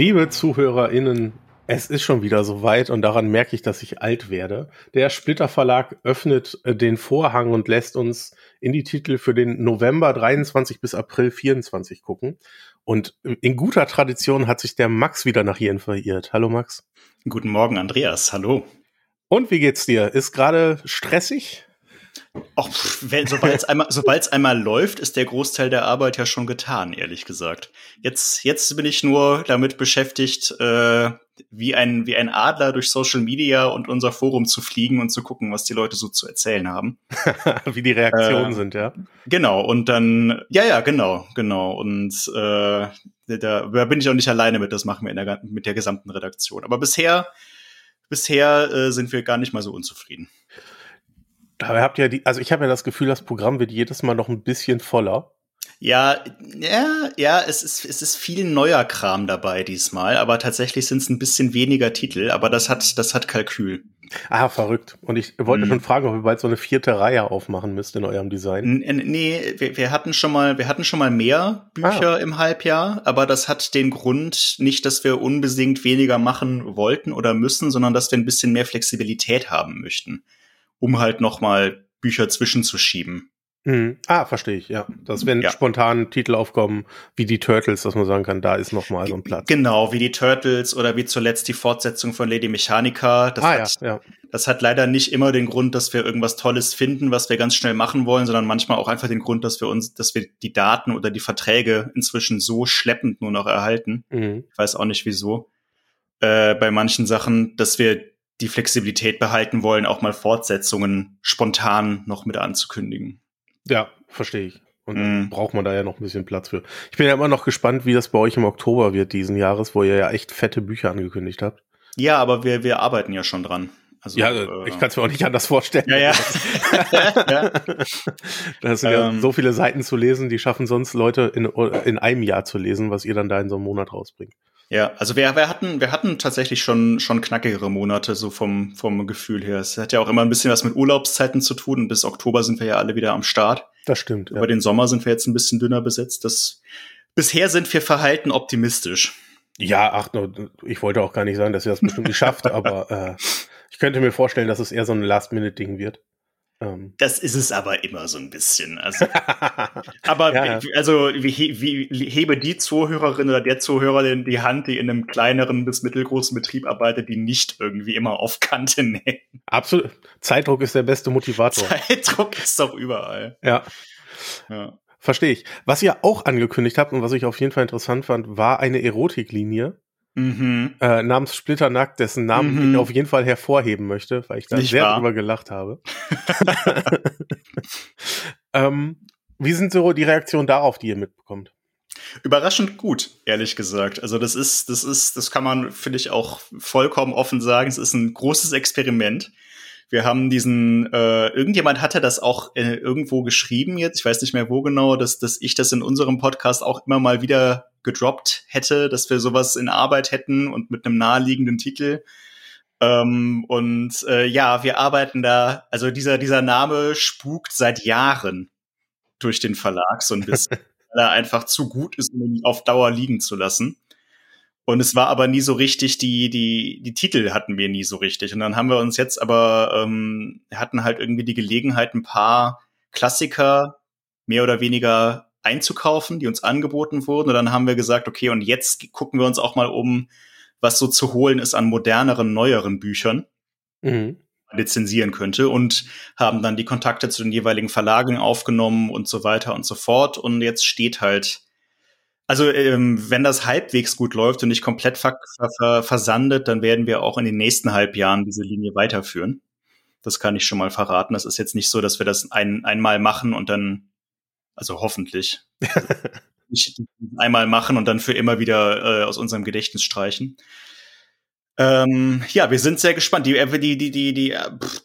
Liebe ZuhörerInnen, es ist schon wieder soweit und daran merke ich, dass ich alt werde. Der Splitter Verlag öffnet äh, den Vorhang und lässt uns in die Titel für den November 23 bis April 24 gucken. Und in guter Tradition hat sich der Max wieder nach hierhin verirrt. Hallo Max. Guten Morgen, Andreas. Hallo. Und wie geht's dir? Ist gerade stressig? Sobald es einmal, einmal läuft, ist der Großteil der Arbeit ja schon getan, ehrlich gesagt. Jetzt, jetzt bin ich nur damit beschäftigt, äh, wie ein, wie ein Adler durch Social Media und unser Forum zu fliegen und zu gucken, was die Leute so zu erzählen haben. wie die Reaktionen äh, sind, ja. Genau, und dann, ja, ja, genau, genau. Und äh, da, da bin ich auch nicht alleine mit, das machen wir in der, mit der gesamten Redaktion. Aber bisher, bisher äh, sind wir gar nicht mal so unzufrieden. Aber habt ja die, also ich habe ja das Gefühl, das Programm wird jedes Mal noch ein bisschen voller. Ja, ja, ja, es ist, es ist viel neuer Kram dabei diesmal, aber tatsächlich sind es ein bisschen weniger Titel, aber das hat, das hat Kalkül. Ah, verrückt. Und ich wollte mhm. schon fragen, ob ihr bald so eine vierte Reihe aufmachen müsst in eurem Design. N nee, wir, wir hatten schon mal, wir hatten schon mal mehr Bücher ah. im Halbjahr, aber das hat den Grund nicht, dass wir unbedingt weniger machen wollten oder müssen, sondern dass wir ein bisschen mehr Flexibilität haben möchten um halt noch mal Bücher zwischenzuschieben. Mhm. Ah, verstehe ich, ja. Dass wenn ja. spontan Titel aufkommen, wie die Turtles, dass man sagen kann, da ist noch mal so ein Platz. Genau, wie die Turtles oder wie zuletzt die Fortsetzung von Lady Mechanica. Das, ah, hat, ja, ja. das hat leider nicht immer den Grund, dass wir irgendwas Tolles finden, was wir ganz schnell machen wollen, sondern manchmal auch einfach den Grund, dass wir uns, dass wir die Daten oder die Verträge inzwischen so schleppend nur noch erhalten. Mhm. Ich weiß auch nicht wieso. Äh, bei manchen Sachen, dass wir die Flexibilität behalten wollen, auch mal Fortsetzungen spontan noch mit anzukündigen. Ja, verstehe ich. Und dann mm. braucht man da ja noch ein bisschen Platz für. Ich bin ja immer noch gespannt, wie das bei euch im Oktober wird diesen Jahres, wo ihr ja echt fette Bücher angekündigt habt. Ja, aber wir, wir arbeiten ja schon dran. Also, ja, äh, ich kann es mir auch nicht anders vorstellen. Ja, ja. ja. Das sind ja ähm. so viele Seiten zu lesen, die schaffen sonst Leute in, in einem Jahr zu lesen, was ihr dann da in so einem Monat rausbringt. Ja, also wir, wir hatten, wir hatten tatsächlich schon, schon knackigere Monate, so vom, vom Gefühl her. Es hat ja auch immer ein bisschen was mit Urlaubszeiten zu tun. Bis Oktober sind wir ja alle wieder am Start. Das stimmt. Über ja. den Sommer sind wir jetzt ein bisschen dünner besetzt. Das, bisher sind wir verhalten optimistisch. Ja, ach, ich wollte auch gar nicht sagen, dass ihr das bestimmt nicht schafft, aber äh, ich könnte mir vorstellen, dass es eher so ein Last-Minute-Ding wird. Ähm. Das ist es aber immer so ein bisschen. Also, aber ja. also wie, wie, hebe die Zuhörerin oder der Zuhörerin die Hand, die in einem kleineren bis mittelgroßen Betrieb arbeitet, die nicht irgendwie immer auf Kante nähen. Absolut. Zeitdruck ist der beste Motivator. Zeitdruck ist doch überall. Ja. ja. Verstehe ich. Was ihr auch angekündigt habt und was ich auf jeden Fall interessant fand, war eine Erotiklinie. Mhm. Äh, namens Splitternackt, dessen Namen mhm. ich auf jeden Fall hervorheben möchte, weil ich da Nicht sehr wahr? drüber gelacht habe. ähm, wie sind so die Reaktionen darauf, die ihr mitbekommt? Überraschend gut, ehrlich gesagt. Also das ist, das ist, das kann man, finde ich, auch vollkommen offen sagen. Es ist ein großes Experiment. Wir haben diesen, äh, irgendjemand hatte das auch äh, irgendwo geschrieben jetzt, ich weiß nicht mehr wo genau, dass, dass ich das in unserem Podcast auch immer mal wieder gedroppt hätte, dass wir sowas in Arbeit hätten und mit einem naheliegenden Titel. Ähm, und äh, ja, wir arbeiten da, also dieser, dieser Name spukt seit Jahren durch den Verlag so ein bisschen, weil er einfach zu gut ist, um ihn auf Dauer liegen zu lassen. Und es war aber nie so richtig, die, die, die Titel hatten wir nie so richtig. Und dann haben wir uns jetzt aber, ähm, hatten halt irgendwie die Gelegenheit, ein paar Klassiker mehr oder weniger einzukaufen, die uns angeboten wurden. Und dann haben wir gesagt, okay, und jetzt gucken wir uns auch mal um, was so zu holen ist an moderneren, neueren Büchern. Mhm lizenzieren könnte und haben dann die Kontakte zu den jeweiligen Verlagen aufgenommen und so weiter und so fort. Und jetzt steht halt also ähm, wenn das halbwegs gut läuft und nicht komplett ver ver versandet, dann werden wir auch in den nächsten Halbjahren diese Linie weiterführen. Das kann ich schon mal verraten. Das ist jetzt nicht so, dass wir das ein, einmal machen und dann, also hoffentlich, nicht einmal machen und dann für immer wieder äh, aus unserem Gedächtnis streichen. Ähm, ja, wir sind sehr gespannt. Die, äh, die, die, die, die,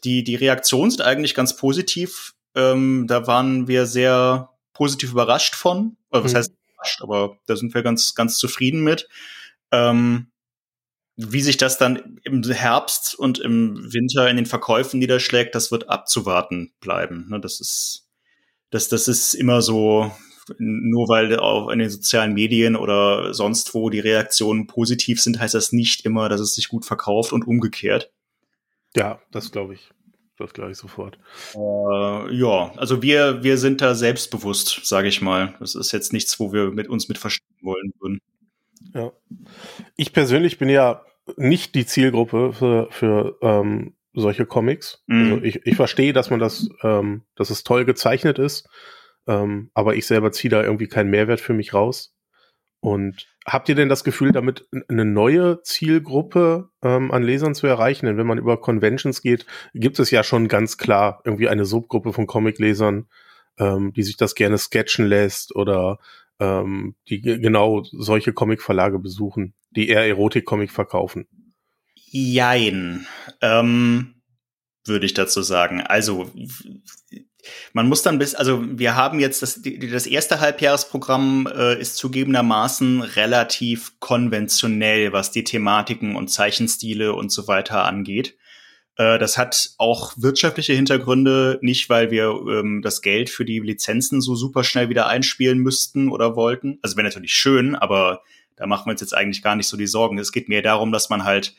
die, die Reaktionen sind eigentlich ganz positiv. Ähm, da waren wir sehr positiv überrascht von. Oder was mhm. heißt überrascht, aber da sind wir ganz, ganz zufrieden mit. Ähm, wie sich das dann im Herbst und im Winter in den Verkäufen niederschlägt, das wird abzuwarten bleiben. Ne, das ist, das, das ist immer so nur weil auch in den sozialen Medien oder sonst wo die Reaktionen positiv sind, heißt das nicht immer, dass es sich gut verkauft und umgekehrt. Ja, das glaube ich. Das glaube ich sofort. Äh, ja, also wir, wir sind da selbstbewusst, sage ich mal. Das ist jetzt nichts, wo wir mit uns mit verstehen wollen würden. Ja. Ich persönlich bin ja nicht die Zielgruppe für, für ähm, solche Comics. Mhm. Also ich, ich verstehe, dass man das, ähm, dass es toll gezeichnet ist, ähm, aber ich selber ziehe da irgendwie keinen Mehrwert für mich raus. Und habt ihr denn das Gefühl, damit eine neue Zielgruppe ähm, an Lesern zu erreichen? Denn wenn man über Conventions geht, gibt es ja schon ganz klar irgendwie eine Subgruppe von Comiclesern, ähm, die sich das gerne sketchen lässt oder ähm, die genau solche Comicverlage besuchen, die eher Erotik-Comic verkaufen. Jein, ähm, würde ich dazu sagen. Also man muss dann bis, also wir haben jetzt das, das erste Halbjahresprogramm äh, ist zugegebenermaßen relativ konventionell, was die Thematiken und Zeichenstile und so weiter angeht. Äh, das hat auch wirtschaftliche Hintergründe, nicht weil wir ähm, das Geld für die Lizenzen so super schnell wieder einspielen müssten oder wollten. Also wäre natürlich schön, aber da machen wir uns jetzt eigentlich gar nicht so die Sorgen. Es geht mehr darum, dass man halt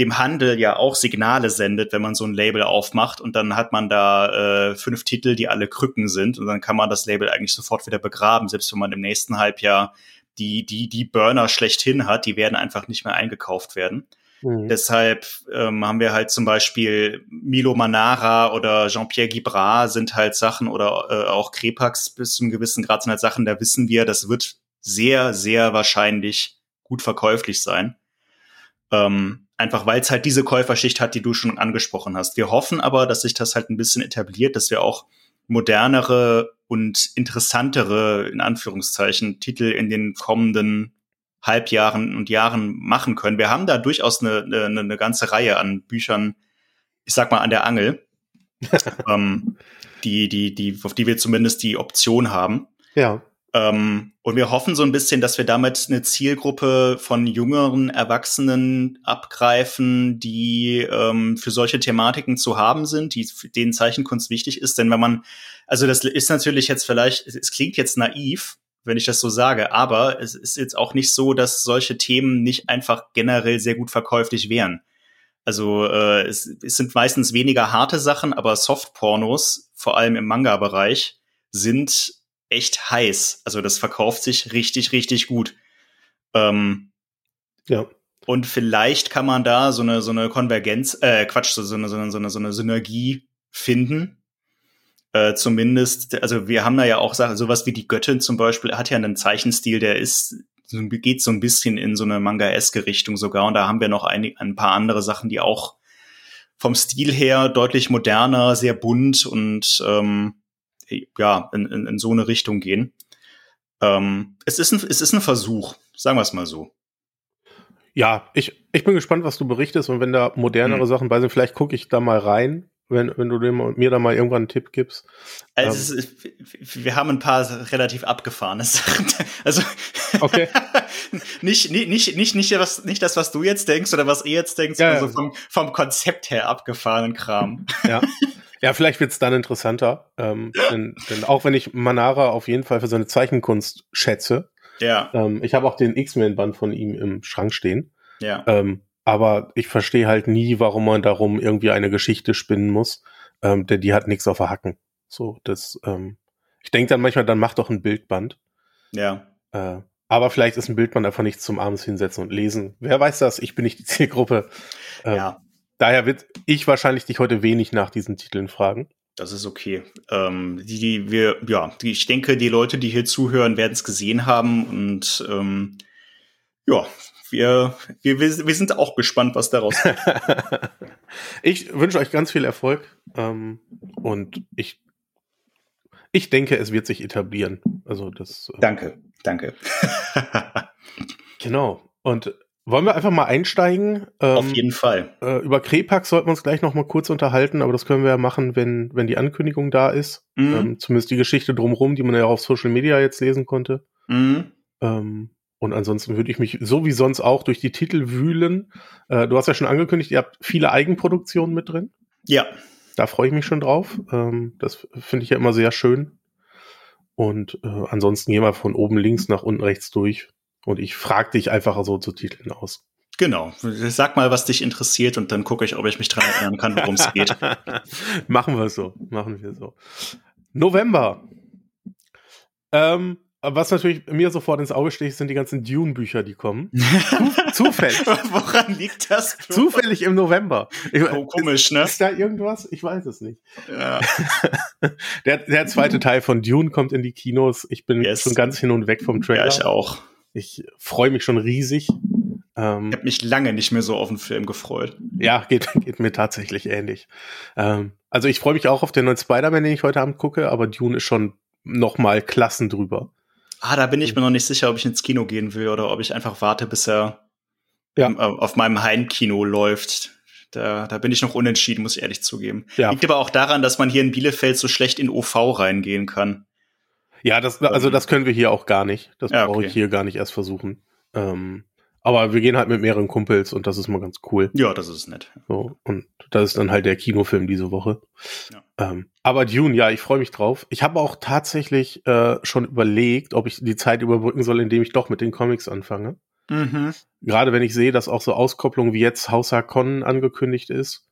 dem Handel ja auch Signale sendet, wenn man so ein Label aufmacht und dann hat man da äh, fünf Titel, die alle Krücken sind und dann kann man das Label eigentlich sofort wieder begraben, selbst wenn man im nächsten Halbjahr die, die, die Burner schlechthin hat, die werden einfach nicht mehr eingekauft werden. Mhm. Deshalb ähm, haben wir halt zum Beispiel Milo Manara oder Jean-Pierre Guibras sind halt Sachen oder äh, auch Krepax bis zu einem gewissen Grad sind halt Sachen, da wissen wir, das wird sehr, sehr wahrscheinlich gut verkäuflich sein. Ähm, einfach weil es halt diese Käuferschicht hat, die du schon angesprochen hast. Wir hoffen aber, dass sich das halt ein bisschen etabliert, dass wir auch modernere und interessantere, in Anführungszeichen, Titel in den kommenden Halbjahren und Jahren machen können. Wir haben da durchaus eine, eine, eine ganze Reihe an Büchern, ich sag mal, an der Angel, ähm, die, die, die, auf die wir zumindest die Option haben. Ja. Ähm, und wir hoffen so ein bisschen, dass wir damit eine Zielgruppe von jüngeren Erwachsenen abgreifen, die ähm, für solche Thematiken zu haben sind, die denen Zeichenkunst wichtig ist. Denn wenn man, also das ist natürlich jetzt vielleicht, es klingt jetzt naiv, wenn ich das so sage. Aber es ist jetzt auch nicht so, dass solche Themen nicht einfach generell sehr gut verkäuflich wären. Also äh, es, es sind meistens weniger harte Sachen, aber Softpornos, vor allem im Manga-Bereich, sind echt heiß. Also das verkauft sich richtig, richtig gut. Ähm, ja. Und vielleicht kann man da so eine so eine Konvergenz, äh, Quatsch, so eine so eine so eine, so eine Synergie finden äh, zumindest, also wir haben da ja auch Sachen, sowas wie die Göttin zum Beispiel, hat ja einen Zeichenstil, der ist, geht so ein bisschen in so eine Manga-eske Richtung sogar. Und da haben wir noch ein, ein paar andere Sachen, die auch vom Stil her deutlich moderner, sehr bunt und ähm, ja, in, in, in so eine Richtung gehen. Ähm, es, ist ein, es ist ein Versuch, sagen wir es mal so. Ja, ich, ich bin gespannt, was du berichtest und wenn da modernere hm. Sachen bei sind, vielleicht gucke ich da mal rein wenn, wenn du dem, mir da mal irgendwann einen Tipp gibst. Also ähm. ist, wir haben ein paar relativ abgefahrene Sachen. Also okay. nicht, nicht, nicht, nicht, nicht, was, nicht das, was du jetzt denkst oder was ihr jetzt denkt, ja, sondern so vom, vom Konzept her abgefahrenen Kram. Ja. Ja, vielleicht wird's dann interessanter. Ähm, denn, denn auch wenn ich Manara auf jeden Fall für seine Zeichenkunst schätze, ja. Ähm, ich habe auch den X-Men-Band von ihm im Schrank stehen. Ja. Ähm, aber ich verstehe halt nie, warum man darum irgendwie eine Geschichte spinnen muss, ähm, denn die hat nichts auf der Hacken. So, das, ähm, ich denke dann manchmal, dann mach doch ein Bildband. Ja. Äh, aber vielleicht ist ein Bildband einfach nichts zum abends hinsetzen und lesen. Wer weiß das? Ich bin nicht die Zielgruppe. Ähm, ja. Daher wird ich wahrscheinlich dich heute wenig nach diesen Titeln fragen. Das ist okay. Ähm, die, die wir, ja, die, ich denke, die Leute, die hier zuhören, werden es gesehen haben und ähm, ja, wir, wir, wir sind auch gespannt, was daraus kommt. ich wünsche euch ganz viel Erfolg ähm, und ich, ich denke, es wird sich etablieren. Also das. Äh, danke, danke. genau. Und wollen wir einfach mal einsteigen? Ähm, Auf jeden Fall. Äh, über Krepax sollten wir uns gleich noch mal kurz unterhalten, aber das können wir ja machen, wenn, wenn die Ankündigung da ist. Mhm. Ähm, zumindest die Geschichte drumherum, die man ja auf Social Media jetzt lesen konnte. Mhm. Ähm, und ansonsten würde ich mich so wie sonst auch durch die Titel wühlen. Äh, du hast ja schon angekündigt, ihr habt viele Eigenproduktionen mit drin. Ja. Da freue ich mich schon drauf. Ähm, das finde ich ja immer sehr schön. Und äh, ansonsten gehen wir von oben links nach unten rechts durch. Und ich frage dich einfach so zu Titeln aus. Genau. Sag mal, was dich interessiert und dann gucke ich, ob ich mich dran erinnern kann, worum es geht. Machen wir so. Machen wir so. November. Ähm, was natürlich mir sofort ins Auge sticht, sind die ganzen Dune-Bücher, die kommen. Zufällig. Woran liegt das? Bro? Zufällig im November. Ich, oh, komisch, ne? Ist da irgendwas? Ich weiß es nicht. Ja. der, der zweite Teil von Dune kommt in die Kinos. Ich bin yes. schon ganz hin und weg vom Trailer. Ja, ich auch. Ich freue mich schon riesig. Ähm, ich habe mich lange nicht mehr so auf den Film gefreut. Ja, geht, geht mir tatsächlich ähnlich. Ähm, also ich freue mich auch auf den neuen Spider-Man, den ich heute Abend gucke, aber Dune ist schon noch mal Klassen drüber. Ah, da bin ich mir noch nicht sicher, ob ich ins Kino gehen will oder ob ich einfach warte, bis er ja. Äh, auf meinem Heimkino läuft. Da, da bin ich noch unentschieden, muss ich ehrlich zugeben. Ja. Liegt aber auch daran, dass man hier in Bielefeld so schlecht in OV reingehen kann. Ja, das, also ähm. das können wir hier auch gar nicht. Das ja, okay. brauche ich hier gar nicht erst versuchen. Ähm, aber wir gehen halt mit mehreren Kumpels und das ist mal ganz cool. Ja, das ist nett. So, und das ist dann halt der Kinofilm diese Woche. Ja. Ähm, aber Dune, ja, ich freue mich drauf. Ich habe auch tatsächlich äh, schon überlegt, ob ich die Zeit überbrücken soll, indem ich doch mit den Comics anfange. Mhm. Gerade wenn ich sehe, dass auch so Auskopplungen wie jetzt House Harkonnen angekündigt ist.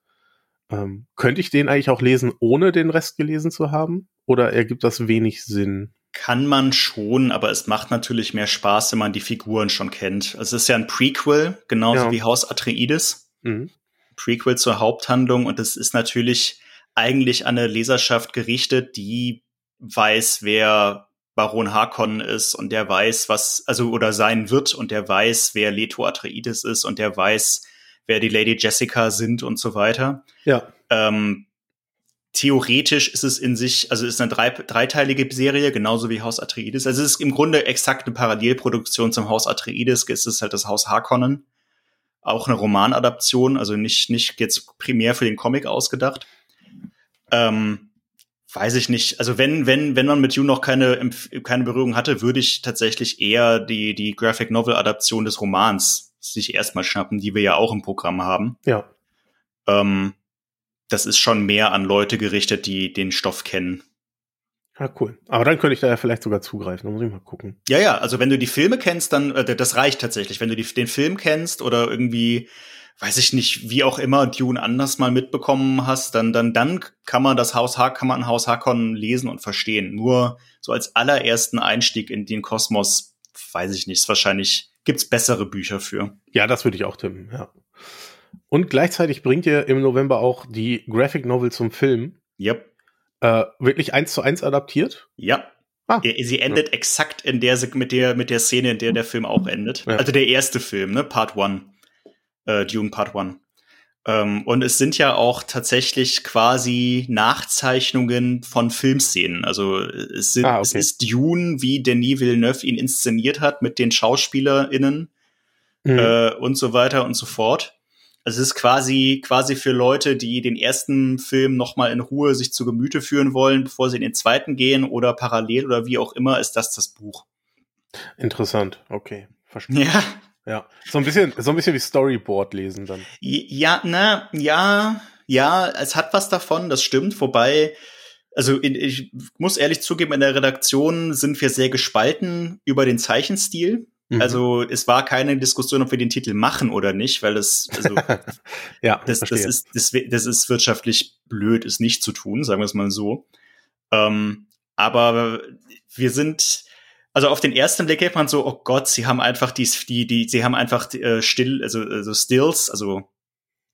Ähm, könnte ich den eigentlich auch lesen, ohne den Rest gelesen zu haben? Oder ergibt das wenig Sinn? Kann man schon, aber es macht natürlich mehr Spaß, wenn man die Figuren schon kennt. Also es ist ja ein Prequel, genauso ja. wie Haus Atreides. Mhm. Prequel zur Haupthandlung und es ist natürlich eigentlich an eine Leserschaft gerichtet, die weiß, wer Baron Harkonnen ist und der weiß, was, also oder sein wird und der weiß, wer Leto Atreides ist und der weiß, wer die Lady Jessica sind und so weiter. Ja. Ähm, theoretisch ist es in sich, also ist eine drei, dreiteilige Serie, genauso wie Haus Atreides. Also es ist im Grunde exakt eine Parallelproduktion zum Haus Atreides. Es ist halt das Haus Harkonnen. Auch eine Romanadaption, also nicht, nicht jetzt primär für den Comic ausgedacht. Ähm, weiß ich nicht. Also wenn, wenn, wenn man mit You noch keine, keine Berührung hatte, würde ich tatsächlich eher die, die Graphic Novel Adaption des Romans sich erstmal schnappen, die wir ja auch im Programm haben. Ja. Ähm, das ist schon mehr an Leute gerichtet, die den Stoff kennen. Ja, cool. Aber dann könnte ich da ja vielleicht sogar zugreifen. Da muss ich mal gucken. Ja, ja. Also wenn du die Filme kennst, dann äh, das reicht tatsächlich. Wenn du die, den Film kennst oder irgendwie, weiß ich nicht, wie auch immer Dune anders mal mitbekommen hast, dann dann dann kann man das Haus H kann man Haus Hakon lesen und verstehen. Nur so als allerersten Einstieg in den Kosmos, weiß ich nicht. Ist wahrscheinlich gibt's bessere Bücher für. Ja, das würde ich auch tippen. Ja. Und gleichzeitig bringt ihr im November auch die Graphic Novel zum Film. Yep. Äh, wirklich eins zu eins adaptiert? Ja. Ah. Sie endet ja. exakt in der mit der mit der Szene, in der der Film auch endet. Ja. Also der erste Film, ne, Part One, äh, Dune Part One. Ähm, und es sind ja auch tatsächlich quasi Nachzeichnungen von Filmszenen. Also es, sind, ah, okay. es ist Dune, wie Denis Villeneuve ihn inszeniert hat mit den SchauspielerInnen mhm. äh, und so weiter und so fort. Also es ist quasi, quasi für Leute, die den ersten Film nochmal in Ruhe sich zu Gemüte führen wollen, bevor sie in den zweiten gehen oder parallel oder wie auch immer, ist das das Buch. Interessant, okay. Verstehe. Ja. Ja. So ein bisschen, so ein bisschen wie Storyboard lesen dann. Ja, na, ja, ja, es hat was davon, das stimmt, wobei, also in, ich muss ehrlich zugeben, in der Redaktion sind wir sehr gespalten über den Zeichenstil. Mhm. Also es war keine Diskussion, ob wir den Titel machen oder nicht, weil es also ja, das, das ist das, das ist wirtschaftlich blöd, es nicht zu tun, sagen wir es mal so. Ähm, aber wir sind also auf den ersten Blick geht man so, oh Gott, sie haben einfach die, die, die sie haben einfach äh, still, also, also Stills, also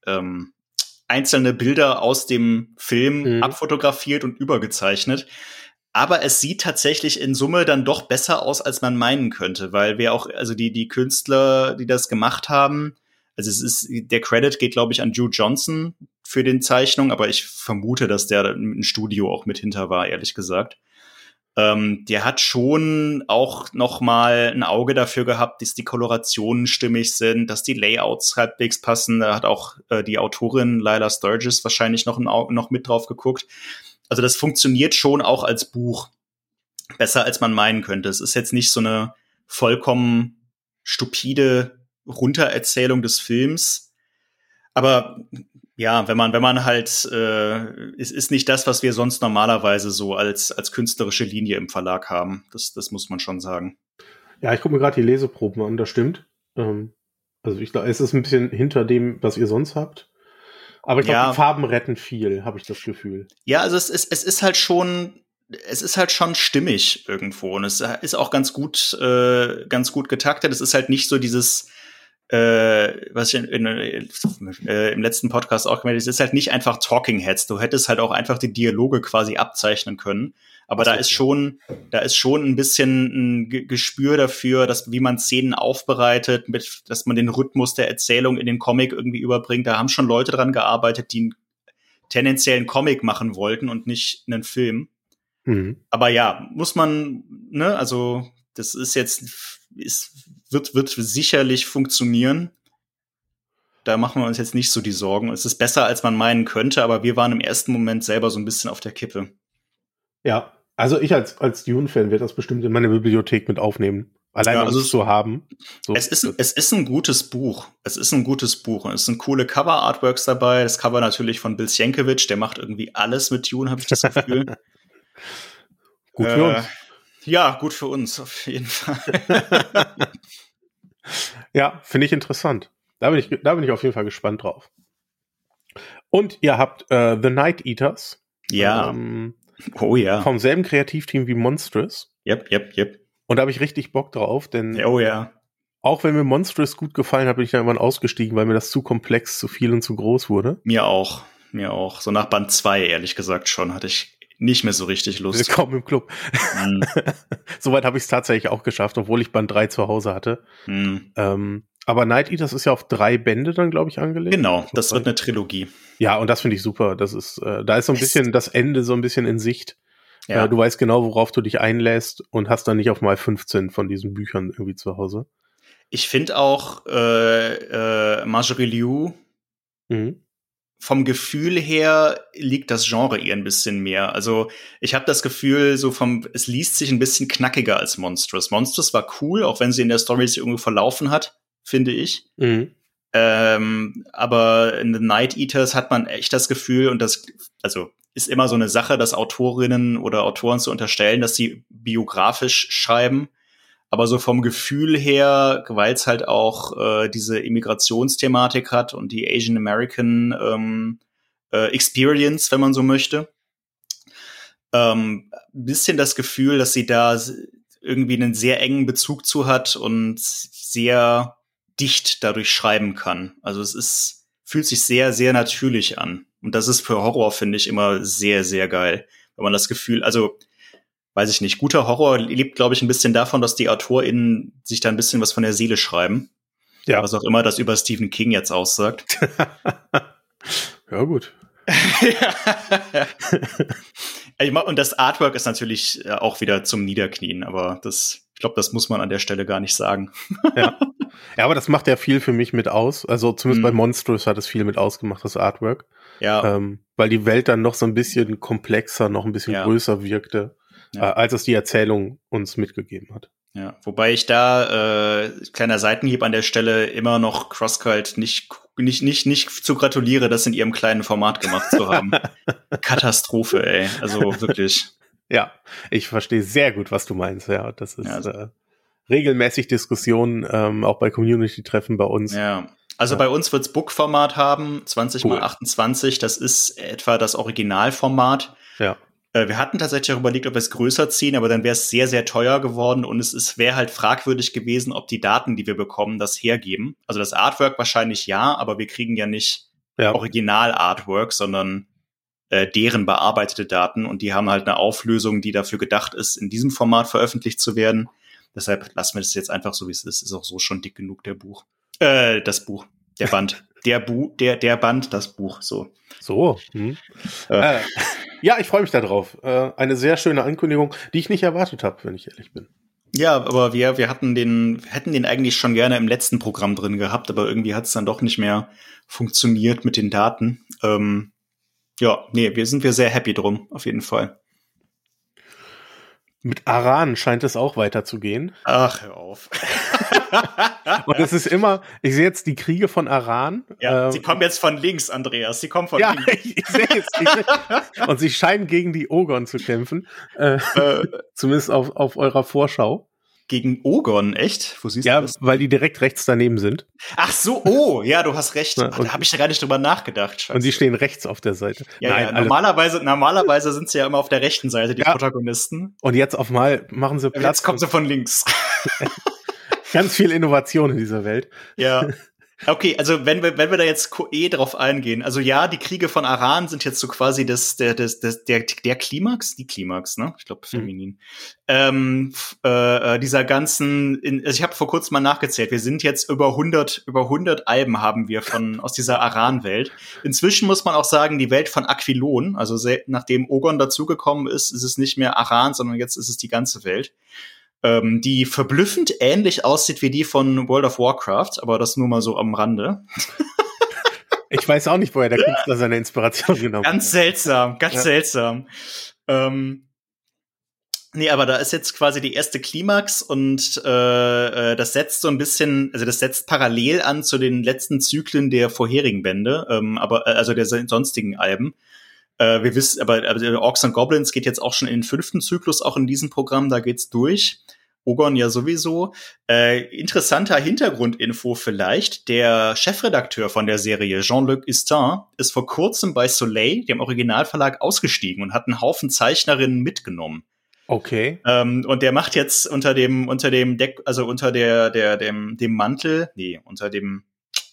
ähm, einzelne Bilder aus dem Film mhm. abfotografiert und übergezeichnet aber es sieht tatsächlich in Summe dann doch besser aus, als man meinen könnte, weil wir auch, also die, die Künstler, die das gemacht haben, also es ist, der Credit geht, glaube ich, an Jude Johnson für den Zeichnung, aber ich vermute, dass der ein Studio auch mit hinter war, ehrlich gesagt. Ähm, der hat schon auch noch mal ein Auge dafür gehabt, dass die Kolorationen stimmig sind, dass die Layouts halbwegs passen. Da hat auch äh, die Autorin Lila Sturgis wahrscheinlich noch, ein noch mit drauf geguckt. Also das funktioniert schon auch als Buch besser, als man meinen könnte. Es ist jetzt nicht so eine vollkommen stupide Runtererzählung des Films. Aber ja, wenn man, wenn man halt, äh, es ist nicht das, was wir sonst normalerweise so als, als künstlerische Linie im Verlag haben. Das, das muss man schon sagen. Ja, ich gucke mir gerade die Leseproben an, das stimmt. Ähm, also ich glaube, es ist ein bisschen hinter dem, was ihr sonst habt. Aber ich glaube, ja. die Farben retten viel, habe ich das Gefühl. Ja, also es ist, es ist halt schon, es ist halt schon stimmig irgendwo und es ist auch ganz gut, äh, ganz gut getaktet. Es ist halt nicht so dieses, äh, was ich in, in, äh, im letzten Podcast auch gemeldet habe, es ist halt nicht einfach Talking Heads. Du hättest halt auch einfach die Dialoge quasi abzeichnen können. Aber da ist schon, da ist schon ein bisschen ein Gespür dafür, dass wie man Szenen aufbereitet, mit, dass man den Rhythmus der Erzählung in den Comic irgendwie überbringt. Da haben schon Leute dran gearbeitet, die einen tendenziellen Comic machen wollten und nicht einen Film. Mhm. Aber ja, muss man, ne, also das ist jetzt, ist, wird, wird sicherlich funktionieren. Da machen wir uns jetzt nicht so die Sorgen. Es ist besser, als man meinen könnte, aber wir waren im ersten Moment selber so ein bisschen auf der Kippe. Ja, also ich als, als Dune-Fan werde das bestimmt in meine Bibliothek mit aufnehmen. Allein ja, also um es zu haben. So. Es, ist, es ist ein gutes Buch. Es ist ein gutes Buch. Und es sind coole Cover-Artworks dabei. Das Cover natürlich von Bill Sienkiewicz. Der macht irgendwie alles mit Dune, habe ich das Gefühl. gut für äh, uns. Ja, gut für uns, auf jeden Fall. ja, finde ich interessant. Da bin ich, da bin ich auf jeden Fall gespannt drauf. Und ihr habt äh, The Night Eaters. Ja. Ähm, Oh ja. Vom selben Kreativteam wie Monstrous. Yep, yep, yep. Und da habe ich richtig Bock drauf, denn. Oh ja. Auch wenn mir Monstrous gut gefallen hat, bin ich da irgendwann ausgestiegen, weil mir das zu komplex, zu viel und zu groß wurde. Mir auch. Mir auch. So nach Band 2, ehrlich gesagt, schon hatte ich nicht mehr so richtig Lust. Kaum im Club. Mm. Soweit habe ich es tatsächlich auch geschafft, obwohl ich Band 3 zu Hause hatte. Mm. Ähm, aber Night Eaters ist ja auf drei Bände dann, glaube ich, angelegt. Genau, das wird eine Trilogie. Ja, und das finde ich super. Das ist, äh, da ist so ein bisschen das Ende so ein bisschen in Sicht. Ja. Äh, du weißt genau, worauf du dich einlässt und hast dann nicht auf mal 15 von diesen Büchern irgendwie zu Hause. Ich finde auch äh, äh, Marjorie Liu mhm. vom Gefühl her liegt das Genre ihr ein bisschen mehr. Also ich habe das Gefühl, so vom, es liest sich ein bisschen knackiger als Monstrous. Monstrous war cool, auch wenn sie in der Story sich irgendwie verlaufen hat finde ich. Mhm. Ähm, aber in The Night Eaters hat man echt das Gefühl, und das, also ist immer so eine Sache, dass Autorinnen oder Autoren zu unterstellen, dass sie biografisch schreiben. Aber so vom Gefühl her, weil es halt auch äh, diese Immigrationsthematik hat und die Asian American ähm, äh, Experience, wenn man so möchte, ähm, bisschen das Gefühl, dass sie da irgendwie einen sehr engen Bezug zu hat und sehr dicht dadurch schreiben kann. Also es ist, fühlt sich sehr, sehr natürlich an. Und das ist für Horror, finde ich, immer sehr, sehr geil. Wenn man das Gefühl, also, weiß ich nicht, guter Horror lebt, glaube ich, ein bisschen davon, dass die AutorInnen sich da ein bisschen was von der Seele schreiben. Ja. Was auch immer das über Stephen King jetzt aussagt. ja, gut. und das Artwork ist natürlich äh, auch wieder zum Niederknien, aber das, ich glaube, das muss man an der Stelle gar nicht sagen. ja. ja, aber das macht ja viel für mich mit aus. Also zumindest mhm. bei Monstrous hat es viel mit ausgemacht, das Artwork. Ja. Ähm, weil die Welt dann noch so ein bisschen komplexer, noch ein bisschen ja. größer wirkte, ja. äh, als es die Erzählung uns mitgegeben hat. Ja, wobei ich da, äh, kleiner Seitenhieb an der Stelle, immer noch Crosscult nicht, nicht, nicht, nicht zu gratuliere, das in ihrem kleinen Format gemacht zu haben. Katastrophe, ey. Also wirklich. Ja, ich verstehe sehr gut, was du meinst. Ja, das ist ja, also, äh, regelmäßig Diskussionen, ähm, auch bei Community-Treffen bei uns. Ja. Also ja. bei uns wird's Book-Format haben, 20 cool. mal 28. Das ist etwa das Originalformat. Ja. Äh, wir hatten tatsächlich auch überlegt, ob wir es größer ziehen, aber dann wäre es sehr, sehr teuer geworden und es, es wäre halt fragwürdig gewesen, ob die Daten, die wir bekommen, das hergeben. Also das Artwork wahrscheinlich ja, aber wir kriegen ja nicht ja. Original-Artwork, sondern äh, deren bearbeitete Daten und die haben halt eine Auflösung, die dafür gedacht ist, in diesem Format veröffentlicht zu werden. Deshalb lassen wir das jetzt einfach so, wie es ist. Ist auch so schon dick genug, der Buch. Äh, das Buch. Der Band. der Bu der, der Band, das Buch, so. So. Hm. Äh. Äh, ja, ich freue mich darauf. Äh, eine sehr schöne Ankündigung, die ich nicht erwartet habe, wenn ich ehrlich bin. Ja, aber wir, wir hatten den, hätten den eigentlich schon gerne im letzten Programm drin gehabt, aber irgendwie hat es dann doch nicht mehr funktioniert mit den Daten. Ähm, ja, nee, wir sind wir sehr happy drum, auf jeden Fall. Mit Aran scheint es auch weiterzugehen. Ach, hör auf. Und es ist immer, ich sehe jetzt die Kriege von Aran. Ja, ähm, sie kommen jetzt von links, Andreas. Sie kommen von ja, links. Ich, ich sehe es. Ich seh, und sie scheinen gegen die Ogon zu kämpfen. Äh, äh, zumindest auf, auf eurer Vorschau. Gegen Ogon, echt? Wo siehst ja, du das? weil die direkt rechts daneben sind. Ach so, oh, ja, du hast recht. Ja, da habe ich ja gar nicht drüber nachgedacht. Scheiße. Und die stehen rechts auf der Seite. Ja, Nein, ja, normalerweise, normalerweise sind sie ja immer auf der rechten Seite, die ja. Protagonisten. Und jetzt auf mal machen sie Platz. Jetzt kommt sie von links. Ganz viel Innovation in dieser Welt. Ja. Okay, also wenn wir, wenn wir da jetzt eh drauf eingehen, also ja, die Kriege von Aran sind jetzt so quasi das, der, das, das, der, der Klimax, die Klimax, ne? Ich glaube, mhm. feminin. Mhm. Ähm, äh, dieser ganzen, in, also ich habe vor kurzem mal nachgezählt, wir sind jetzt über 100, über 100 Alben haben wir von, aus dieser Aran-Welt. Inzwischen muss man auch sagen, die Welt von Aquilon, also nachdem Ogon dazugekommen ist, ist es nicht mehr Aran, sondern jetzt ist es die ganze Welt ähm, die verblüffend ähnlich aussieht wie die von World of Warcraft, aber das nur mal so am Rande. ich weiß auch nicht, woher der Künstler seine Inspiration genommen hat. Ganz seltsam, ganz ja. seltsam. Ähm, Nee, aber da ist jetzt quasi die erste Klimax und äh, äh, das setzt so ein bisschen, also das setzt parallel an zu den letzten Zyklen der vorherigen Bände, ähm, aber äh, also der sonstigen Alben. Äh, wir wissen, aber, aber Orks and Goblins geht jetzt auch schon in den fünften Zyklus, auch in diesem Programm, da geht's durch. Ogon ja sowieso. Äh, interessanter Hintergrundinfo vielleicht. Der Chefredakteur von der Serie, Jean-Luc Istin, ist vor kurzem bei Soleil, dem Originalverlag, ausgestiegen und hat einen Haufen Zeichnerinnen mitgenommen. Okay. Ähm, und der macht jetzt unter dem, unter dem Deck, also unter der, der, dem, dem Mantel, nee, unter dem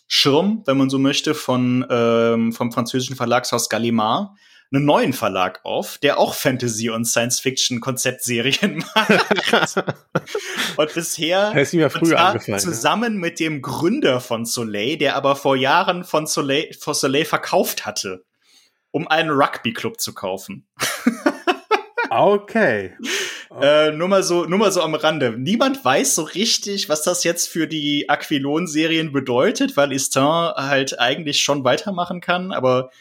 Schirm, wenn man so möchte, von, ähm, vom französischen Verlagshaus Gallimard, einen neuen Verlag auf, der auch Fantasy- und Science-Fiction-Konzeptserien macht. und bisher ist mir früher angefangen, zusammen ja. mit dem Gründer von Soleil, der aber vor Jahren von Soleil, von Soleil verkauft hatte, um einen Rugby-Club zu kaufen. okay. Äh, nur mal so, nur mal so am Rande. Niemand weiß so richtig, was das jetzt für die Aquilon-Serien bedeutet, weil Istin halt eigentlich schon weitermachen kann, aber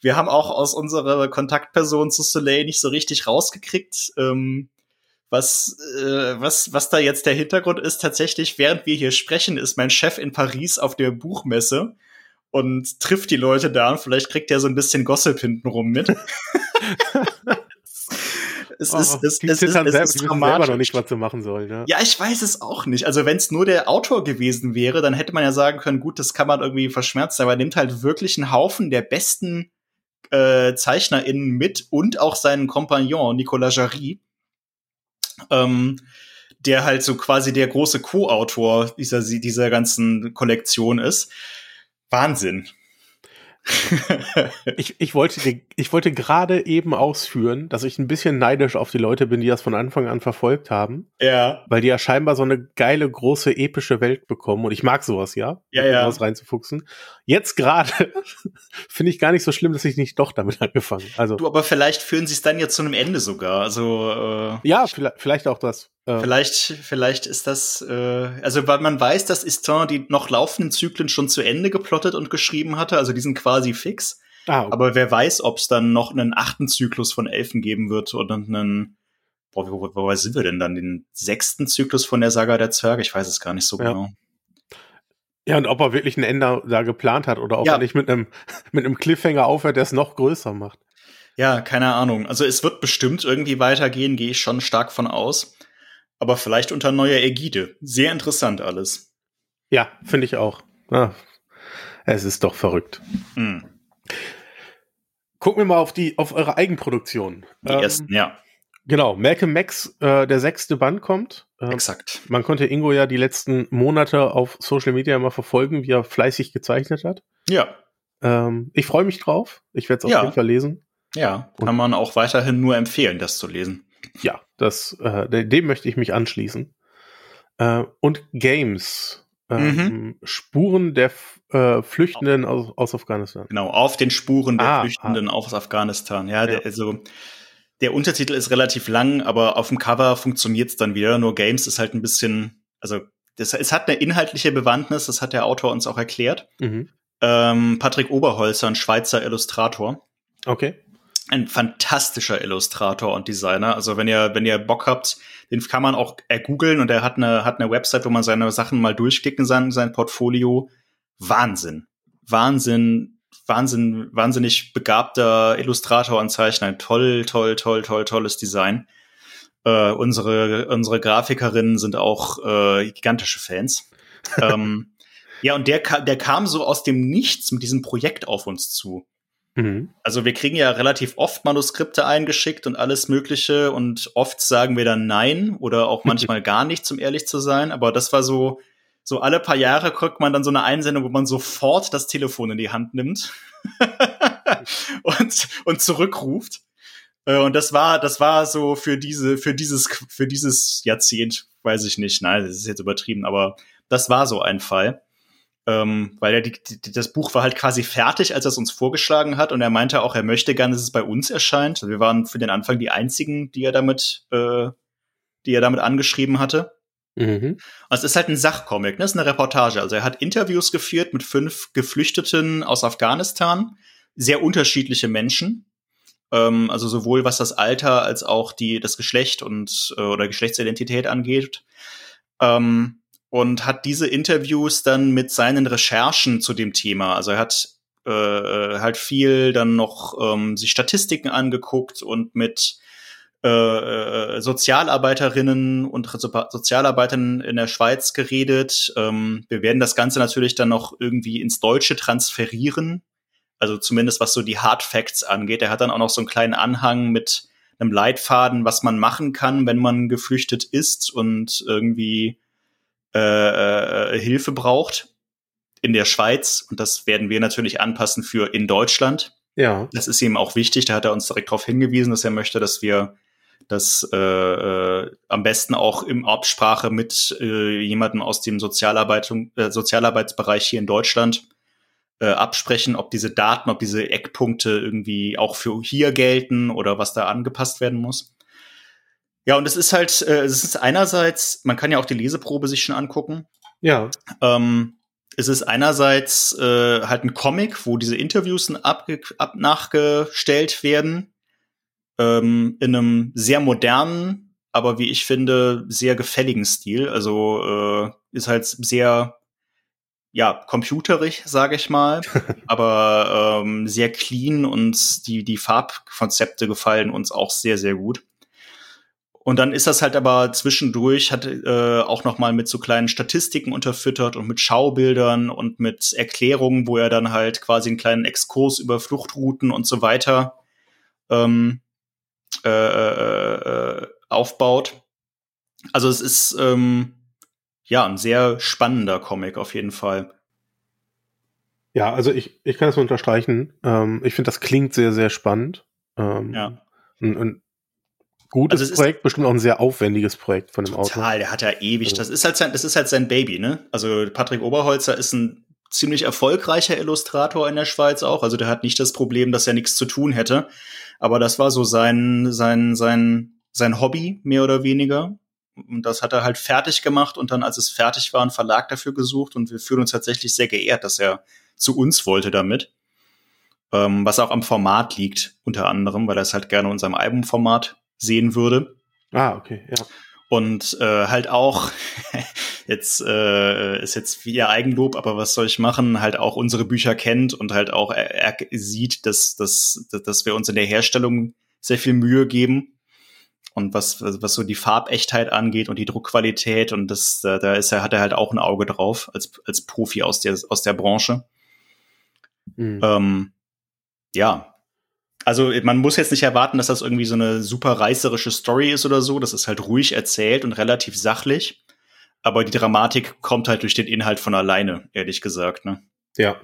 wir haben auch aus unserer Kontaktperson zu Soleil nicht so richtig rausgekriegt, ähm, was, äh, was, was da jetzt der Hintergrund ist. Tatsächlich, während wir hier sprechen, ist mein Chef in Paris auf der Buchmesse und trifft die Leute da und vielleicht kriegt er so ein bisschen Gossip hintenrum mit. es oh, ist, es, es, es, es ist die selber noch nicht, was sie machen sollen. Ja, ja ich weiß es auch nicht. Also wenn es nur der Autor gewesen wäre, dann hätte man ja sagen können, gut, das kann man irgendwie verschmerzen, aber er nimmt halt wirklich einen Haufen der besten äh, ZeichnerInnen mit und auch seinen Kompagnon Nicolas Jarry, ähm, der halt so quasi der große Co-Autor dieser, dieser ganzen Kollektion ist. Wahnsinn ich, ich wollte, ich wollte gerade eben ausführen, dass ich ein bisschen neidisch auf die Leute bin, die das von Anfang an verfolgt haben. Ja. Weil die ja scheinbar so eine geile, große, epische Welt bekommen. Und ich mag sowas, ja. Ja, ja. Sowas reinzufuchsen. Jetzt gerade finde ich gar nicht so schlimm, dass ich nicht doch damit angefangen. Also. Du, aber vielleicht führen sie es dann ja zu einem Ende sogar. Also, äh, Ja, vielleicht, vielleicht auch das. Äh, vielleicht, vielleicht ist das, äh, also weil man weiß, dass Istin die noch laufenden Zyklen schon zu Ende geplottet und geschrieben hatte, also die sind quasi fix. Ah, okay. Aber wer weiß, ob es dann noch einen achten Zyklus von Elfen geben wird oder einen, boah, wo, wo, wo sind wir denn dann? Den sechsten Zyklus von der Saga der Zwerge? Ich weiß es gar nicht so ja. genau. Ja, und ob er wirklich ein Ende da geplant hat oder ob ja. er nicht mit einem, mit einem Cliffhanger aufhört, der es noch größer macht. Ja, keine Ahnung. Also es wird bestimmt irgendwie weitergehen, gehe ich schon stark von aus aber vielleicht unter neuer Ägide. Sehr interessant alles. Ja, finde ich auch. Ah, es ist doch verrückt. Mhm. Gucken wir mal auf die auf eure Eigenproduktion. Die ähm, ersten, ja. Genau, Malcolm Max, äh, der sechste Band kommt. Ähm, Exakt. Man konnte Ingo ja die letzten Monate auf Social Media mal verfolgen, wie er fleißig gezeichnet hat. Ja. Ähm, ich freue mich drauf. Ich werde es auf ja. jeden Fall lesen. Ja, kann man auch weiterhin nur empfehlen, das zu lesen. Ja, das, äh, dem möchte ich mich anschließen. Äh, und Games. Ähm, mhm. Spuren der äh, Flüchtenden aus, aus, Afghanistan. Genau, auf den Spuren der ah, Flüchtenden ah. aus Afghanistan. Ja, ja. Der, also der Untertitel ist relativ lang, aber auf dem Cover funktioniert es dann wieder. Nur Games ist halt ein bisschen, also das, es hat eine inhaltliche Bewandtnis, das hat der Autor uns auch erklärt. Mhm. Ähm, Patrick Oberholzer, ein Schweizer Illustrator. Okay. Ein fantastischer Illustrator und Designer. Also wenn ihr, wenn ihr Bock habt, den kann man auch ergoogeln und er hat eine, hat eine Website, wo man seine Sachen mal durchklicken kann, sein Portfolio. Wahnsinn. Wahnsinn, Wahnsinn, wahnsinnig begabter Illustrator und Zeichner. Toll, toll, toll, toll, tolles Design. Äh, unsere, unsere Grafikerinnen sind auch äh, gigantische Fans. ähm, ja, und der, der kam so aus dem Nichts mit diesem Projekt auf uns zu. Mhm. Also wir kriegen ja relativ oft Manuskripte eingeschickt und alles Mögliche und oft sagen wir dann nein oder auch manchmal gar nichts, um ehrlich zu sein. Aber das war so, so alle paar Jahre kriegt man dann so eine Einsendung, wo man sofort das Telefon in die Hand nimmt und, und zurückruft. Äh, und das war, das war so für diese, für dieses, für dieses Jahrzehnt, weiß ich nicht, nein, das ist jetzt übertrieben, aber das war so ein Fall ähm, weil er die, die, das Buch war halt quasi fertig, als er es uns vorgeschlagen hat und er meinte auch, er möchte gerne, dass es bei uns erscheint. Also wir waren für den Anfang die einzigen, die er damit, äh, die er damit angeschrieben hatte. Mhm. Also es ist halt ein Sachcomic, ne? Es ist eine Reportage. Also er hat Interviews geführt mit fünf Geflüchteten aus Afghanistan, sehr unterschiedliche Menschen. Ähm, also sowohl was das Alter als auch die das Geschlecht und äh, oder Geschlechtsidentität angeht. Ähm, und hat diese Interviews dann mit seinen Recherchen zu dem Thema. Also er hat äh, halt viel dann noch ähm, sich Statistiken angeguckt und mit äh, äh Sozialarbeiterinnen und Sozialarbeitern in der Schweiz geredet. Ähm, wir werden das Ganze natürlich dann noch irgendwie ins Deutsche transferieren. Also zumindest was so die Hard Facts angeht. Er hat dann auch noch so einen kleinen Anhang mit einem Leitfaden, was man machen kann, wenn man geflüchtet ist und irgendwie äh, äh, Hilfe braucht in der Schweiz. Und das werden wir natürlich anpassen für in Deutschland. Ja. Das ist ihm auch wichtig. Da hat er uns direkt darauf hingewiesen, dass er möchte, dass wir das äh, äh, am besten auch im Absprache mit äh, jemandem aus dem Sozialarbeitung, äh, Sozialarbeitsbereich hier in Deutschland äh, absprechen, ob diese Daten, ob diese Eckpunkte irgendwie auch für hier gelten oder was da angepasst werden muss. Ja, und es ist halt, äh, es ist einerseits, man kann ja auch die Leseprobe sich schon angucken. Ja. Ähm, es ist einerseits äh, halt ein Comic, wo diese Interviews ab, ab nachgestellt werden, ähm, in einem sehr modernen, aber wie ich finde, sehr gefälligen Stil. Also äh, ist halt sehr ja, computerig, sage ich mal, aber ähm, sehr clean und die, die Farbkonzepte gefallen uns auch sehr, sehr gut. Und dann ist das halt aber zwischendurch, hat äh, auch noch mal mit so kleinen Statistiken unterfüttert und mit Schaubildern und mit Erklärungen, wo er dann halt quasi einen kleinen Exkurs über Fluchtrouten und so weiter ähm, äh, äh, äh aufbaut. Also es ist ähm, ja ein sehr spannender Comic auf jeden Fall. Ja, also ich, ich kann das nur unterstreichen. Ähm, ich finde, das klingt sehr, sehr spannend. Ähm, ja. Und, und Gutes also Projekt, bestimmt auch ein sehr aufwendiges Projekt von dem Autor. Total, der hat ja ewig. Das ist halt sein, das ist halt sein Baby, ne? Also Patrick Oberholzer ist ein ziemlich erfolgreicher Illustrator in der Schweiz auch. Also der hat nicht das Problem, dass er nichts zu tun hätte. Aber das war so sein, sein, sein, sein Hobby, mehr oder weniger. Und das hat er halt fertig gemacht und dann, als es fertig war, einen Verlag dafür gesucht. Und wir fühlen uns tatsächlich sehr geehrt, dass er zu uns wollte damit. Ähm, was auch am Format liegt, unter anderem, weil er es halt gerne in unserem Albumformat sehen würde. Ah, okay, ja. Und äh, halt auch, jetzt äh, ist jetzt wie ihr Eigenlob, aber was soll ich machen, halt auch unsere Bücher kennt und halt auch er, er sieht, dass, dass, dass wir uns in der Herstellung sehr viel Mühe geben. Und was, was so die Farbechtheit angeht und die Druckqualität und das, da ist er, hat er halt auch ein Auge drauf als, als Profi aus der, aus der Branche. Mhm. Ähm, ja, also man muss jetzt nicht erwarten, dass das irgendwie so eine super reißerische Story ist oder so. Das ist halt ruhig erzählt und relativ sachlich. Aber die Dramatik kommt halt durch den Inhalt von alleine, ehrlich gesagt, ne? Ja.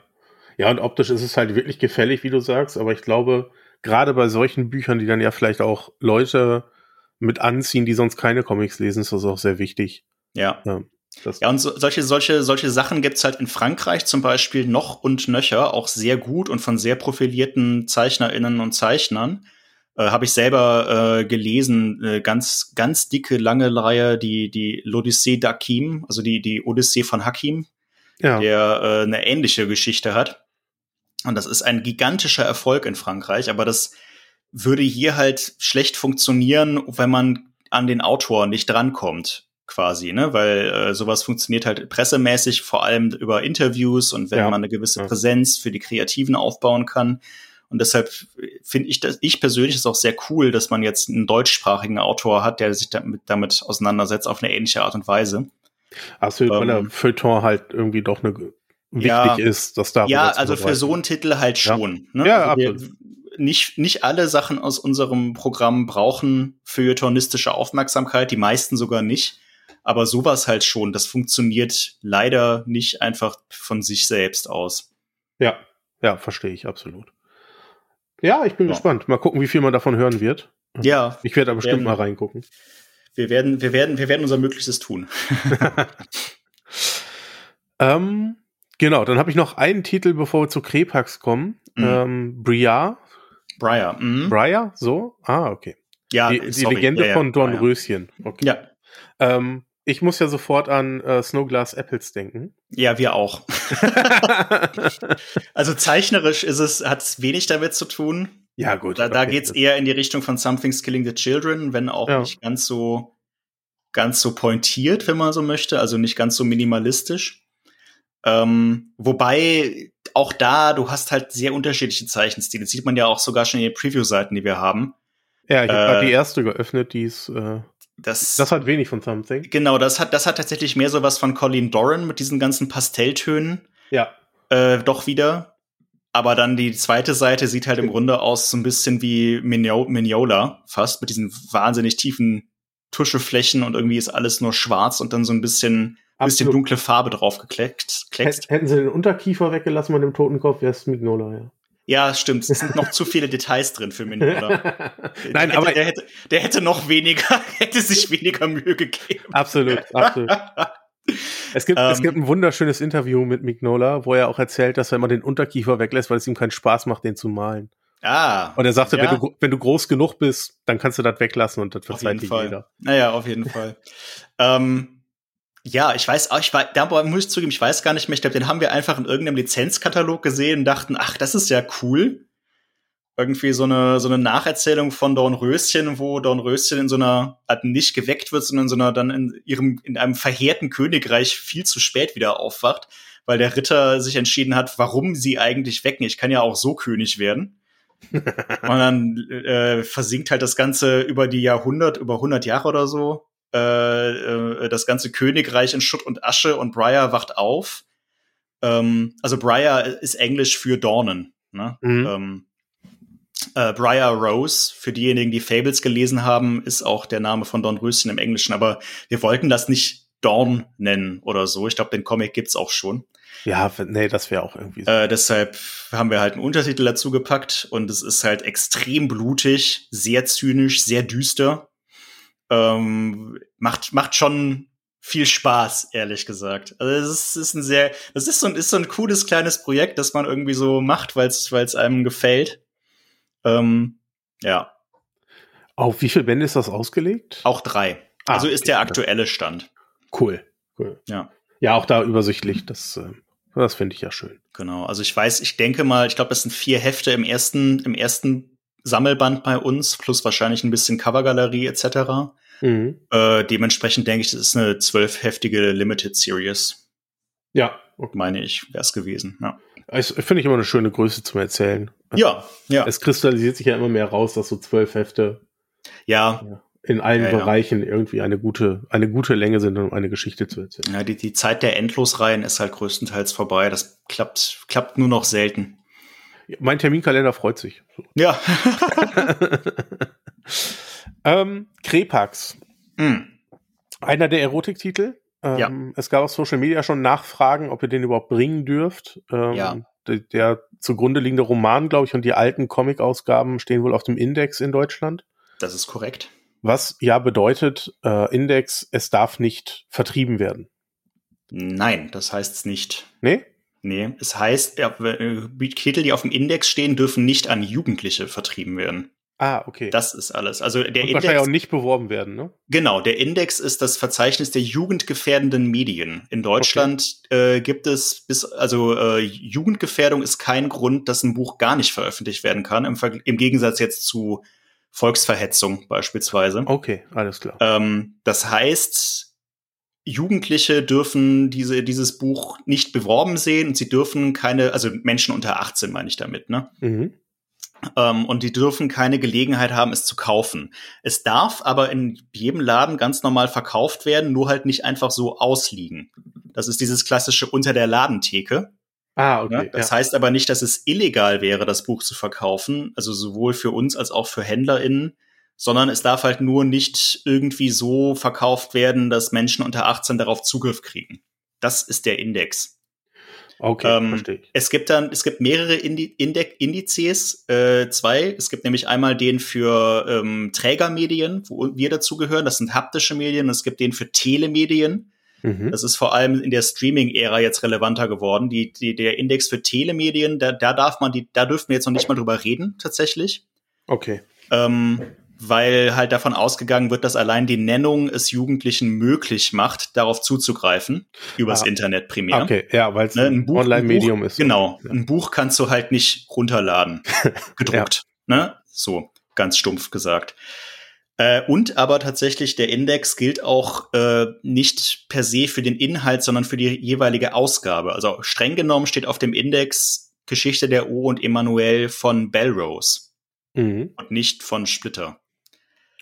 Ja, und optisch ist es halt wirklich gefällig, wie du sagst. Aber ich glaube, gerade bei solchen Büchern, die dann ja vielleicht auch Leute mit anziehen, die sonst keine Comics lesen, ist das auch sehr wichtig. Ja. ja. Das ja, und so, solche, solche, solche Sachen gibt's halt in Frankreich zum Beispiel noch und nöcher, auch sehr gut und von sehr profilierten ZeichnerInnen und Zeichnern. Äh, Habe ich selber äh, gelesen, äh, ganz, ganz dicke, lange Reihe, die, die L'Odyssée d'Hakim, also die, die Odyssee von Hakim, ja. der äh, eine ähnliche Geschichte hat. Und das ist ein gigantischer Erfolg in Frankreich, aber das würde hier halt schlecht funktionieren, wenn man an den Autor nicht drankommt, quasi, ne? Weil äh, sowas funktioniert halt pressemäßig, vor allem über Interviews und wenn ja. man eine gewisse Präsenz für die Kreativen aufbauen kann. Und deshalb finde ich das, ich persönlich ist auch sehr cool, dass man jetzt einen deutschsprachigen Autor hat, der sich damit, damit auseinandersetzt auf eine ähnliche Art und Weise. Absolut, ähm, weil der Feuilleton halt irgendwie doch eine wichtig ja, ist, dass da Ja, also für so einen Titel halt schon. Ja, ne? ja also absolut. Wir, nicht, nicht alle Sachen aus unserem Programm brauchen feuilletonistische Aufmerksamkeit, die meisten sogar nicht. Aber sowas halt schon, das funktioniert leider nicht einfach von sich selbst aus. Ja, ja, verstehe ich absolut. Ja, ich bin ja. gespannt. Mal gucken, wie viel man davon hören wird. Ja. Ich werde da bestimmt werden, mal reingucken. Wir werden, wir werden, wir werden unser Möglichstes tun. ähm, genau, dann habe ich noch einen Titel, bevor wir zu Krepax kommen. Mhm. Ähm, Briar Briar. Mhm. Briar, so? Ah, okay. Ja, die, die Legende ja, von Dornröschen. Okay. Ja. Ähm, ich muss ja sofort an äh, Snowglass Apples denken. Ja, wir auch. also zeichnerisch ist es, hat es wenig damit zu tun. Ja, gut. Da, da okay. geht's eher in die Richtung von Something's Killing the Children, wenn auch ja. nicht ganz so, ganz so pointiert, wenn man so möchte, also nicht ganz so minimalistisch. Ähm, wobei auch da, du hast halt sehr unterschiedliche Zeichenstile. Das sieht man ja auch sogar schon in den Preview-Seiten, die wir haben. Ja, ich habe äh, die erste geöffnet, die ist. Äh, das, das hat wenig von Something. Genau, das hat, das hat tatsächlich mehr so was von Colin Doran mit diesen ganzen Pastelltönen. Ja. Äh, doch wieder. Aber dann die zweite Seite sieht halt im Grunde aus so ein bisschen wie Migno Mignola, fast, mit diesen wahnsinnig tiefen Tuscheflächen und irgendwie ist alles nur schwarz und dann so ein bisschen Absolut. bisschen dunkle Farbe drauf gekleckt. Hätten sie den Unterkiefer weggelassen bei dem Totenkopf, wäre es Mignola, ja. Ja, stimmt. Es sind noch zu viele Details drin für Mignola. Nein, der aber hätte, der, hätte, der hätte noch weniger, hätte sich weniger Mühe gegeben. Absolut, absolut. Es gibt, um, es gibt ähm. ein wunderschönes Interview mit Mignola, wo er auch erzählt, dass er immer den Unterkiefer weglässt, weil es ihm keinen Spaß macht, den zu malen. Ah. Und er sagte, ja. wenn, du, wenn du groß genug bist, dann kannst du das weglassen und das verzeiht dir jeder. Naja, auf jeden Fall. ähm, ja, ich weiß auch, ich war, da muss ich zugeben, ich weiß gar nicht mehr. Ich glaube, den haben wir einfach in irgendeinem Lizenzkatalog gesehen und dachten, ach, das ist ja cool. Irgendwie so eine, so eine Nacherzählung von Dornröschen, wo Dornröschen in so einer, halt nicht geweckt wird, sondern in so einer, dann in ihrem, in einem verheerten Königreich viel zu spät wieder aufwacht, weil der Ritter sich entschieden hat, warum sie eigentlich wecken. Ich kann ja auch so König werden. und dann äh, versinkt halt das Ganze über die Jahrhundert, über 100 Jahre oder so äh, äh, das ganze Königreich in Schutt und Asche und Briar wacht auf. Ähm, also Briar ist Englisch für Dornen. Ne? Mhm. Ähm, äh, Briar Rose, für diejenigen, die Fables gelesen haben, ist auch der Name von Dornröschen im Englischen, aber wir wollten das nicht Dorn nennen oder so. Ich glaube, den Comic gibt's auch schon. Ja, nee, das wäre auch irgendwie so. Äh, deshalb haben wir halt einen Untertitel dazu gepackt und es ist halt extrem blutig, sehr zynisch, sehr düster ähm, macht, macht schon viel Spaß, ehrlich gesagt. Also es ist, ist ein sehr, das ist so ein, ist so ein cooles kleines Projekt, das man irgendwie so macht, weil es einem gefällt. Ähm, ja. Auf wie viele Bände ist das ausgelegt? Auch drei. Ah, also ist okay. der aktuelle Stand. Cool. cool. Ja. Ja, auch da übersichtlich. Das, äh, das finde ich ja schön. Genau. Also ich weiß, ich denke mal, ich glaube, es sind vier Hefte im ersten, im ersten Sammelband bei uns, plus wahrscheinlich ein bisschen Covergalerie etc. Mhm. Äh, dementsprechend denke ich, das ist eine zwölfheftige Limited Series. Ja. Okay. Meine ich, wäre es gewesen. Ja. Das finde ich immer eine schöne Größe zum Erzählen. Ja, ja. Es kristallisiert sich ja immer mehr raus, dass so zwölf Hefte ja. in allen ja, Bereichen ja. irgendwie eine gute, eine gute Länge sind, um eine Geschichte zu erzählen. Ja, die, die Zeit der Endlosreihen ist halt größtenteils vorbei. Das klappt, klappt nur noch selten. Mein Terminkalender freut sich. Ja. ähm, Krepax. Mhm. Einer der Erotiktitel. Ähm, ja. Es gab auf Social Media schon Nachfragen, ob ihr den überhaupt bringen dürft. Ähm, ja. Der, der zugrunde liegende Roman, glaube ich, und die alten Comic-Ausgaben stehen wohl auf dem Index in Deutschland. Das ist korrekt. Was ja bedeutet, äh, Index, es darf nicht vertrieben werden. Nein, das heißt es nicht. Nee? Nee, es heißt, ja, Titel, die auf dem Index stehen, dürfen nicht an Jugendliche vertrieben werden. Ah, okay. Das ist alles. Also der Und Index. wahrscheinlich auch nicht beworben werden, ne? Genau, der Index ist das Verzeichnis der jugendgefährdenden Medien. In Deutschland äh, gibt es bis, also äh, Jugendgefährdung ist kein Grund, dass ein Buch gar nicht veröffentlicht werden kann, im, im Gegensatz jetzt zu Volksverhetzung beispielsweise. Okay, alles klar. Ähm, das heißt, Jugendliche dürfen diese, dieses Buch nicht beworben sehen und sie dürfen keine, also Menschen unter 18 meine ich damit, ne? Mhm. Ähm, und die dürfen keine Gelegenheit haben, es zu kaufen. Es darf aber in jedem Laden ganz normal verkauft werden, nur halt nicht einfach so ausliegen. Das ist dieses klassische unter der Ladentheke. Ah, Ne? okay. Das ja. heißt aber nicht, dass es illegal wäre, das Buch zu verkaufen, also sowohl für uns als auch für HändlerInnen, sondern es darf halt nur nicht irgendwie so verkauft werden, dass Menschen unter 18 darauf Zugriff kriegen. Das ist der Index. Okay, ähm, verstehe ich. Es gibt dann, es gibt mehrere Indi Indizes, äh, zwei. Es gibt nämlich einmal den für ähm, Trägermedien, wo wir dazugehören. Das sind haptische Medien. Und es gibt den für Telemedien. Mhm. Das ist vor allem in der Streaming-Ära jetzt relevanter geworden. Die, die, der Index für Telemedien, da, da darf man die, da dürfen wir jetzt noch nicht mal drüber reden, tatsächlich. Okay. Ähm, weil halt davon ausgegangen wird, dass allein die Nennung es Jugendlichen möglich macht, darauf zuzugreifen, übers Ah. Internet primär. Okay, ja, weil es Ne, ein Online-Medium ist. Genau. Ja. Ein Buch kannst du halt nicht runterladen. Gedruckt. Ne? So, ganz stumpf gesagt. Äh, und aber tatsächlich, der Index gilt auch äh, nicht per se für den Inhalt, sondern für die jeweilige Ausgabe. Also streng genommen steht auf dem Index Geschichte der O und Emanuel von Belrose Mhm. und nicht von Splitter.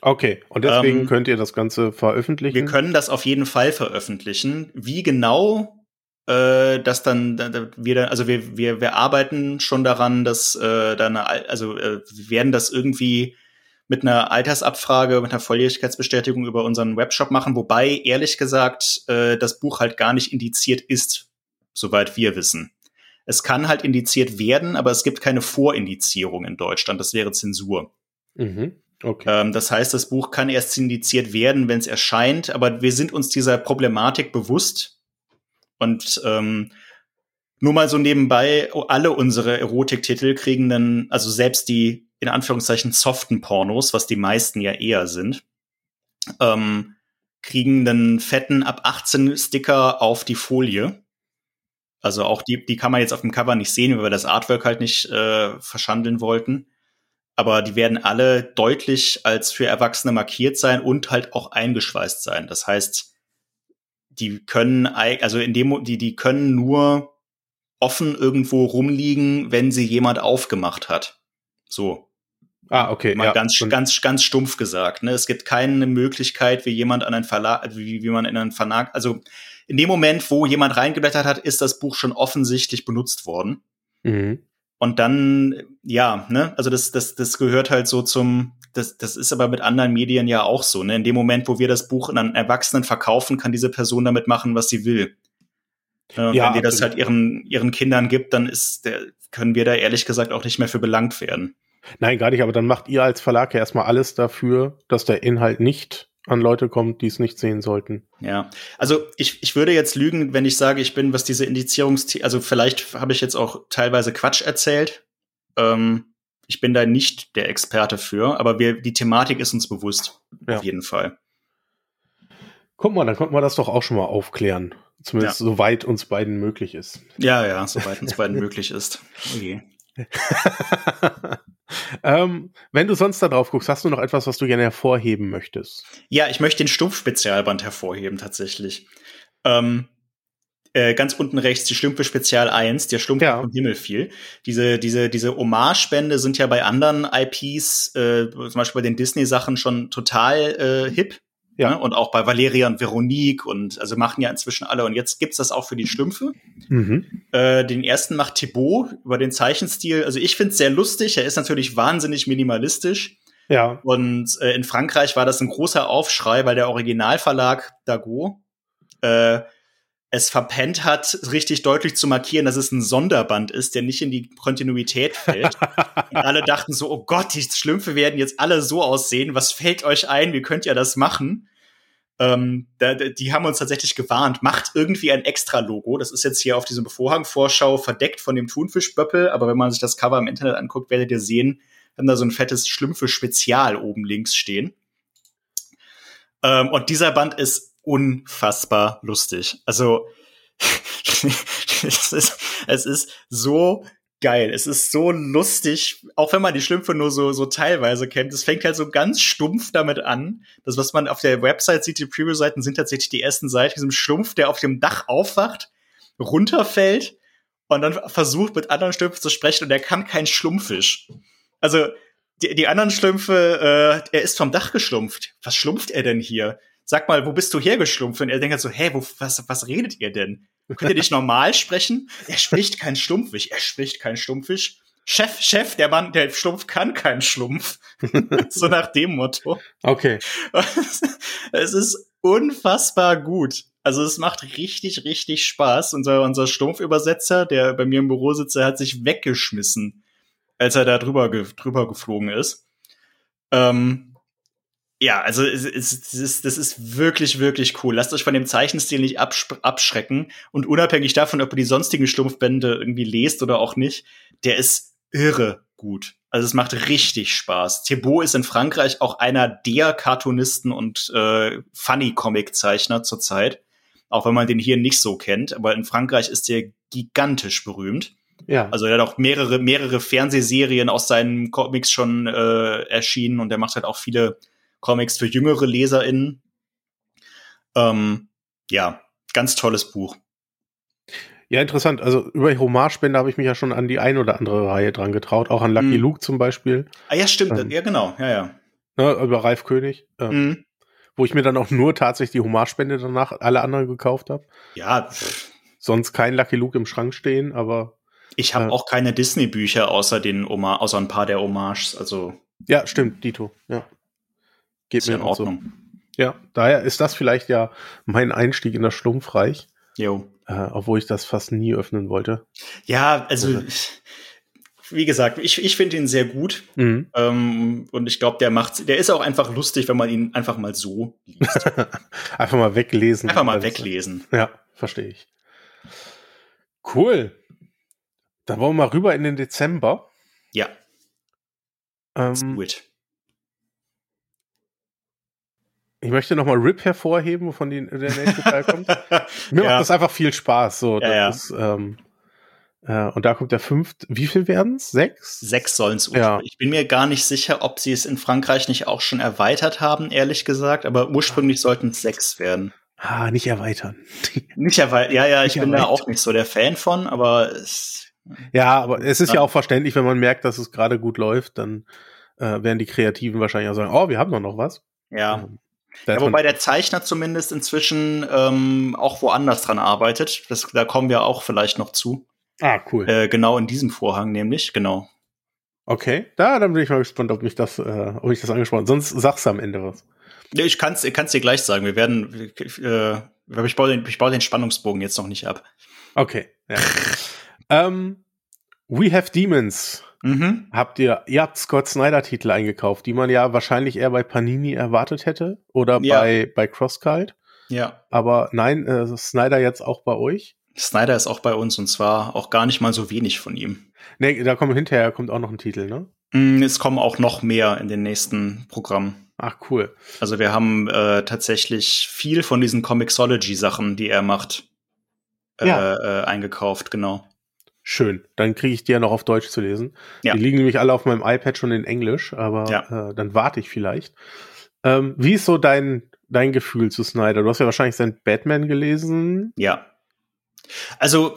Okay, und deswegen Ähm, könnt ihr das Ganze veröffentlichen? Wir können das auf jeden Fall veröffentlichen. Wie genau äh, das dann, da, da, wir dann, also wir, wir, wir arbeiten schon daran, dass äh, dann, also äh, wir werden das irgendwie mit einer Altersabfrage, mit einer Volljährigkeitsbestätigung über unseren Webshop machen, wobei ehrlich gesagt äh, das Buch halt gar nicht indiziert ist, soweit wir wissen. Es kann halt indiziert werden, aber es gibt keine Vorindizierung in Deutschland. Das wäre Zensur. Mhm. Okay. Ähm, das heißt, das Buch kann erst indiziert werden, wenn es erscheint, aber wir sind uns dieser Problematik bewusst. Und ähm, nur mal so nebenbei, alle unsere Erotiktitel kriegen dann, also selbst die in Anführungszeichen soften Pornos, was die meisten ja eher sind, ähm, kriegen dann fetten ab 18 Sticker auf die Folie. Also auch die, die kann man jetzt auf dem Cover nicht sehen, weil wir das Artwork halt nicht äh, verschandeln wollten aber die werden alle deutlich als für Erwachsene markiert sein und halt auch eingeschweißt sein. Das heißt, die können, also in dem, die, die können nur offen irgendwo rumliegen, wenn sie jemand aufgemacht hat. So, ah, okay. mal ja. ganz, Und- ganz, ganz stumpf gesagt. Ne? Es gibt keine Möglichkeit, wie jemand an einen Verlag, wie, wie man in einen Verlag, also in dem Moment, wo jemand reingeblättert hat, ist das Buch schon offensichtlich benutzt worden. Mhm. Und dann, ja, ne, also das, das, das gehört halt so zum, das, das ist aber mit anderen Medien ja auch so, ne? In dem Moment, wo wir das Buch an einen Erwachsenen verkaufen, kann diese Person damit machen, was sie will. Äh, und Ja, wenn die das absolut. halt ihren, ihren Kindern gibt, dann ist der, können wir da ehrlich gesagt auch nicht mehr für belangt werden. Nein, gar nicht, aber dann macht ihr als Verlag ja erstmal alles dafür, dass der Inhalt nicht an Leute kommt, die es nicht sehen sollten. Ja, also ich, ich würde jetzt lügen, wenn ich sage, ich bin, was diese Indizierungs, also vielleicht habe ich jetzt auch teilweise Quatsch erzählt. Ähm, ich bin da nicht der Experte für, aber wir, die Thematik ist uns bewusst, Ja. auf jeden Fall. Guck mal, dann konnten wir das doch auch schon mal aufklären. Zumindest soweit uns beiden möglich ist. Ja, ja, soweit uns beiden möglich ist. Okay. ähm, wenn du sonst da drauf guckst, hast du noch etwas, was du gerne hervorheben möchtest? Ja, ich möchte den Stumpf-Spezialband hervorheben, tatsächlich. Ähm, äh, ganz unten rechts die Schlümpfe Spezial 1, der Schlumpf Ja. vom Himmel fiel. Diese, diese, diese Hommage-Spende sind ja bei anderen IPs, äh, zum Beispiel bei den Disney-Sachen schon total äh, hip. Ja. Ne? Und auch bei Valeria und Veronique und also machen ja inzwischen alle. Und jetzt gibt's das auch für die Schlümpfe. Mhm. Äh, den ersten macht Thibaut über den Zeichenstil. Also ich find's sehr lustig. Er ist natürlich wahnsinnig minimalistisch. Ja. Und äh, in Frankreich war das ein großer Aufschrei, weil der Originalverlag Dago äh, es verpennt hat, richtig deutlich zu markieren, dass es ein Sonderband ist, der nicht in die Kontinuität fällt. Und alle dachten so, oh Gott, die Schlümpfe werden jetzt alle so aussehen. Was fällt euch ein? Wie könnt ihr das machen? Ähm, da, die haben uns tatsächlich gewarnt, macht irgendwie ein Extra-Logo. Das ist jetzt hier auf diesem Vorhang-Vorschau verdeckt von dem Thunfischböppel, aber wenn man sich das Cover im Internet anguckt, werdet ihr sehen, haben da so ein fettes Schlümpfe-Spezial oben links stehen. Ähm, und dieser Band ist unfassbar lustig. Also es, ist, es ist so geil. Es ist so lustig, auch wenn man die Schlümpfe nur so, so teilweise kennt. Es fängt halt so ganz stumpf damit an. Das, was man auf der Website sieht, die Preview-Seiten sind tatsächlich die ersten Seiten, diesem Schlumpf, der auf dem Dach aufwacht, runterfällt und dann versucht, mit anderen Schlümpfen zu sprechen und er kann kein Schlumpfisch. Also, die, die anderen Schlümpfe, äh, er ist vom Dach geschlumpft. Was schlumpft er denn hier? Sag mal, wo bist du hergeschlumpft? Und er denkt halt so, hä, wo, was, was redet ihr denn? Könnt ihr nicht normal sprechen? Er spricht kein Schlumpfisch. Er spricht kein Schlumpfisch. Chef, Chef, der Mann, der Schlumpf kann kein Schlumpf. so nach dem Motto. Okay. es ist unfassbar gut. Also es macht richtig, richtig Spaß. Unser, unser Stumpfübersetzer, der bei mir im Büro sitzt, der hat sich weggeschmissen, als er da drüber, ge drüber geflogen ist. Ähm, ja, also es, es, es ist, das ist wirklich, wirklich cool. Lasst euch von dem Zeichenstil nicht abschrecken. Und unabhängig davon, ob ihr die sonstigen Schlumpfbände irgendwie lest oder auch nicht, der ist irre gut. Also es macht richtig Spaß. Thibaut ist in Frankreich auch einer der Cartoonisten und äh, Funny-Comic-Zeichner zurzeit. Auch wenn man den hier nicht so kennt. Aber in Frankreich ist der gigantisch berühmt. Ja. Also er hat auch mehrere, mehrere Fernsehserien aus seinen Comics schon äh, erschienen und er macht halt auch viele Comics für jüngere LeserInnen. Ähm, ja, ganz tolles Buch. Ja, interessant. Also über Homarspende habe ich mich ja schon an die ein oder andere Reihe dran getraut, auch an Lucky mm. Luke zum Beispiel. Ah ja, stimmt. Ähm, ja, genau. Ja, ja. Ne, über Ralf König. Ähm, mm. Wo ich mir dann auch nur tatsächlich die Homarspende danach alle anderen gekauft habe. Ja. Sonst kein Lucky Luke im Schrank stehen, aber. Ich habe äh, auch keine Disney-Bücher außer den Oma außer ein paar der Hommages, also. Ja, stimmt, Dito, ja. Geht ist mir in Ordnung. So. Ja, daher ist das vielleicht ja mein Einstieg in das Schlumpfreich. Jo. Äh, obwohl ich das fast nie öffnen wollte. Ja, also wie gesagt, ich, ich finde ihn sehr gut. Mhm. Ähm, und ich glaube, der macht, der ist auch einfach lustig, wenn man ihn einfach mal so liest. einfach mal weglesen. Einfach mal weglesen. Ja, verstehe ich. Cool. Dann wollen wir mal rüber in den Dezember. Ja. Ähm, Let's Ich möchte nochmal Rip hervorheben, von dem der nächste Teil kommt. Mir ja. macht das einfach viel Spaß. So, ja. Ist, ähm, äh, und da kommt der fünfte. Wie viel werden es? Sechs? Sechs sollen es. Ja. Ich bin mir gar nicht sicher, ob sie es in Frankreich nicht auch schon erweitert haben, ehrlich gesagt. Aber ursprünglich sollten es sechs werden. Ah, nicht erweitern. nicht erweitern. Ja, ja, ich nicht bin erweitern. da auch nicht so der Fan von, aber es. Ja, aber es ist ja, ja auch verständlich, wenn man merkt, dass es gerade gut läuft, dann äh, werden die Kreativen wahrscheinlich auch sagen, oh, wir haben doch noch was. Ja. Ähm, ja, wobei der Zeichner zumindest inzwischen ähm, auch woanders dran arbeitet. Das, da kommen wir auch vielleicht noch zu. Ah, cool. Äh, genau in diesem Vorhang nämlich, genau. Okay, da dann bin ich mal gespannt, ob mich das, äh, ob ich das angesprochen. Sonst sagst du am Ende was. Ich kann es kann's dir gleich sagen. Wir werden, äh, ich baue, den, ich baue den Spannungsbogen jetzt noch nicht ab. Okay. Ja. ähm, We Have Demons Mhm. Habt ihr, ihr habt Scott Snyder Titel eingekauft, die man ja wahrscheinlich eher bei Panini erwartet hätte oder ja. bei, bei CrossCult. Ja. Aber nein, äh, Snyder jetzt auch bei euch? Snyder ist auch bei uns und zwar auch gar nicht mal so wenig von ihm. Nee, da kommt hinterher kommt auch noch ein Titel, ne? Mm, es kommen auch noch mehr in den nächsten Programmen. Ach, cool. Also wir haben äh, tatsächlich viel von diesen Comixology-Sachen, die er macht, äh, ja. äh, eingekauft, genau. Schön. Dann kriege ich die ja noch auf Deutsch zu lesen. Ja. Die liegen nämlich alle auf meinem iPad schon in Englisch, aber ja. äh, dann warte ich vielleicht. Ähm, wie ist so dein, dein Gefühl zu Snyder? Du hast ja wahrscheinlich sein Batman gelesen. Ja. Also,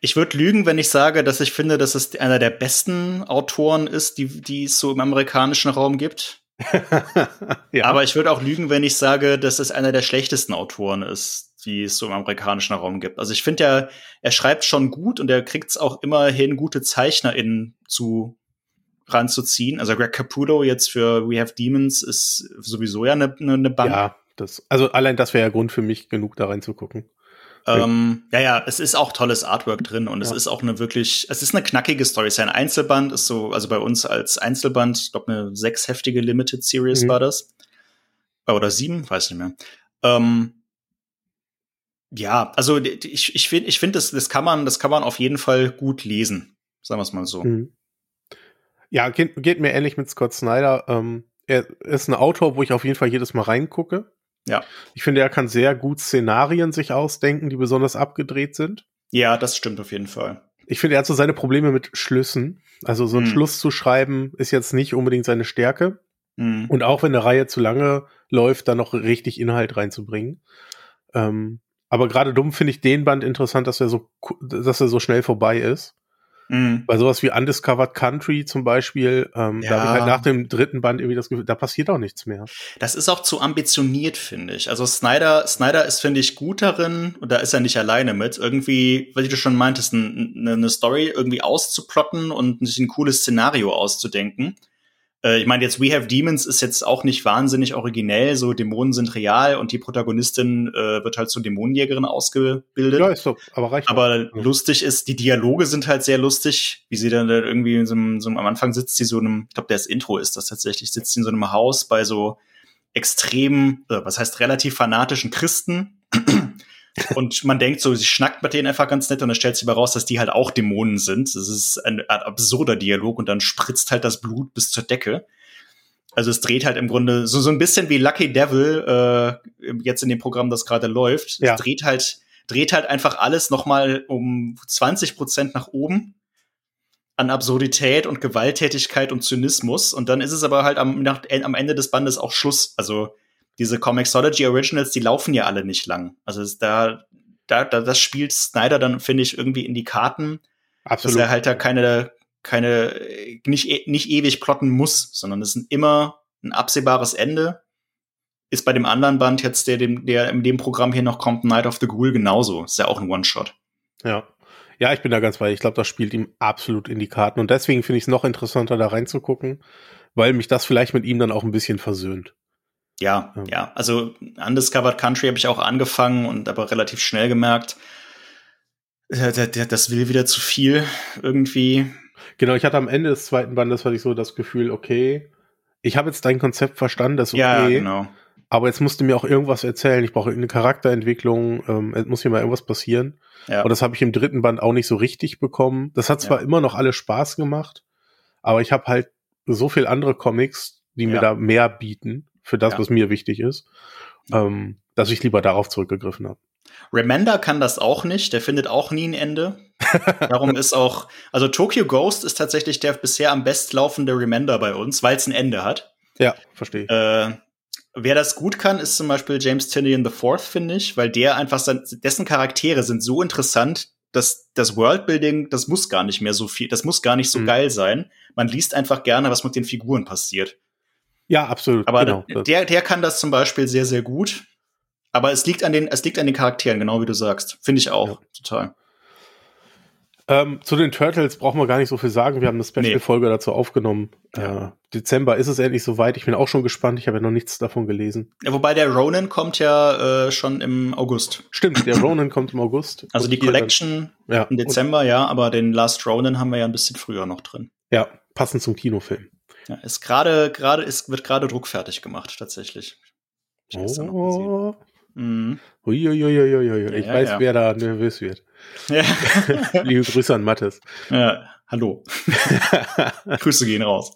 ich würde lügen, wenn ich sage, dass ich finde, dass es einer der besten Autoren ist, die, die es so im amerikanischen Raum gibt. ja. Aber ich würde auch lügen, wenn ich sage, dass es einer der schlechtesten Autoren ist, die es so im amerikanischen Raum gibt. Also ich finde, er, er schreibt schon gut und er kriegt es auch immerhin, gute ZeichnerInnen zu ranzuziehen. Also Greg Caputo jetzt für We Have Demons ist sowieso ja eine, eine Bank. Ja, das, also allein das wäre ja Grund für mich, genug da reinzugucken. Ähm, ja, ja, es ist auch tolles Artwork drin und ja. es ist auch eine wirklich, es ist eine knackige Story. Es ist ein Einzelband, ist so, also bei uns als Einzelband, ich glaube, eine sechsheftige Limited Series mhm. war das. Oder sieben, weiß nicht mehr. Ähm, ja, also ich, ich finde, ich finde, das, das kann man, das kann man auf jeden Fall gut lesen. Sagen wir es mal so. Mhm. Ja, geht, geht mir ähnlich mit Scott Snyder. Ähm, er ist ein Autor, wo ich auf jeden Fall jedes Mal reingucke. Ja. Ich finde, er kann sehr gut Szenarien sich ausdenken, die besonders abgedreht sind. Ja, das stimmt auf jeden Fall. Ich finde, er hat so seine Probleme mit Schlüssen. Also so einen Hm. Schluss zu schreiben ist jetzt nicht unbedingt seine Stärke. Mhm. Und auch wenn eine Reihe zu lange läuft, dann noch richtig Inhalt reinzubringen. Ähm, aber gerade dumm finde ich den Band interessant, dass er so, dass er so schnell vorbei ist. Mhm. Bei sowas wie Undiscovered Country zum Beispiel, ähm, da habe ich Ja. halt nach dem dritten Band irgendwie das Gefühl, da passiert auch nichts mehr. Das ist auch zu ambitioniert, finde ich. Also Snyder, Snyder ist, finde ich, gut darin, und da ist er nicht alleine mit, irgendwie, wie du schon meintest, eine Story irgendwie auszuplotten und sich ein cooles Szenario auszudenken. Äh, ich meine, jetzt We Have Demons ist jetzt auch nicht wahnsinnig originell, so Dämonen sind real und die Protagonistin äh, wird halt zur Dämonenjägerin ausgebildet. Ja, ist so, aber reicht. Aber Ja. lustig ist, die Dialoge sind halt sehr lustig, wie sie dann da irgendwie in so einem, so einem am Anfang sitzt sie so in einem, ich glaube, das Intro ist das tatsächlich, sitzt sie in so einem Haus bei so extrem, äh, was heißt relativ fanatischen Christen. Und man denkt so, sie schnackt mit denen einfach ganz nett und dann stellt sich aber raus, dass die halt auch Dämonen sind. Das ist ein Art absurder Dialog und dann spritzt halt das Blut bis zur Decke. Also es dreht halt im Grunde so, so ein bisschen wie Lucky Devil, äh, jetzt in dem Programm, das gerade läuft. Ja. Es dreht halt, dreht halt einfach alles nochmal um 20 Prozent nach oben an Absurdität und Gewalttätigkeit und Zynismus. Und dann ist es aber halt am, nach, am Ende des Bandes auch Schluss. Also diese Comixology Originals, die laufen ja alle nicht lang. Also da, da, da, das spielt Snyder dann, finde ich, irgendwie in die Karten, dass Absolut. er halt da keine, keine, nicht, e- nicht ewig plotten muss, sondern es ist immer ein absehbares Ende. Ist bei dem anderen Band jetzt, der, dem, der in dem Programm hier noch kommt, Night of the Ghoul genauso. Ist ja auch ein One-Shot. Ja. Ja, ich bin da ganz bei. Ich glaube, das spielt ihm absolut in die Karten. Und deswegen finde ich es noch interessanter, da reinzugucken, weil mich das vielleicht mit ihm dann auch ein bisschen versöhnt. Ja, Ja. ja. Also Undiscovered Country habe ich auch angefangen und aber relativ schnell gemerkt, äh, das will wieder zu viel irgendwie. Genau, ich hatte am Ende des zweiten Bandes hatte ich so das Gefühl, okay, ich habe jetzt dein Konzept verstanden, das ist okay, Ja, genau. aber jetzt musst du mir auch irgendwas erzählen. Ich brauche eine Charakterentwicklung, ähm, es muss hier mal irgendwas passieren. Ja. Und das habe ich im dritten Band auch nicht so richtig bekommen. Das hat zwar Ja. immer noch alles Spaß gemacht, aber ich habe halt so viel andere Comics, die mir da mehr bieten für das, Ja. was mir wichtig ist, ähm, dass ich lieber darauf zurückgegriffen habe. Remender kann das auch nicht, der findet auch nie ein Ende. Darum ist auch, also Tokyo Ghost ist tatsächlich der bisher am bestlaufende Remender bei uns, weil es ein Ende hat. Ja, verstehe. Äh, wer das gut kann, ist zum Beispiel James the Fourth, finde ich, weil der einfach sein, dessen Charaktere sind so interessant, dass das Worldbuilding, das muss gar nicht mehr so viel, das muss gar nicht so Mhm. geil sein. Man liest einfach gerne, was mit den Figuren passiert. Ja, absolut. Aber genau. Der, der kann das zum Beispiel sehr, sehr gut. Aber es liegt an den, es liegt an den Charakteren, genau wie du sagst. Finde ich auch, total. Ähm, zu den Turtles brauchen wir gar nicht so viel sagen. Wir haben eine Nee. Special-Folge dazu aufgenommen. Ja. Äh, Dezember ist es endlich soweit. Ich bin auch schon gespannt. Ich habe ja noch nichts davon gelesen. Ja, wobei der Ronin kommt ja äh, schon im August. Stimmt, der Ronin kommt im August. Also Und die Collection Dann, ja, im Dezember, ja, aber den Last Ronin haben wir ja ein bisschen früher noch drin. Und, ja, passend zum Kinofilm. Ja, ist gerade, gerade, ist, wird gerade druckfertig gemacht, tatsächlich. Ich. Oh. Mhm. Uiuiuiuiui. Ich Ja, weiß, ja. wer da nervös wird. Ja. Liebe Grüße an Mattes. ja, hallo. Grüße gehen raus.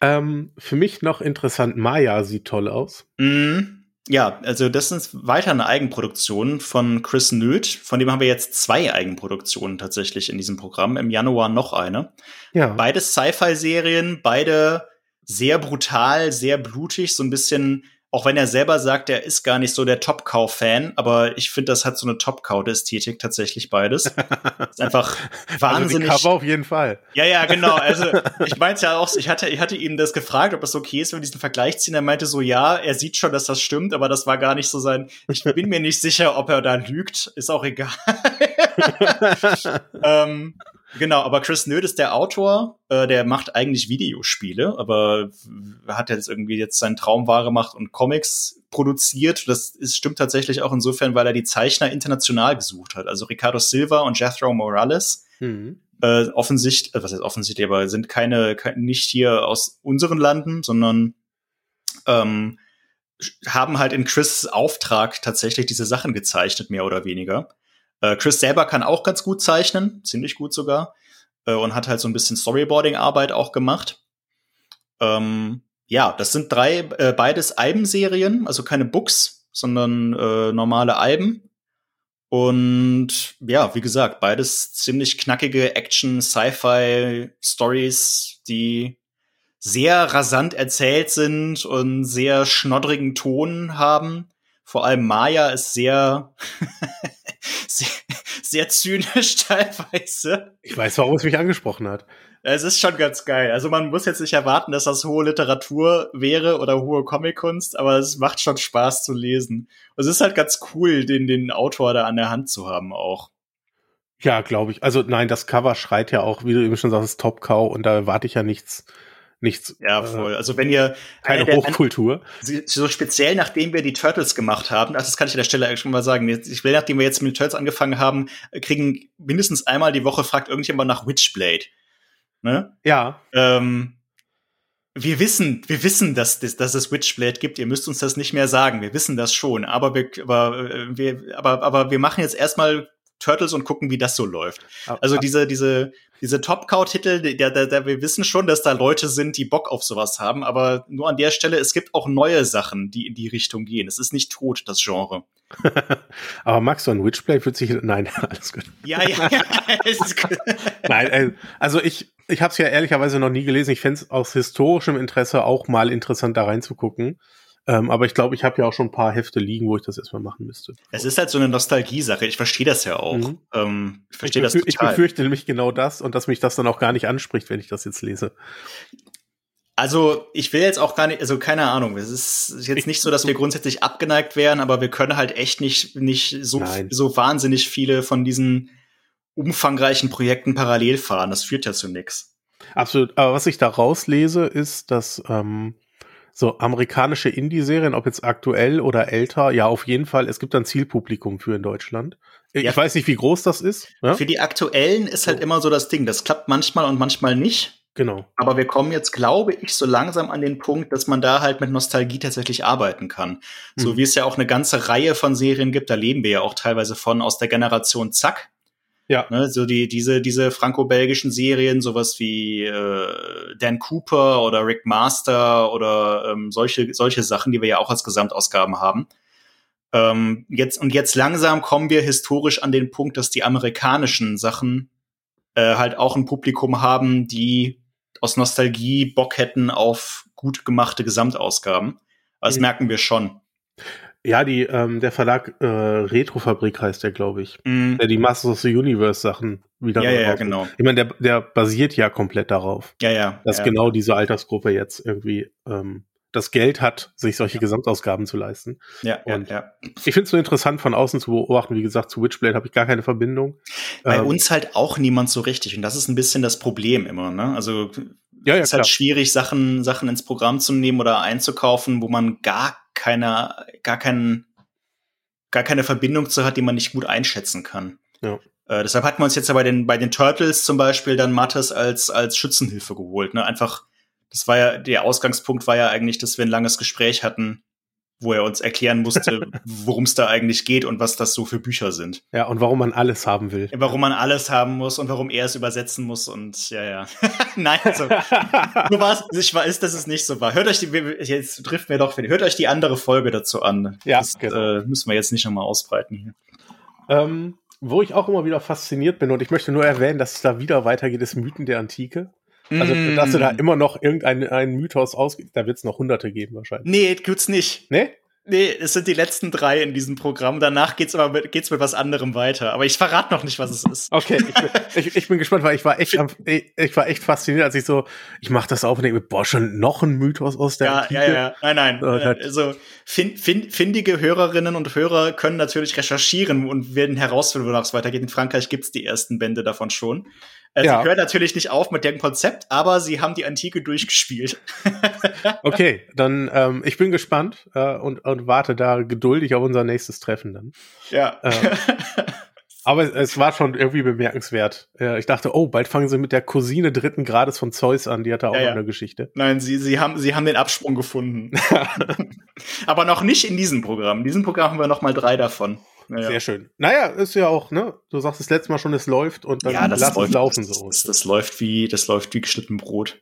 ähm, für mich noch interessant, Maya sieht toll aus. Mhm. Ja, also das ist weiter eine Eigenproduktion von Chris Nöth. Von dem haben wir jetzt zwei Eigenproduktionen tatsächlich in diesem Programm. Im Januar noch eine. Ja. Beides Sci-Fi-Serien, beide sehr brutal, sehr blutig, so ein bisschen, auch wenn er selber sagt, er ist gar nicht so der Top-Cow-Fan, aber ich finde, das hat so eine Top-Cow-Ästhetik tatsächlich beides. ist einfach wahnsinnig. Also die Cover auf jeden Fall. Ja, ja, genau. Also ich meinte ja auch, ich hatte, ich hatte ihn das gefragt, ob es okay ist, wenn wir diesen Vergleich ziehen. Er meinte so, ja, er sieht schon, dass das stimmt, aber das war gar nicht so sein. Ich bin mir nicht sicher, ob er da lügt. Ist auch egal. ähm, genau, aber Chris Nöd ist der Autor, äh, der macht eigentlich Videospiele, aber hat jetzt irgendwie jetzt seinen Traum wahr gemacht und Comics produziert. Das ist, stimmt tatsächlich auch insofern, weil er die Zeichner international gesucht hat. Also Ricardo Silva und Jethro Morales Mhm. äh, offensichtlich, äh, was heißt offensichtlich, aber sind keine, keine nicht hier aus unseren Landen, sondern ähm, haben halt in Chris Auftrag tatsächlich diese Sachen gezeichnet, mehr oder weniger. Äh, Chris selber kann auch ganz gut zeichnen, ziemlich gut sogar. äh, und hat halt so ein bisschen Storyboarding-Arbeit auch gemacht. Ähm, ja, das sind drei, äh, beides Albenserien, also keine Books, sondern äh, normale Alben. Und ja, wie gesagt, beides ziemlich knackige Action, Sci-Fi Stories, die sehr rasant erzählt sind und sehr schnoddrigen Ton haben. Vor allem Maya ist sehr, sehr, sehr zynisch teilweise. Ich weiß, warum es mich angesprochen hat. Es ist schon ganz geil. Also man muss jetzt nicht erwarten, dass das hohe Literatur wäre oder hohe Comickunst, aber es macht schon Spaß zu lesen. Und es ist halt ganz cool, den, den Autor da an der Hand zu haben auch. Ja, glaube ich. Also nein, das Cover schreit ja auch, wie du eben schon sagst, Top Cow und da erwarte ich ja nichts nichts. Ja, äh, voll. Also wenn ihr keine der, Hochkultur. So speziell nachdem wir die Turtles gemacht haben, das kann ich an der Stelle schon mal sagen. Ich will, nachdem wir jetzt mit den Turtles angefangen haben, kriegen mindestens einmal die Woche fragt irgendjemand nach Witchblade. Ne? Ja. Ähm, wir wissen, wir wissen, dass, dass, es Witchblade gibt. Ihr müsst uns das nicht mehr sagen. Wir wissen das schon. Aber wir, aber, äh, wir, aber, aber wir machen jetzt erstmal Turtles und gucken, wie das so läuft. Also diese, diese, diese Top-Cow-Titel, da, da, da, wir wissen schon, dass da Leute sind, die Bock auf sowas haben, aber nur an der Stelle, es gibt auch neue Sachen, die in die Richtung gehen. Es ist nicht tot, das Genre. aber Max, so ein Witchblade wird sich, nein, alles gut. Ja, ja, nein, äh, also ich, ich habe es ja ehrlicherweise noch nie gelesen. Ich fände es aus historischem Interesse auch mal interessant, da reinzugucken. Ähm, aber ich glaube, ich habe ja auch schon ein paar Hefte liegen, wo ich das erstmal machen müsste. Es ist halt so eine Nostalgie-Sache. Ich verstehe das ja auch. Mhm. Ähm, ich verstehe das total. Ich befürchte nämlich genau das und dass mich das dann auch gar nicht anspricht, wenn ich das jetzt lese. Also, ich will jetzt auch gar nicht, also keine Ahnung, es ist jetzt nicht so, dass wir grundsätzlich abgeneigt wären, aber wir können halt echt nicht, nicht so, so wahnsinnig viele von diesen umfangreichen Projekten parallel fahren. Das führt ja zu nichts. Absolut. Aber was ich da rauslese, ist, dass ähm, so amerikanische Indie-Serien, ob jetzt aktuell oder älter, ja, auf jeden Fall, es gibt ein Zielpublikum für in Deutschland. Ich ja. weiß nicht, wie groß das ist. Ja? Für die aktuellen ist halt immer so das Ding. Das klappt manchmal und manchmal nicht. Genau. Aber wir kommen jetzt, glaube ich, so langsam an den Punkt, dass man da halt mit Nostalgie tatsächlich arbeiten kann. Mhm. So wie es ja auch eine ganze Reihe von Serien gibt, da leben wir ja auch teilweise von aus der Generation Zack. Ja. Ne, so die, diese, diese franco-belgischen Serien, sowas wie äh, Dan Cooper oder Rick Master oder ähm, solche, solche Sachen, die wir ja auch als Gesamtausgaben haben. Ähm, jetzt, und jetzt langsam kommen wir historisch an den Punkt, dass die amerikanischen Sachen äh, halt auch ein Publikum haben, die aus Nostalgie Bock hätten auf gut gemachte Gesamtausgaben. Das mhm. merken wir schon. Ja, die, ähm, der Verlag äh, Retrofabrik heißt der, glaube ich. Mm. Der die Masters of the Universe Sachen wieder. Ja, ja, ja, genau. Ich meine, der, der basiert ja komplett darauf. Ja, ja. Dass ja. genau diese Altersgruppe jetzt irgendwie ähm, das Geld hat, sich solche ja. Gesamtausgaben zu leisten. Ja, und ja, ja. Ich finde es so interessant von außen zu beobachten. Wie gesagt, zu Witchblade habe ich gar keine Verbindung. Bei ähm, uns halt auch niemand so richtig. Und das ist ein bisschen das Problem immer. Ne? Also ja, ja, es ist halt schwierig, Sachen, Sachen ins Programm zu nehmen oder einzukaufen, wo man gar keine, gar keinen, gar keine Verbindung zu hat, die man nicht gut einschätzen kann. Ja. Äh, deshalb hatten wir uns jetzt ja bei den, bei den Turtles zum Beispiel dann Mattes als, als Schützenhilfe geholt. Ne? Einfach, das war ja, der Ausgangspunkt war ja eigentlich, dass wir ein langes Gespräch hatten wo er uns erklären musste, worum es da eigentlich geht und was das so für Bücher sind. Ja, und warum man alles haben will. Warum man alles haben muss und warum er es übersetzen muss und ja, ja. Nein, also, nur was, ich weiß, dass es nicht so war. Hört euch die, jetzt trifft mir doch, hört euch die andere Folge dazu an. Ja, das genau. äh, müssen wir jetzt nicht nochmal ausbreiten hier. Ähm, wo ich auch immer wieder fasziniert bin und ich möchte nur erwähnen, dass es da wieder weitergeht, ist Mythen der Antike. Also, mm. dass du da immer noch irgendein Mythos ausgeht, da wird es noch hunderte geben wahrscheinlich. Nee, gibt's nicht. Nee? Nee, es sind die letzten drei in diesem Programm. Danach geht's aber mit, geht's mit was anderem weiter. Aber ich verrate noch nicht, was es ist. Okay, ich bin, ich, ich bin gespannt, weil ich war echt, ich, war echt fasziniert, als ich so, ich mach das auf und denke, boah, schon noch ein Mythos aus der Ja, Antike? ja, ja, nein, nein. Oh, also fin, fin, findige Hörerinnen und Hörer können natürlich recherchieren und werden herausfinden, wonach es weitergeht. In Frankreich gibt's die ersten Bände davon schon. Äh, ja. Sie hören natürlich nicht auf mit dem Konzept, aber sie haben die Antike durchgespielt. okay, dann ähm, ich bin gespannt äh, und, und warte da geduldig auf unser nächstes Treffen dann. Ja. Ähm, aber es war schon irgendwie bemerkenswert. Äh, ich dachte, oh, bald fangen sie mit der Cousine dritten Grades von Zeus an. Die hatte auch ja, ja. eine Geschichte. Nein, sie, sie, haben, sie haben den Absprung gefunden. aber noch nicht in diesem Programm. In diesem Programm haben wir noch mal drei davon. Naja. sehr schön. Naja, ist ja auch, ne? Du sagst das letzte Mal schon, es läuft und dann ja, das lass läuft, es laufen das, so. Das, das, läuft wie, das läuft wie geschnitten Brot.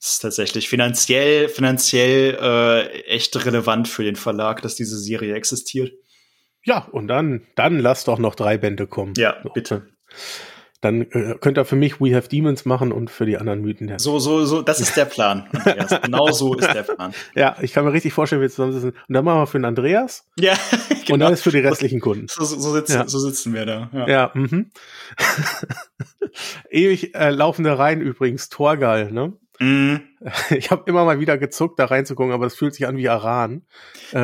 Das ist tatsächlich finanziell, finanziell äh, echt relevant für den Verlag, dass diese Serie existiert. Ja, und dann, dann lass doch noch drei Bände kommen. Ja, bitte. Dann äh, könnt ihr für mich We Have Demons machen und für die anderen Mythen. Ja. So, so, so, das ist der Plan, Andreas. genau so ist der Plan. Ja, ich kann mir richtig vorstellen, wie wir zusammensitzen. Und dann machen wir für den Andreas. Ja, genau. Und dann ist für die restlichen Kunden. So, so, so, sitzen, ja. so sitzen wir da. Ja, ja mhm. Ewig äh, laufende Reihen übrigens, Torgal, ne? Mm. Ich habe immer mal wieder gezuckt, da reinzugucken, aber es fühlt sich an wie Aran. Äh,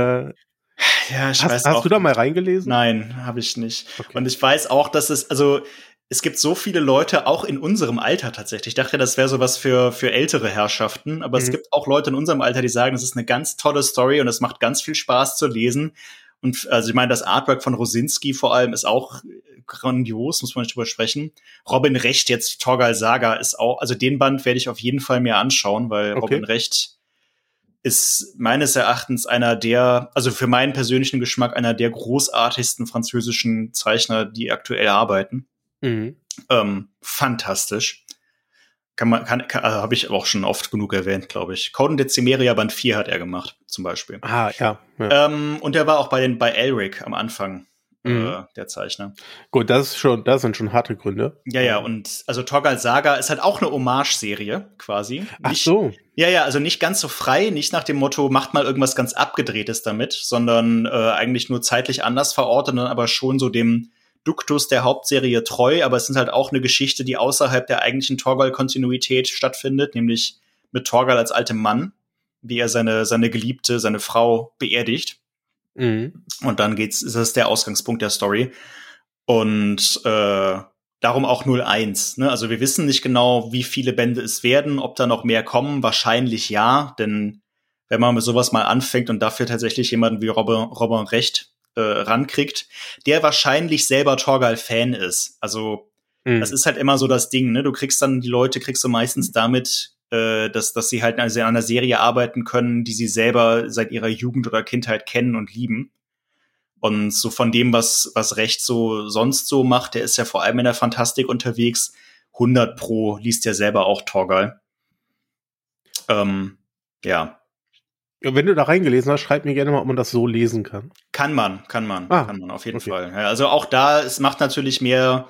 ja, ich hast, weiß hast auch. du da mal reingelesen? Nein, habe ich nicht. Okay. Und ich weiß auch, dass es, also es gibt so viele Leute, auch in unserem Alter tatsächlich. Ich dachte, das wäre sowas für, für ältere Herrschaften, aber mhm. es gibt auch Leute in unserem Alter, die sagen, das ist eine ganz tolle Story und es macht ganz viel Spaß zu lesen. Und also ich meine, das Artwork von Rosinski vor allem ist auch grandios, muss man nicht drüber sprechen. Robin Recht, jetzt Torgal Saga, ist auch, also den Band werde ich auf jeden Fall mir anschauen, weil okay. Robin Recht ist meines Erachtens einer der, also für meinen persönlichen Geschmack, einer der großartigsten französischen Zeichner, die aktuell arbeiten. Mhm. Ähm, fantastisch. Kann man, kann, kann also habe ich auch schon oft genug erwähnt, glaube ich. Coden Decimeria Band 4 hat er gemacht, zum Beispiel. Ah, ja. ja. Ähm, und er war auch bei den, bei Elric am Anfang. Mhm. Äh, der Zeichner. Gut, das ist schon, das sind schon harte Gründe. Ja, ja, und also Torgal Saga ist halt auch eine Hommage-Serie, quasi. Ach nicht, so. Ja, ja, also nicht ganz so frei, nicht nach dem Motto, macht mal irgendwas ganz Abgedrehtes damit, sondern äh, eigentlich nur zeitlich anders verortet, dann aber schon so dem Duktus der Hauptserie treu, aber es sind halt auch eine Geschichte, die außerhalb der eigentlichen Torgal-Kontinuität stattfindet, nämlich mit Torgal als altem Mann, wie er seine, seine Geliebte, seine Frau beerdigt. Mhm. Und dann geht's, ist das der Ausgangspunkt der Story. Und äh, darum auch 01. Ne? Also wir wissen nicht genau, wie viele Bände es werden, ob da noch mehr kommen. Wahrscheinlich ja, denn wenn man mit sowas mal anfängt und dafür tatsächlich jemanden wie Robin, Robin Recht äh, rankriegt, der wahrscheinlich selber Torgal-Fan ist. Also mhm. das ist halt immer so das Ding. Ne? Du kriegst dann die Leute, kriegst du meistens damit äh, dass, dass sie halt also an einer Serie arbeiten können, die sie selber seit ihrer Jugend oder Kindheit kennen und lieben. Und so von dem, was, was Recht so sonst so macht, der ist ja vor allem in der Fantastik unterwegs. 100 pro liest ja selber auch Torgal. Ähm, ja. Wenn du da reingelesen hast, schreib mir gerne mal, ob man das so lesen kann. Kann man, kann man, ah, kann man auf jeden okay. Fall. Ja, also auch da, es macht natürlich mehr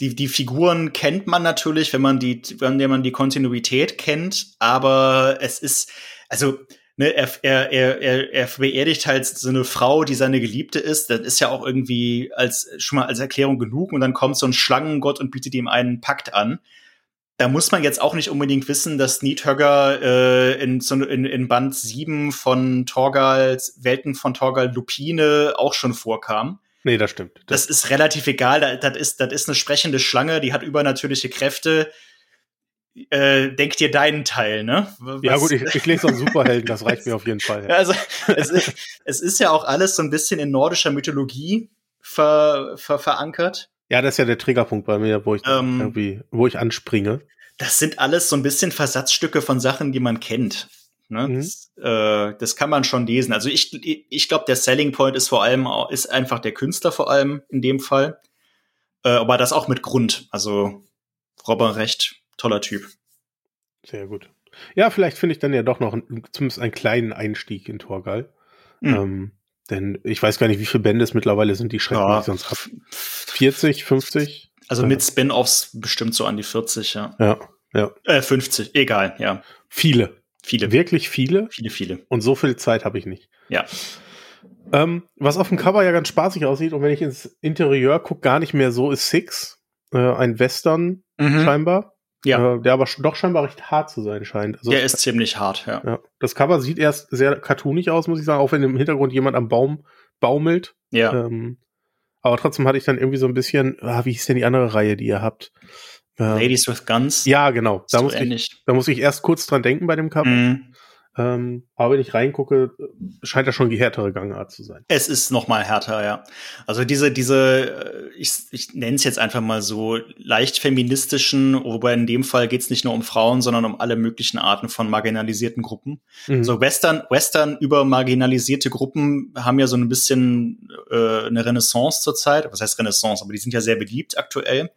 die, die Figuren kennt man natürlich, wenn man die, wenn man die Kontinuität kennt, aber es ist, also, ne, er, er, er, er beerdigt halt so eine Frau, die seine Geliebte ist. Das ist ja auch irgendwie als, schon mal als Erklärung genug und dann kommt so ein Schlangengott und bietet ihm einen Pakt an. Da muss man jetzt auch nicht unbedingt wissen, dass Niethögger äh, in, in, in Band 7 von Torgals, Welten von Torgal Lupine auch schon vorkam. Nee, das stimmt. Das, das ist relativ egal. Das, das, ist, das ist eine sprechende Schlange, die hat übernatürliche Kräfte. Äh, denk dir deinen Teil, ne? Was? Ja, gut, ich, ich lese auch Superhelden, das reicht mir auf jeden Fall. Ja. Also, es ist, es ist ja auch alles so ein bisschen in nordischer Mythologie ver, ver, verankert. Ja, das ist ja der Triggerpunkt bei mir, wo ich ähm, irgendwie, wo ich anspringe. Das sind alles so ein bisschen Versatzstücke von Sachen, die man kennt. Ne? Mhm. Das, äh, das kann man schon lesen. Also ich, ich glaube, der Selling Point ist vor allem ist einfach der Künstler vor allem in dem Fall. Äh, aber das auch mit Grund. Also Robber recht toller Typ. Sehr gut. Ja, vielleicht finde ich dann ja doch noch zumindest einen kleinen Einstieg in Torgal. Mhm. Ähm, denn ich weiß gar nicht, wie viele Bände es mittlerweile sind, die schrecken ja. sonst ab. 40, 50? Also mit Spin-Offs bestimmt so an die 40, ja. Ja, ja. Äh, 50, egal, ja. Viele. Viele. Wirklich viele? Viele, viele. Und so viel Zeit habe ich nicht. Ja. Ähm, was auf dem Cover ja ganz spaßig aussieht und wenn ich ins Interieur gucke, gar nicht mehr so ist Six. Äh, ein Western mhm. scheinbar. Ja. Äh, der aber doch scheinbar recht hart zu sein scheint. Also, der ist ziemlich hart, ja. ja. Das Cover sieht erst sehr cartoonig aus, muss ich sagen, auch wenn im Hintergrund jemand am Baum baumelt. Ja. Ähm, aber trotzdem hatte ich dann irgendwie so ein bisschen, ah, wie hieß denn die andere Reihe, die ihr habt? Ladies with Guns. Ja, genau. Da muss, ich, da muss ich erst kurz dran denken bei dem Cover. Mhm. Ähm, aber wenn ich reingucke, scheint das schon die härtere Gangart zu sein. Es ist noch mal härter, ja. Also diese, diese, äh, ich, ich nenne es jetzt einfach mal so leicht feministischen, wobei in dem Fall geht es nicht nur um Frauen, sondern um alle möglichen Arten von marginalisierten Gruppen. Mhm. So Western, Western über marginalisierte Gruppen haben ja so ein bisschen äh, eine Renaissance zurzeit. Was heißt Renaissance? Aber die sind ja sehr beliebt aktuell.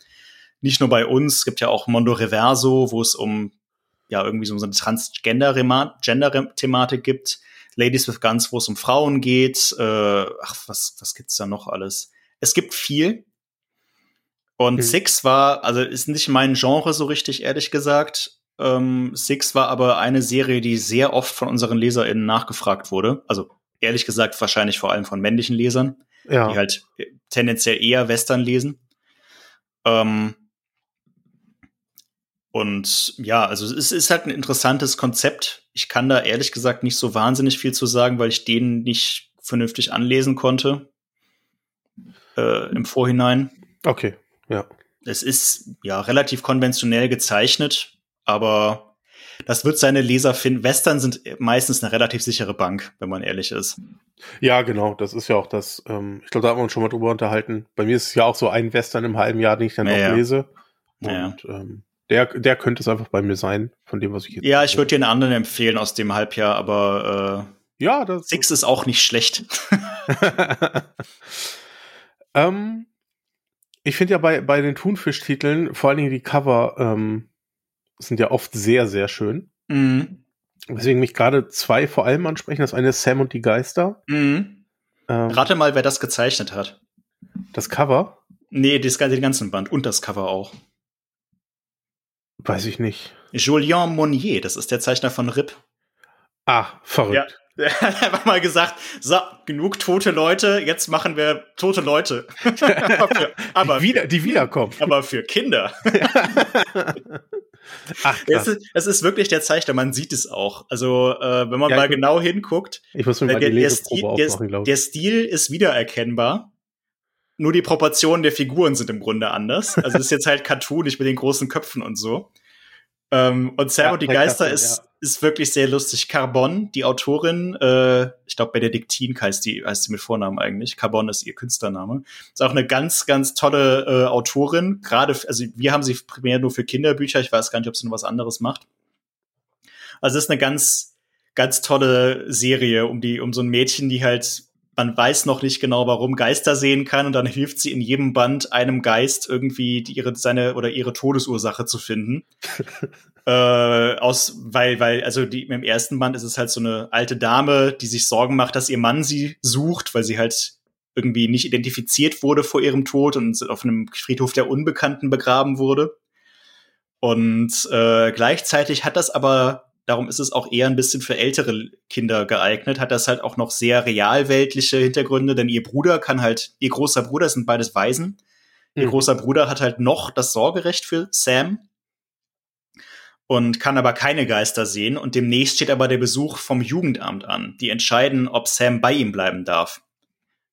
Nicht nur bei uns, es gibt ja auch Mondo Reverso, wo es um ja irgendwie so eine Transgender-Thematik gibt. Ladies with Guns, wo es um Frauen geht. Äh, ach, was, was gibt's da noch alles? Es gibt viel. Und mhm. Six war, also ist nicht mein Genre so richtig, ehrlich gesagt. Ähm, Six war aber eine Serie, die sehr oft von unseren LeserInnen nachgefragt wurde. Also ehrlich gesagt wahrscheinlich vor allem von männlichen Lesern, ja. die halt tendenziell eher Western lesen. Ähm, und ja, also es ist halt ein interessantes Konzept. Ich kann da ehrlich gesagt nicht so wahnsinnig viel zu sagen, weil ich den nicht vernünftig anlesen konnte äh, im Vorhinein. Okay, ja. Es ist ja relativ konventionell gezeichnet, aber das wird seine Leser finden. Western sind meistens eine relativ sichere Bank, wenn man ehrlich ist. Ja, genau. Das ist ja auch das. Ähm, ich glaube, da haben wir uns schon mal drüber unterhalten. Bei mir ist es ja auch so ein Western im halben Jahr, den ich dann ja, auch ja. lese. Und ja. ähm, der, der könnte es einfach bei mir sein, von dem, was ich jetzt. Ja, ich würde dir einen anderen empfehlen aus dem Halbjahr, aber äh, ja, das Six ist auch nicht schlecht. ähm, ich finde ja bei, bei den Thunfisch-Titeln, vor allen Dingen die Cover, ähm, sind ja oft sehr, sehr schön. Mhm. Deswegen mich gerade zwei vor allem ansprechen. Das eine ist Sam und die Geister. Mhm. Ähm, Rate mal, wer das gezeichnet hat. Das Cover? Nee, das, den ganzen Band und das Cover auch. Weiß ich nicht. Julien Monnier, das ist der Zeichner von RIP. Ah, verrückt. Ja. Er hat einfach mal gesagt, so, genug tote Leute, jetzt machen wir tote Leute. für, aber die, wieder, die wiederkommen. Aber für Kinder. Ach, krass. Es, ist, es ist wirklich der Zeichner, man sieht es auch. Also, äh, wenn man ja, mal genau hinguckt, ich muss mir mal der, die der, aufmachen, der, der Stil ist wiedererkennbar. Nur die Proportionen der Figuren sind im Grunde anders. Also es ist jetzt halt cartoonig mit den großen Köpfen und so. Ähm, und Sam ja, die Geister Kaffee, ist, ja. ist wirklich sehr lustig. Carbon, die Autorin, äh, ich glaube Benediktin heißt die, heißt sie mit Vornamen eigentlich. Carbon ist ihr Künstlername. Ist auch eine ganz, ganz tolle äh, Autorin. Gerade, also wir haben sie primär nur für Kinderbücher. Ich weiß gar nicht, ob sie noch was anderes macht. Also es ist eine ganz, ganz tolle Serie um die, um so ein Mädchen, die halt man weiß noch nicht genau, warum Geister sehen kann und dann hilft sie in jedem Band einem Geist irgendwie die, ihre seine oder ihre Todesursache zu finden. äh, aus weil weil also die im ersten Band ist es halt so eine alte Dame, die sich Sorgen macht, dass ihr Mann sie sucht, weil sie halt irgendwie nicht identifiziert wurde vor ihrem Tod und auf einem Friedhof der Unbekannten begraben wurde. Und äh, gleichzeitig hat das aber Darum ist es auch eher ein bisschen für ältere Kinder geeignet. Hat das halt auch noch sehr realweltliche Hintergründe, denn ihr Bruder kann halt, ihr großer Bruder sind beides Waisen. Mhm. Ihr großer Bruder hat halt noch das Sorgerecht für Sam und kann aber keine Geister sehen. Und demnächst steht aber der Besuch vom Jugendamt an. Die entscheiden, ob Sam bei ihm bleiben darf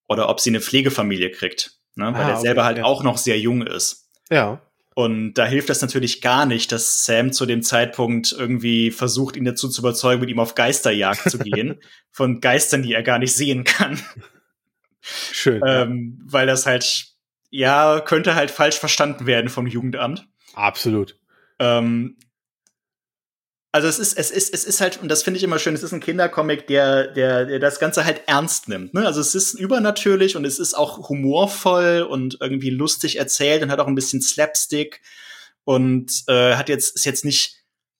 oder ob sie eine Pflegefamilie kriegt, ne? weil ah, er selber halt ja. auch noch sehr jung ist. Ja. Und da hilft das natürlich gar nicht, dass Sam zu dem Zeitpunkt irgendwie versucht, ihn dazu zu überzeugen, mit ihm auf Geisterjagd zu gehen. von Geistern, die er gar nicht sehen kann. Schön. ähm. Weil das halt, ja, könnte halt falsch verstanden werden vom Jugendamt. Absolut. Ähm, also es ist, es ist, es ist halt, und das finde ich immer schön, es ist ein Kindercomic, der, der, der das Ganze halt ernst nimmt. Ne? Also es ist übernatürlich und es ist auch humorvoll und irgendwie lustig erzählt und hat auch ein bisschen Slapstick und äh, hat jetzt, ist jetzt nicht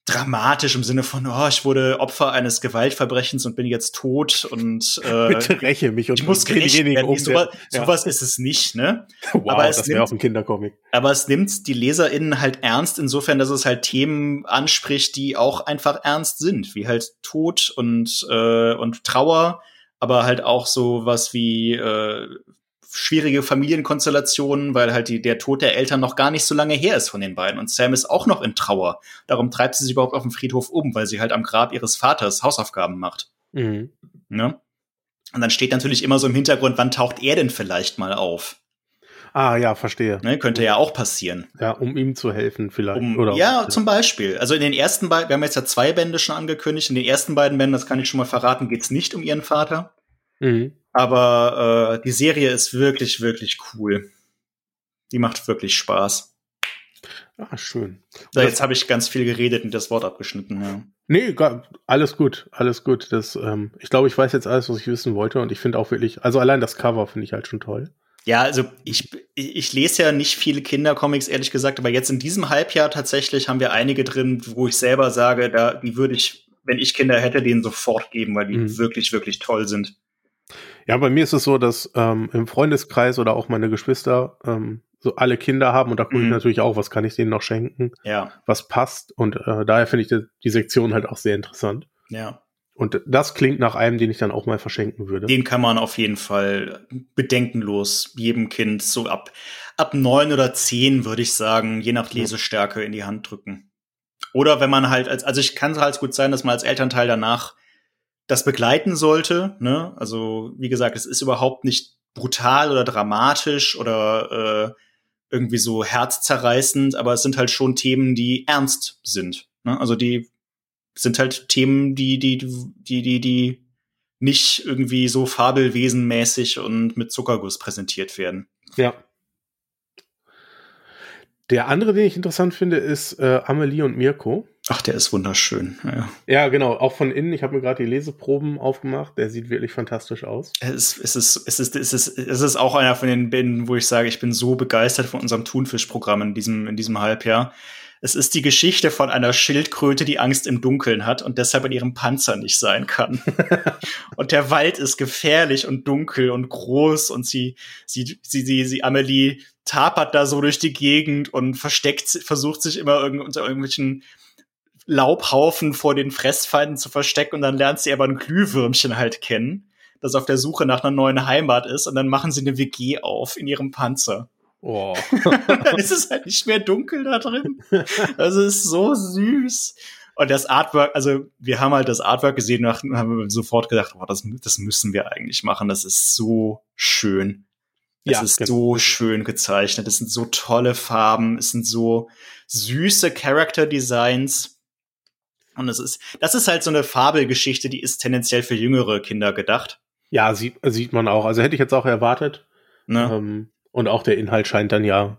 dramatisch im Sinne von, oh, ich wurde Opfer eines Gewaltverbrechens und bin jetzt tot und äh, Bitte räche mich und ich muss werden. Um sowas, ja. sowas ist es nicht, ne? Wow, aber das wäre auch ein Kindercomic. Aber es nimmt die LeserInnen halt ernst, insofern, dass es halt Themen anspricht, die auch einfach ernst sind, wie halt Tod und, äh, und Trauer, aber halt auch so was wie äh, schwierige Familienkonstellationen, weil halt die, der Tod der Eltern noch gar nicht so lange her ist von den beiden. Und Sam ist auch noch in Trauer. Darum treibt sie sich überhaupt auf dem Friedhof um, weil sie halt am Grab ihres Vaters Hausaufgaben macht. Mhm. Ne? Und dann steht natürlich immer so im Hintergrund, wann taucht er denn vielleicht mal auf? Ah, ja, verstehe. Ne, könnte ja auch passieren. Ja, um ihm zu helfen vielleicht. Um, oder ja, zum Beispiel. Also in den ersten beiden, wir haben jetzt ja zwei Bände schon angekündigt. In den ersten beiden Bänden, das kann ich schon mal verraten, geht's nicht um ihren Vater. Mhm. Aber äh, die Serie ist wirklich, wirklich cool. Die macht wirklich Spaß. Ah, schön. So, jetzt habe ich ganz viel geredet und das Wort abgeschnitten, ja. Nee, alles gut, alles gut. Das, ähm, ich glaube, ich weiß jetzt alles, was ich wissen wollte und ich finde auch wirklich, also allein das Cover finde ich halt schon toll. Ja, also ich, ich, ich lese ja nicht viele Kindercomics, ehrlich gesagt, aber jetzt in diesem Halbjahr tatsächlich haben wir einige drin, wo ich selber sage, da, die würde ich, wenn ich Kinder hätte, denen sofort geben, weil die Mhm. wirklich, wirklich toll sind. Ja, bei mir ist es so, dass ähm, im Freundeskreis oder auch meine Geschwister ähm, so alle Kinder haben und da gucke ich Mhm. natürlich auch, was kann ich denen noch schenken, Ja, was passt und äh, daher finde ich die, die Sektion halt auch sehr interessant. ja. Und das klingt nach einem, den ich dann auch mal verschenken würde. Den kann man auf jeden Fall bedenkenlos jedem Kind so ab, ab neun oder zehn, würde ich sagen, je nach Lesestärke in die Hand drücken. Oder wenn man halt als, also ich kann es halt gut sein, dass man als Elternteil danach das begleiten sollte, ne? Also, wie gesagt, es ist überhaupt nicht brutal oder dramatisch oder äh, irgendwie so herzzerreißend, aber es sind halt schon Themen, die ernst sind. Ne? Also die sind halt Themen, die, die, die, die, die nicht irgendwie so fabelwesenmäßig und mit Zuckerguss präsentiert werden. Ja. Der andere, den ich interessant finde, ist äh, Amelie und Mirko. Ach, der ist wunderschön. Ja. Ja, genau, auch von innen. Ich habe mir gerade die Leseproben aufgemacht. Der sieht wirklich fantastisch aus. Es, ist, es, ist, es, ist, es, ist, es ist auch einer von den Bänden, wo ich sage, ich bin so begeistert von unserem Thunfisch-Programm in diesem, in diesem Halbjahr. Es ist die Geschichte von einer Schildkröte, die Angst im Dunkeln hat und deshalb in ihrem Panzer nicht sein kann. und der Wald ist gefährlich und dunkel und groß und sie, sie, sie, sie, sie Amelie tapert da so durch die Gegend und versteckt, versucht sich immer irgend, unter irgendwelchen Laubhaufen vor den Fressfeinden zu verstecken und dann lernt sie aber ein Glühwürmchen halt kennen, das auf der Suche nach einer neuen Heimat ist und dann machen sie eine WG auf in ihrem Panzer. Oh. dann ist es halt nicht mehr dunkel da drin. Das ist so süß. Und das Artwork, also wir haben halt das Artwork gesehen und haben sofort gedacht, oh, das, das müssen wir eigentlich machen. Das ist so schön. Es Ja, ist genau. so schön gezeichnet. Es sind so tolle Farben. Es sind so süße Character Designs. Und es ist, das ist halt so eine Fabelgeschichte, die ist tendenziell für jüngere Kinder gedacht. Ja, sieht, sieht man auch. Also hätte ich jetzt auch erwartet. Ne? Ähm, und auch der Inhalt scheint dann ja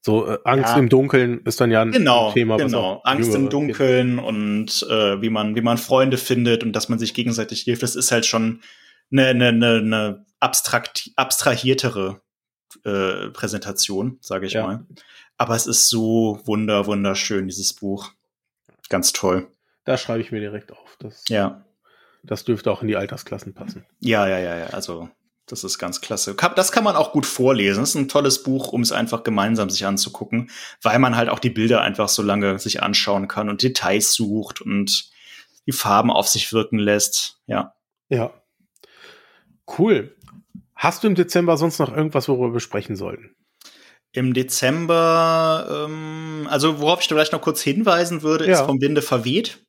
so äh, Angst Ja. im Dunkeln ist dann ja ein Genau, Thema. genau. Angst im Dunkeln und äh, wie man wie man Freunde findet und dass man sich gegenseitig hilft. Das ist halt schon eine eine eine, eine abstrakt abstrahiertere äh, Präsentation, sage ich Ja. mal. Aber es ist so wunder wunderschön dieses Buch. Ganz toll. Da schreibe ich mir direkt auf. Das, Ja. das dürfte auch in die Altersklassen passen. Ja, ja, ja, ja. Also das ist ganz klasse. Das kann man auch gut vorlesen. Das ist ein tolles Buch, um es einfach gemeinsam sich anzugucken, weil man halt auch die Bilder einfach so lange sich anschauen kann und Details sucht und die Farben auf sich wirken lässt. Ja. Ja. Cool. Hast du im Dezember sonst noch irgendwas, worüber wir besprechen sollten? Im Dezember, ähm, also worauf ich vielleicht noch kurz hinweisen würde, ist Ja. vom Winde verweht,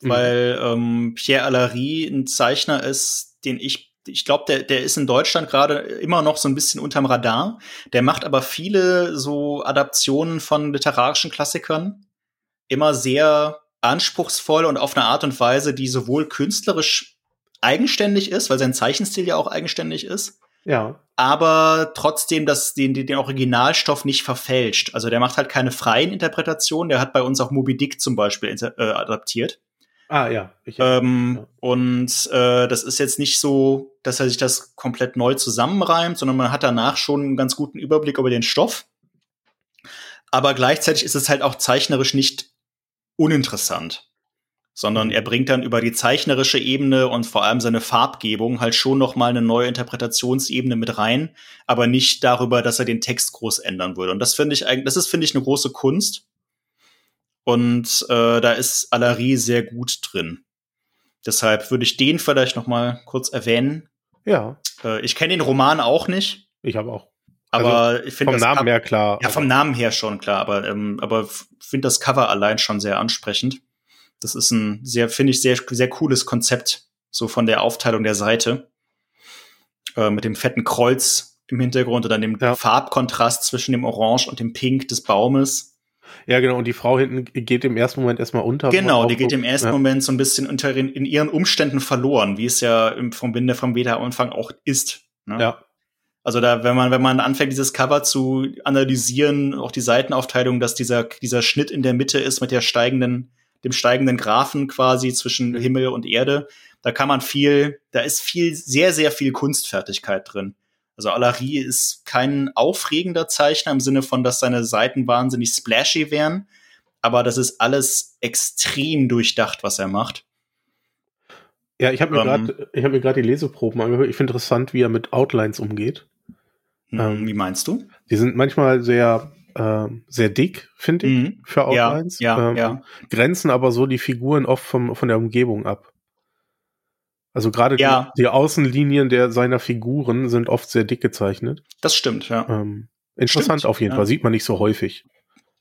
Mhm. weil ähm, Pierre Allery ein Zeichner ist, den ich, ich glaube, der, der ist in Deutschland gerade immer noch so ein bisschen unterm Radar. Der macht aber viele so Adaptionen von literarischen Klassikern, immer sehr anspruchsvoll und auf eine Art und Weise, die sowohl künstlerisch eigenständig ist, weil sein Zeichenstil ja auch eigenständig ist, Ja. aber trotzdem das, den, den Originalstoff nicht verfälscht. Also der macht halt keine freien Interpretationen, der hat bei uns auch Moby Dick zum Beispiel äh, adaptiert. Ah, ja. Ich, Ähm, Ja. Und äh, das ist jetzt nicht so, dass er sich das komplett neu zusammenreimt, sondern man hat danach schon einen ganz guten Überblick über den Stoff. Aber gleichzeitig ist es halt auch zeichnerisch nicht uninteressant, sondern er bringt dann über die zeichnerische Ebene und vor allem seine Farbgebung halt schon noch mal eine neue Interpretationsebene mit rein, aber nicht darüber, dass er den Text groß ändern würde. Und das finde ich eigentlich, das ist finde ich eine große Kunst. Und äh, da ist Allery sehr gut drin. Deshalb würde ich den vielleicht noch mal kurz erwähnen. ja. Äh, ich kenne den Roman auch nicht, Ich habe auch. aber ich finde Vom das Namen her klar. ja, vom Namen her schon klar, aber ähm, aber finde das Cover allein schon sehr ansprechend. Das ist ein sehr finde ich sehr sehr cooles Konzept so von der Aufteilung der Seite äh, mit dem fetten Kreuz im Hintergrund oder dem ja. Farbkontrast zwischen dem Orange und dem Pink des Baumes. Ja, genau. Und die Frau hinten geht im ersten Moment erstmal unter. Genau, die geht im ersten ja. Moment so ein bisschen unter in, in, ihren Umständen verloren, wie es ja im, vom Winde vom Beta-Anfang auch ist. Ne? Ja. Also da, wenn man, wenn man anfängt, dieses Cover zu analysieren, auch die Seitenaufteilung, dass dieser, dieser Schnitt in der Mitte ist mit der steigenden, dem steigenden Graphen quasi zwischen Himmel und Erde, da kann man viel, da ist viel, sehr, sehr viel Kunstfertigkeit drin. Also Alari ist kein aufregender Zeichner im Sinne von, dass seine Seiten wahnsinnig splashy wären, aber das ist alles extrem durchdacht, was er macht. Ja, ich habe mir ähm, gerade, ich habe mir gerade die Leseproben angehört. Ich finde interessant, wie er mit Outlines umgeht. Hm, ähm, wie meinst du? Die sind manchmal sehr, äh, sehr dick, finde ich, mhm. für Outlines. Ja, ja, ähm, ja, Grenzen aber so die Figuren oft vom, von der Umgebung ab. Also gerade ja. die, die, Außenlinien der seiner Figuren sind oft sehr dick gezeichnet. Das stimmt, ja. Ähm, interessant stimmt, auf jeden ja. Fall, sieht man nicht so häufig.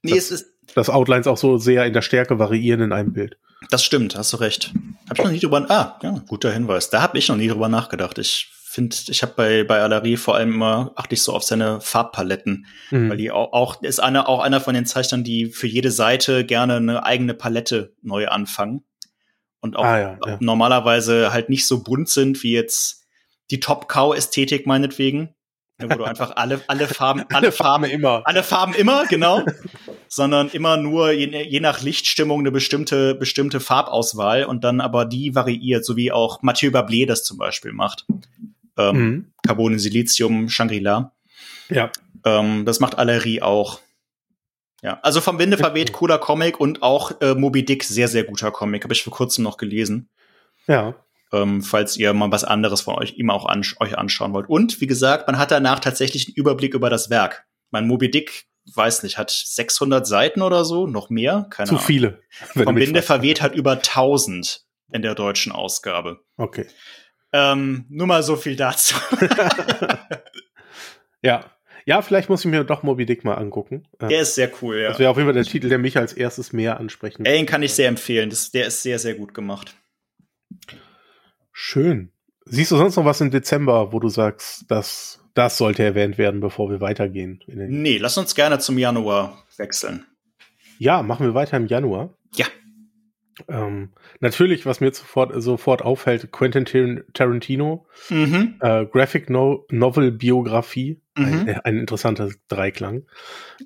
Nee, dass, es ist. Dass Outlines auch so sehr in der Stärke variieren in einem Bild. Das stimmt, hast du recht. Hab ich noch nie drüber. Ah, ja, guter Hinweis. Da habe ich noch nie drüber nachgedacht. Ich finde, ich habe bei bei Alari vor allem immer achte ich so auf seine Farbpaletten, mhm. weil die auch, auch ist einer auch einer von den Zeichnern, die für jede Seite gerne eine eigene Palette neu anfangen und auch ah, ja, ja. normalerweise halt nicht so bunt sind wie jetzt die Top-Cow-Ästhetik meinetwegen. Wo du einfach alle, alle Farben, alle, alle Farben immer. Alle Farben immer, genau. sondern immer nur je, je, nach Lichtstimmung eine bestimmte, bestimmte Farbauswahl und dann aber die variiert, so wie auch Mathieu Bablé das zum Beispiel macht. Ähm, mhm. Carbon, Silizium, Shangri-La. Ja. Ähm, das macht Allerie auch. Ja, also vom Winde verweht, cooler Comic und auch äh, Moby Dick, sehr, sehr guter Comic. Habe ich vor kurzem noch gelesen. Ja. Ähm, falls ihr mal was anderes von euch immer auch an, euch anschauen wollt. Und wie gesagt, man hat danach tatsächlich einen Überblick über das Werk. Mein Moby Dick, weiß nicht, hat 600 Seiten oder so, noch mehr, keine Zu Ahnung. viele. Vom Winde verweht hat über 1000 in der deutschen Ausgabe. Okay. Ähm, nur mal so viel dazu. ja, ja, vielleicht muss ich mir doch Moby Dick mal angucken. Der ist sehr cool, ja. Das wäre auf jeden Fall der Titel, der mich als erstes mehr ansprechen würde. Den kann ich sehr empfehlen. Das, der ist sehr, sehr gut gemacht. Schön. Siehst du sonst noch was im Dezember, wo du sagst, dass das sollte erwähnt werden, bevor wir weitergehen? Nee, lass uns gerne zum Januar wechseln. Ja, machen wir weiter im Januar. Ja. Ähm, natürlich, was mir sofort, sofort auffällt, Quentin Tarantino, mhm. äh, Graphic no Novel Biografie, mhm. ein, äh, ein, interessanter Dreiklang.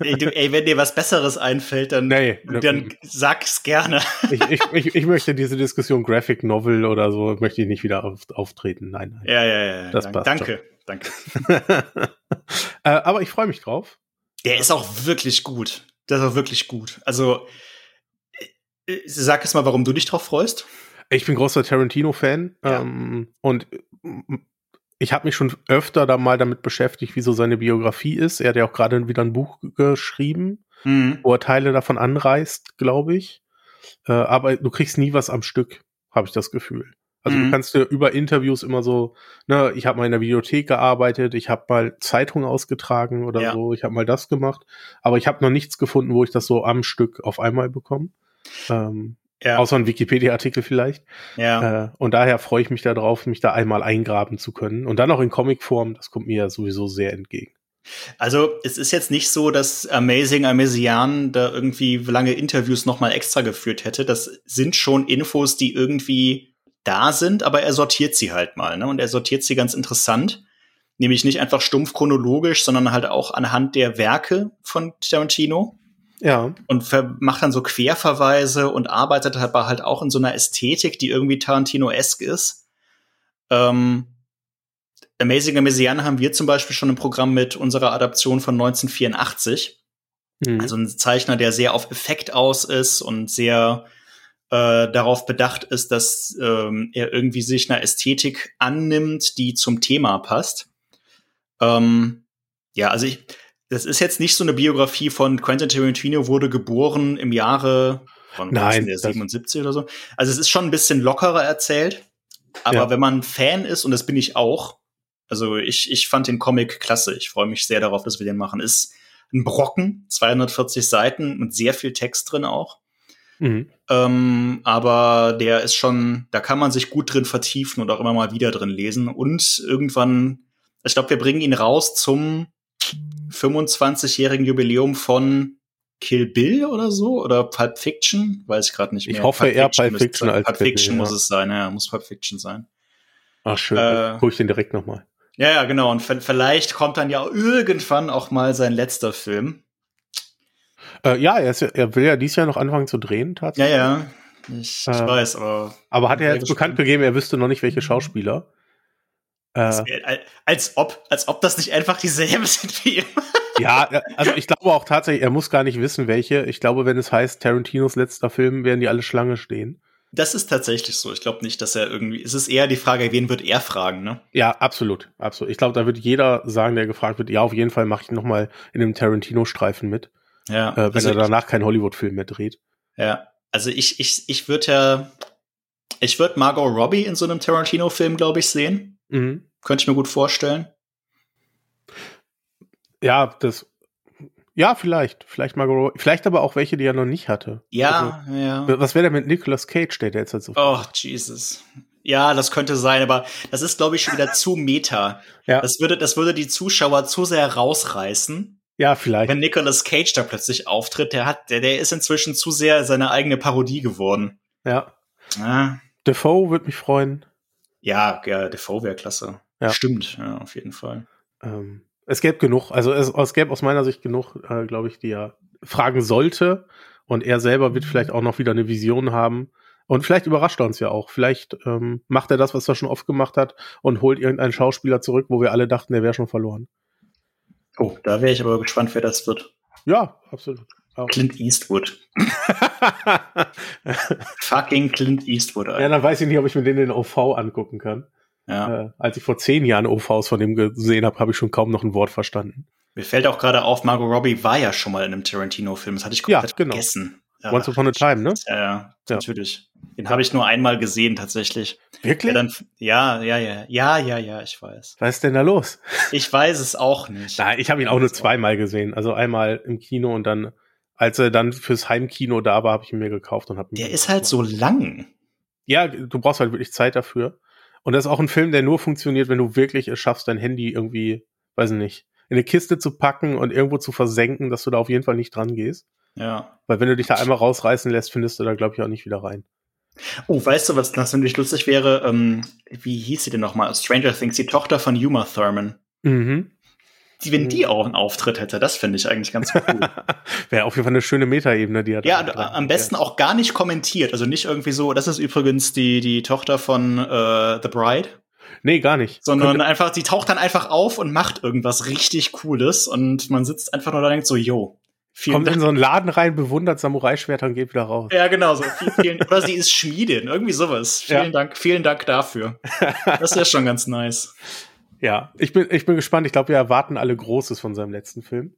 ey, du, ey, wenn dir was Besseres einfällt, dann, nee, dann sag's gerne. ich, ich, ich, ich, möchte diese Diskussion Graphic Novel oder so, möchte ich nicht wieder auf, auftreten. Nein, nein. Ja, ja, ja. Das passt danke, schon. danke. äh, aber ich freue mich drauf. Der ist auch wirklich gut. Der ist auch wirklich gut. Also, Sag es mal, warum du dich drauf freust. Ich bin großer Tarantino-Fan ja. ähm, und ich habe mich schon öfter da mal damit beschäftigt, wie so seine Biografie ist. Er hat ja auch gerade wieder ein Buch geschrieben, mhm. wo er Teile davon anreißt, glaube ich. Äh, aber du kriegst nie was am Stück, habe ich das Gefühl. Also mhm. du kannst dir über Interviews immer so, ne, ich habe mal in der Bibliothek gearbeitet, ich habe mal Zeitungen ausgetragen oder ja. so, ich habe mal das gemacht, aber ich habe noch nichts gefunden, wo ich das so am Stück auf einmal bekomme. Ähm, ja. Außer ein Wikipedia-Artikel vielleicht. Ja. Äh, und daher freue ich mich darauf, mich da einmal eingraben zu können. Und dann auch in Comicform, das kommt mir ja sowieso sehr entgegen. Also es ist jetzt nicht so, dass Amazing Amesian da irgendwie lange Interviews nochmal extra geführt hätte. Das sind schon Infos, die irgendwie da sind, aber er sortiert sie halt mal. Ne? Und er sortiert sie ganz interessant. Nämlich nicht einfach stumpf chronologisch, sondern halt auch anhand der Werke von Tarantino. Ja. Und macht dann so Querverweise und arbeitet aber halt auch in so einer Ästhetik, die irgendwie Tarantino-esque ist. Ähm, Amazing Amazing haben wir zum Beispiel schon im Programm mit unserer Adaption von 1984. Mhm. Also ein Zeichner, der sehr auf Effekt aus ist und sehr äh, darauf bedacht ist, dass ähm, er irgendwie sich einer Ästhetik annimmt, die zum Thema passt. Ähm, ja, also ich, das ist jetzt nicht so eine Biografie von Quentin Tarantino wurde geboren im Jahre von Nein, der 77 oder so. Also es ist schon ein bisschen lockerer erzählt. Aber ja. wenn man Fan ist, und das bin ich auch, also ich, ich fand den Comic klasse. Ich freue mich sehr darauf, dass wir den machen. Ist ein Brocken, 240 Seiten mit sehr viel Text drin auch. Mhm. Ähm, aber der ist schon, da kann man sich gut drin vertiefen und auch immer mal wieder drin lesen. Und irgendwann Ich glaube, wir bringen ihn raus zum 25-jährigen Jubiläum von Kill Bill oder so oder Pulp Fiction, weiß ich gerade nicht mehr. Ich hoffe Pulp eher Fiction Pulp Fiction als Pulp Fiction ja. muss es sein, ja, muss Pulp Fiction sein. Ach schön, Äh, guck ich den direkt nochmal. Ja, ja, genau. Und vielleicht kommt dann ja irgendwann auch mal sein letzter Film. Äh, ja, er, ist, ja- er will ja dieses Jahr noch anfangen zu drehen, Ja, tatsächlich. ja. Ich, ich Äh, weiß, aber Aber hat er jetzt bekannt gegeben, er wüsste noch nicht, welche Schauspieler. Äh, wär- al- als ob, als ob das nicht einfach dieselben sind wie immer. ja, äh, also ich glaube auch tatsächlich, er muss gar nicht wissen, welche. Ich glaube, wenn es heißt Tarantinos letzter Film, werden die alle Schlange stehen. Das ist tatsächlich so. Ich glaube nicht, dass er irgendwie. Es ist eher die Frage, wen wird er fragen, ne? Ja, absolut, absolut. Ich glaube, da wird jeder sagen, der gefragt wird, ja, auf jeden Fall mache ich noch mal in einem Tarantino-Streifen mit, Ja. äh, wenn also er danach keinen Hollywood-Film mehr dreht. Ja, also ich, ich, ich würde ja, ich würde Margot Robbie in so einem Tarantino-Film, glaube ich, sehen. Mhm. Könnte ich mir gut vorstellen. Ja, das, ja, vielleicht, vielleicht Margot vielleicht aber auch welche, die er noch nicht hatte. Ja, ja. Also, was wäre denn mit Nicolas Cage, der jetzt halt so Oh, Jesus. Ja, das könnte sein, aber das ist, glaube ich, schon wieder zu meta. Ja. Das würde, das würde die Zuschauer zu sehr rausreißen, Ja, vielleicht. wenn Nicolas Cage da plötzlich auftritt. Der hat, der, der ist inzwischen zu sehr seine eigene Parodie geworden. Ja. Ah. Defoe würde mich freuen. Ja, ja, Defoe wäre klasse. Ja. Stimmt, ja, auf jeden Fall. Ähm, es gäbe genug, also es, es gäbe aus meiner Sicht genug, äh, glaube ich, die er fragen sollte. Und er selber wird vielleicht auch noch wieder eine Vision haben. Und vielleicht überrascht er uns ja auch. Vielleicht ähm, macht er das, was er schon oft gemacht hat und holt irgendeinen Schauspieler zurück, wo wir alle dachten, der wäre schon verloren. Oh, da wäre ich aber gespannt, wer das wird. Ja, absolut. Auch. Clint Eastwood. Fucking Clint Eastwood, ja, Alter. dann weiß ich nicht, ob ich mir den in OV angucken kann. Ja. Äh, als ich vor zehn Jahren OVs von dem gesehen habe, habe ich schon kaum noch ein Wort verstanden. Mir fällt auch gerade auf, Margot Robbie war ja schon mal in einem Tarantino-Film. Das hatte ich Ja, komplett genau. vergessen. Ja, Once Upon a Time, ne? Ja, ja, Ja. natürlich. Den habe ich nur einmal gesehen, tatsächlich. Wirklich? Ja, dann, ja, ja, ja, ja, ja, ja, ich weiß. Was ist denn da los? Ich weiß es auch nicht. Nein, ich habe ihn auch nur zweimal gesehen. Also einmal im Kino und dann, als er dann fürs Heimkino da war, habe ich ihn mir gekauft und habe Der ist halt so lang. Ja, du brauchst halt wirklich Zeit dafür. Und das ist auch ein Film, der nur funktioniert, wenn du wirklich es schaffst, dein Handy irgendwie, weiß ich nicht, in eine Kiste zu packen und irgendwo zu versenken, dass du da auf jeden Fall nicht dran gehst. Ja. Weil wenn du dich da einmal rausreißen lässt, findest du da, glaube ich, auch nicht wieder rein. Oh, weißt du, was das nämlich lustig wäre? Ähm, wie hieß sie denn nochmal? Stranger Things, die Tochter von Uma Thurman. Mhm. Die, wenn die auch einen Auftritt hätte, das finde ich eigentlich ganz cool. Wäre auf jeden Fall eine schöne Metaebene, die hat. ja, am besten auch gar nicht kommentiert. Also nicht irgendwie so, das ist übrigens die, die Tochter von äh, The Bride, Nee, gar nicht. sondern Könnte- einfach, die taucht dann einfach auf und macht irgendwas richtig Cooles und man sitzt einfach nur da und denkt so, yo, vielen kommt in Dank. so einen Laden rein, bewundert Samurai-Schwerter und geht wieder raus. Ja, genau, so. Vielen, vielen, oder sie ist Schmiedin, irgendwie sowas. Vielen Ja. Dank, vielen Dank dafür. Das wäre schon ganz nice. Ja, ich bin, ich bin gespannt. Ich glaube, wir erwarten alle Großes von seinem letzten Film.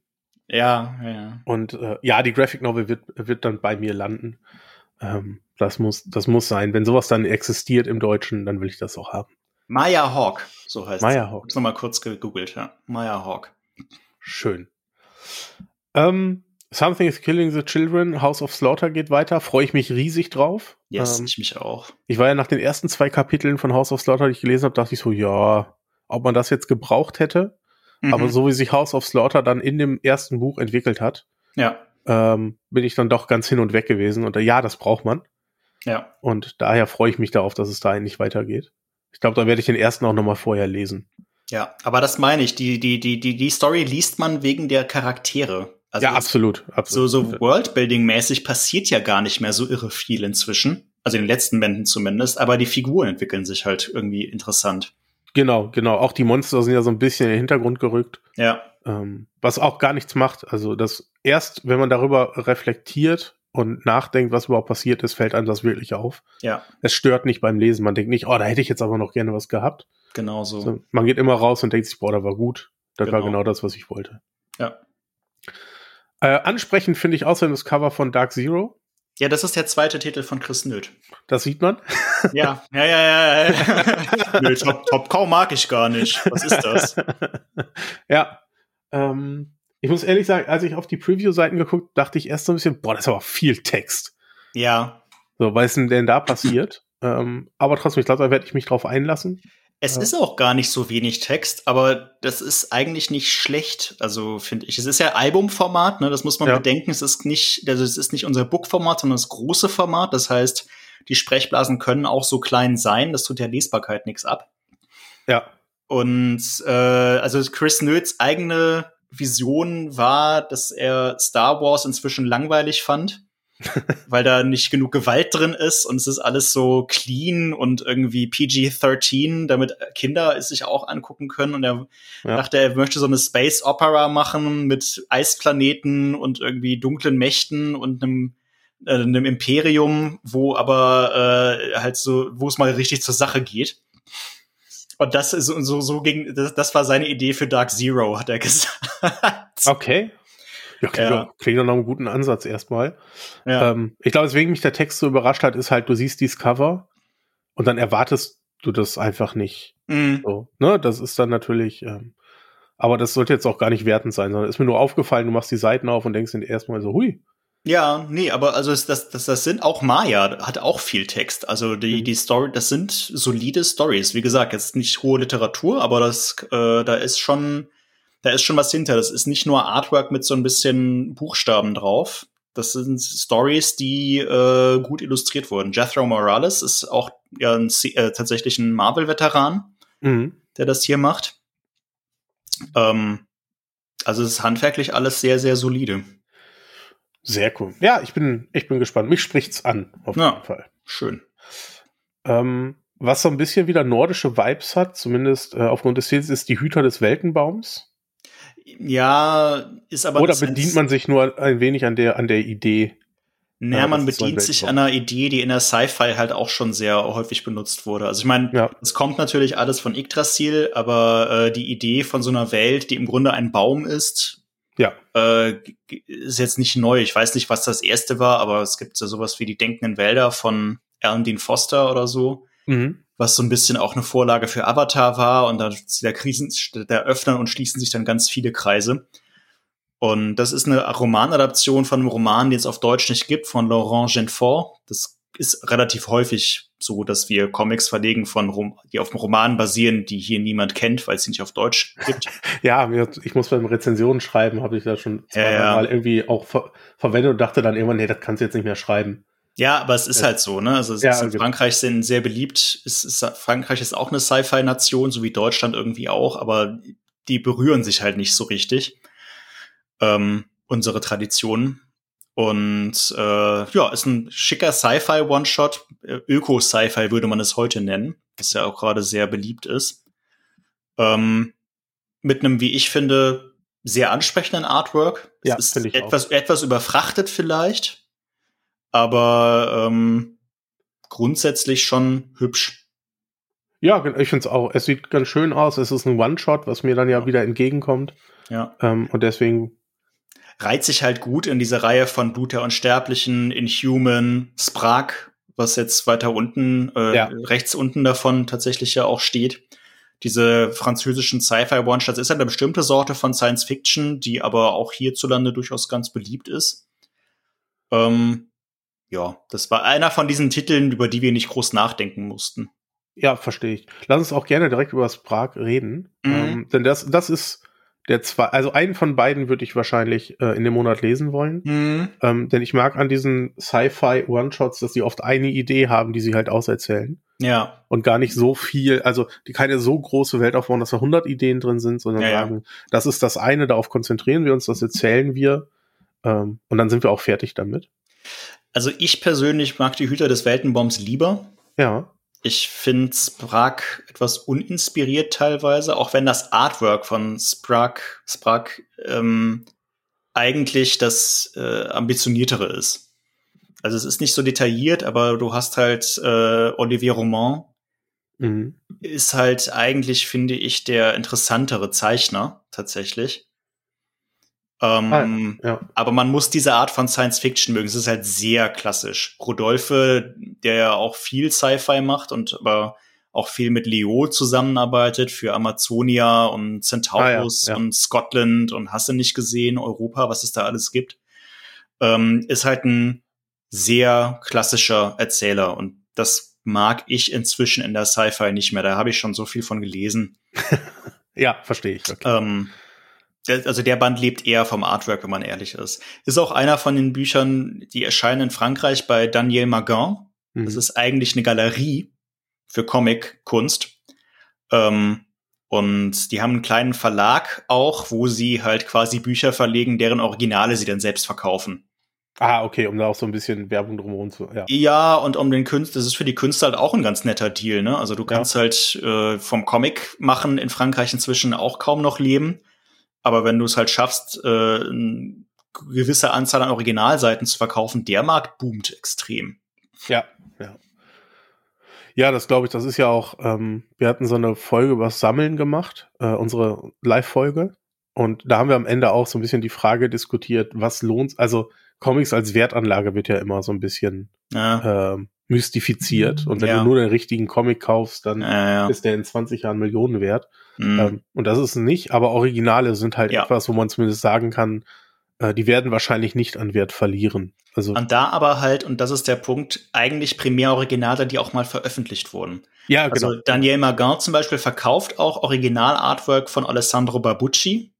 Ja, ja. Und äh, ja, die Graphic Novel wird, wird dann bei mir landen. Ähm, das muss, das muss sein. Wenn sowas dann existiert im Deutschen, dann will ich das auch haben. Maya Hawk, so heißt Maya sie. Hawk. Hab's nochmal kurz gegoogelt, ja. Maya Hawk. Schön. Ähm, Something is Killing the Children, House of Slaughter geht weiter. Freue ich mich riesig drauf. Yes, Ähm, ich mich auch. ich war ja nach den ersten zwei Kapiteln von House of Slaughter, die ich gelesen habe, dachte ich so, ja, ob man das jetzt gebraucht hätte. Mhm. Aber so wie sich House of Slaughter dann in dem ersten Buch entwickelt hat, Ja, ähm, bin ich dann doch ganz hin und weg gewesen. Und äh, ja, das braucht man. ja. Und daher freue ich mich darauf, dass es da endlich weitergeht. Ich glaube, da werde ich den ersten auch noch mal vorher lesen. Ja, aber das meine ich. Die, die, die, die, die Story liest man wegen der Charaktere. Also ja, das- absolut, so, absolut. so Worldbuilding-mäßig passiert ja gar nicht mehr so irre viel inzwischen. Also in den letzten Bänden zumindest. Aber die Figuren entwickeln sich halt irgendwie interessant. Genau, genau. Auch die Monster sind ja so ein bisschen in den Hintergrund gerückt, Ja, ähm, was auch gar nichts macht. Also das erst, wenn man darüber reflektiert und nachdenkt, was überhaupt passiert ist, fällt einem das wirklich auf. ja, Es stört nicht beim Lesen. Man denkt nicht, oh, da hätte ich jetzt aber noch gerne was gehabt. genau so. So, man geht immer raus und denkt sich, boah, da war gut. Das war Genau. genau das, was ich wollte. Ja. Äh, ansprechend finde ich außerdem das Cover von Dark Zero. Ja, das ist der zweite Titel von Chris Nöth. Das sieht man. Ja, ja, ja, ja. ja. Nö, Top, Top Cow mag ich gar nicht. Was ist das? ja. Ähm, ich muss ehrlich sagen, als ich auf die Preview-Seiten geguckt, dachte ich erst so ein bisschen, boah, das ist aber viel Text. Ja. So, was ist denn, denn da passiert? ähm, aber trotzdem, ich glaube, da werde ich mich drauf einlassen. Es ja. ist auch gar nicht so wenig Text, aber das ist eigentlich nicht schlecht, also finde ich. Es ist ja Albumformat, ne, das muss man ja. bedenken. Es ist nicht, also es ist nicht unser Bookformat, sondern das große Format. Das heißt, die Sprechblasen können auch so klein sein. Das tut der Lesbarkeit nichts ab. Ja. Und äh, also Chris Nöths eigene Vision war, dass er Star Wars inzwischen langweilig fand weil da nicht genug Gewalt drin ist und es ist alles so clean und irgendwie PG-13, damit Kinder es sich auch angucken können. Und er ja. dachte, er möchte so eine Space Opera machen mit Eisplaneten und irgendwie dunklen Mächten und einem äh, einem Imperium, wo aber äh, halt so, wo es mal richtig zur Sache geht. Und das ist so, so ging, das, das war seine Idee für Dark Zero, hat er gesagt. Okay. Ja, klingt, ja. Doch, klingt doch nach einem guten Ansatz erstmal. Ja. Ähm, ich glaube, weswegen mich der Text so überrascht hat, ist halt, du siehst dieses Cover und dann erwartest du das einfach nicht. Mhm. So, ne? Das ist dann natürlich, ähm, aber das sollte jetzt auch gar nicht wertend sein, sondern ist mir nur aufgefallen, du machst die Seiten auf und denkst erstmal so, hui. Ja, nee, aber also das, das, das sind auch Maya, hat auch viel Text. Also die, mhm. die Story, das sind solide Stories. Wie gesagt, jetzt nicht hohe Literatur, aber das, äh, da ist schon, da ist schon was hinter. Das ist nicht nur Artwork mit so ein bisschen Buchstaben drauf. Das sind Stories, die äh, gut illustriert wurden. Jethro Morales ist auch ja, ein, äh, tatsächlich ein Marvel-Veteran, mhm. der das hier macht. Ähm, also es ist handwerklich alles sehr, sehr solide. Sehr cool. Ja, ich bin, ich bin gespannt. Mich spricht's an, auf ja, jeden Fall. Schön. Ähm, was so ein bisschen wieder nordische Vibes hat, zumindest äh, aufgrund des Titels, ist die Hüter des Weltenbaums. Ja, ist aber. Oder bedient man sich nur ein wenig an der, an der Idee? Naja, man bedient sich an einer Idee, die in der Sci-Fi halt auch schon sehr häufig benutzt wurde. Also ich meine, ja. es kommt natürlich alles von Yggdrasil, aber äh, die Idee von so einer Welt, die im Grunde ein Baum ist, ja. äh, ist jetzt nicht neu. Ich weiß nicht, was das erste war, aber es gibt ja sowas wie die Denkenden Wälder von Alan Dean Foster oder so. Mhm was so ein bisschen auch eine Vorlage für Avatar war und da der Krisen, der öffnen und schließen sich dann ganz viele Kreise. Und das ist eine Romanadaption von einem Roman, den es auf Deutsch nicht gibt, von Laurent Genfort. Das ist relativ häufig so, dass wir Comics verlegen von Rom die auf Romanen basieren, die hier niemand kennt, weil es sie nicht auf Deutsch gibt. ja, ich muss beim Rezensionen schreiben, habe ich da schon ja, ja. mal irgendwie auch ver verwendet und dachte dann irgendwann, nee, das kannst du jetzt nicht mehr schreiben. Ja, aber es ist ja. halt so, ne? Also ja, in. Frankreich sind sehr beliebt. Es ist, Frankreich ist auch eine Sci-Fi-Nation, so wie Deutschland irgendwie auch, aber die berühren sich halt nicht so richtig. Ähm, unsere Traditionen. Und äh, ja, ist ein schicker Sci-Fi One-Shot. Öko-Sci-Fi würde man es heute nennen, was ja auch gerade sehr beliebt ist. Ähm, mit einem, wie ich finde, sehr ansprechenden Artwork. Ja, es ist etwas, etwas überfrachtet vielleicht aber ähm, grundsätzlich schon hübsch. Ja, ich finde es auch. Es sieht ganz schön aus. Es ist ein One-Shot, was mir dann ja wieder entgegenkommt. Ja. Ähm, und deswegen reiht sich halt gut in diese Reihe von Blut der Unsterblichen, Inhuman, Sprach, was jetzt weiter unten, äh, ja. rechts unten davon tatsächlich ja auch steht. Diese französischen Sci-Fi One-Shots ist halt eine bestimmte Sorte von Science Fiction, die aber auch hierzulande durchaus ganz beliebt ist. Ähm, ja, das war einer von diesen Titeln, über die wir nicht groß nachdenken mussten. Ja, verstehe ich. Lass uns auch gerne direkt über das Prag reden. Mhm. Ähm, denn das, das ist der zwei, also einen von beiden würde ich wahrscheinlich äh, in dem Monat lesen wollen. Mhm. Ähm, denn ich mag an diesen Sci-Fi One-Shots, dass sie oft eine Idee haben, die sie halt auserzählen. Ja. Und gar nicht so viel, also die keine so große Welt aufbauen, dass da 100 Ideen drin sind, sondern ja, sagen, ja. das ist das eine, darauf konzentrieren wir uns, das erzählen wir. Ähm, und dann sind wir auch fertig damit. Also ich persönlich mag die Hüter des Weltenbaums lieber. Ja. Ich finde Sprach etwas uninspiriert teilweise, auch wenn das Artwork von Sprach, Sprach ähm, eigentlich das äh, ambitioniertere ist. Also es ist nicht so detailliert, aber du hast halt äh, Olivier Roman, mhm. ist halt eigentlich, finde ich, der interessantere Zeichner tatsächlich. Ähm, ah, ja. Aber man muss diese Art von Science Fiction mögen. Es ist halt sehr klassisch. Rodolphe, der ja auch viel Sci-Fi macht und aber auch viel mit Leo zusammenarbeitet für Amazonia und Centaurus ah, ja, ja. und Scotland und hast du nicht gesehen, Europa, was es da alles gibt. Ähm, ist halt ein sehr klassischer Erzähler und das mag ich inzwischen in der Sci-Fi nicht mehr. Da habe ich schon so viel von gelesen. ja, verstehe ich. Okay. Ähm, also der Band lebt eher vom Artwork, wenn man ehrlich ist. Ist auch einer von den Büchern, die erscheinen in Frankreich bei Daniel Magan. Mhm. Das ist eigentlich eine Galerie für Comic-Kunst. Ähm, und die haben einen kleinen Verlag auch, wo sie halt quasi Bücher verlegen, deren Originale sie dann selbst verkaufen. Ah, okay, um da auch so ein bisschen Werbung drumherum zu. Ja, ja und um den Künstler, das ist für die Künstler halt auch ein ganz netter Deal, ne? Also du kannst ja. halt äh, vom Comic machen in Frankreich inzwischen auch kaum noch leben. Aber wenn du es halt schaffst, äh, eine gewisse Anzahl an Originalseiten zu verkaufen, der Markt boomt extrem. Ja, ja. Ja, das glaube ich, das ist ja auch, ähm, wir hatten so eine Folge über Sammeln gemacht, äh, unsere Live-Folge. Und da haben wir am Ende auch so ein bisschen die Frage diskutiert, was lohnt, also Comics als Wertanlage wird ja immer so ein bisschen ja. äh, mystifiziert. Und wenn ja. du nur den richtigen Comic kaufst, dann ja, ist der in 20 Jahren Millionen wert. Mhm. Ähm, und das ist nicht, aber Originale sind halt etwas, wo man zumindest sagen kann, äh, die werden wahrscheinlich nicht an Wert verlieren. Also und da aber halt, und das ist der Punkt, eigentlich primär Originale, die auch mal veröffentlicht wurden. Ja, also genau. Also Daniel Magan zum Beispiel verkauft auch Original-Artwork von Alessandro Barbucci,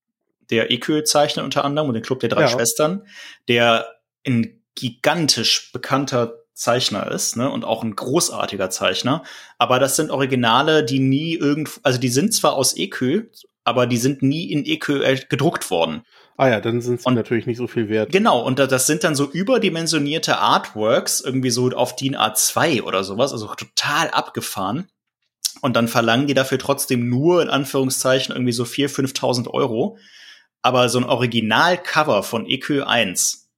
der Equal zeichnet unter anderem und den Club der drei ja. Schwestern, der ein gigantisch bekannter Zeichner ist, ne, und auch ein großartiger Zeichner. Aber das sind Originale, die nie irgendwo, also die sind zwar aus Equal, aber die sind nie in Equal gedruckt worden. Ah ja, dann sind sie natürlich nicht so viel wert. Genau, und das sind dann so überdimensionierte Artworks, irgendwie so auf DIN A2 oder sowas, also total abgefahren. Und dann verlangen die dafür trotzdem nur, in Anführungszeichen, irgendwie so 4.000, 5.000 Euro. Aber so ein Originalcover von EQ 1,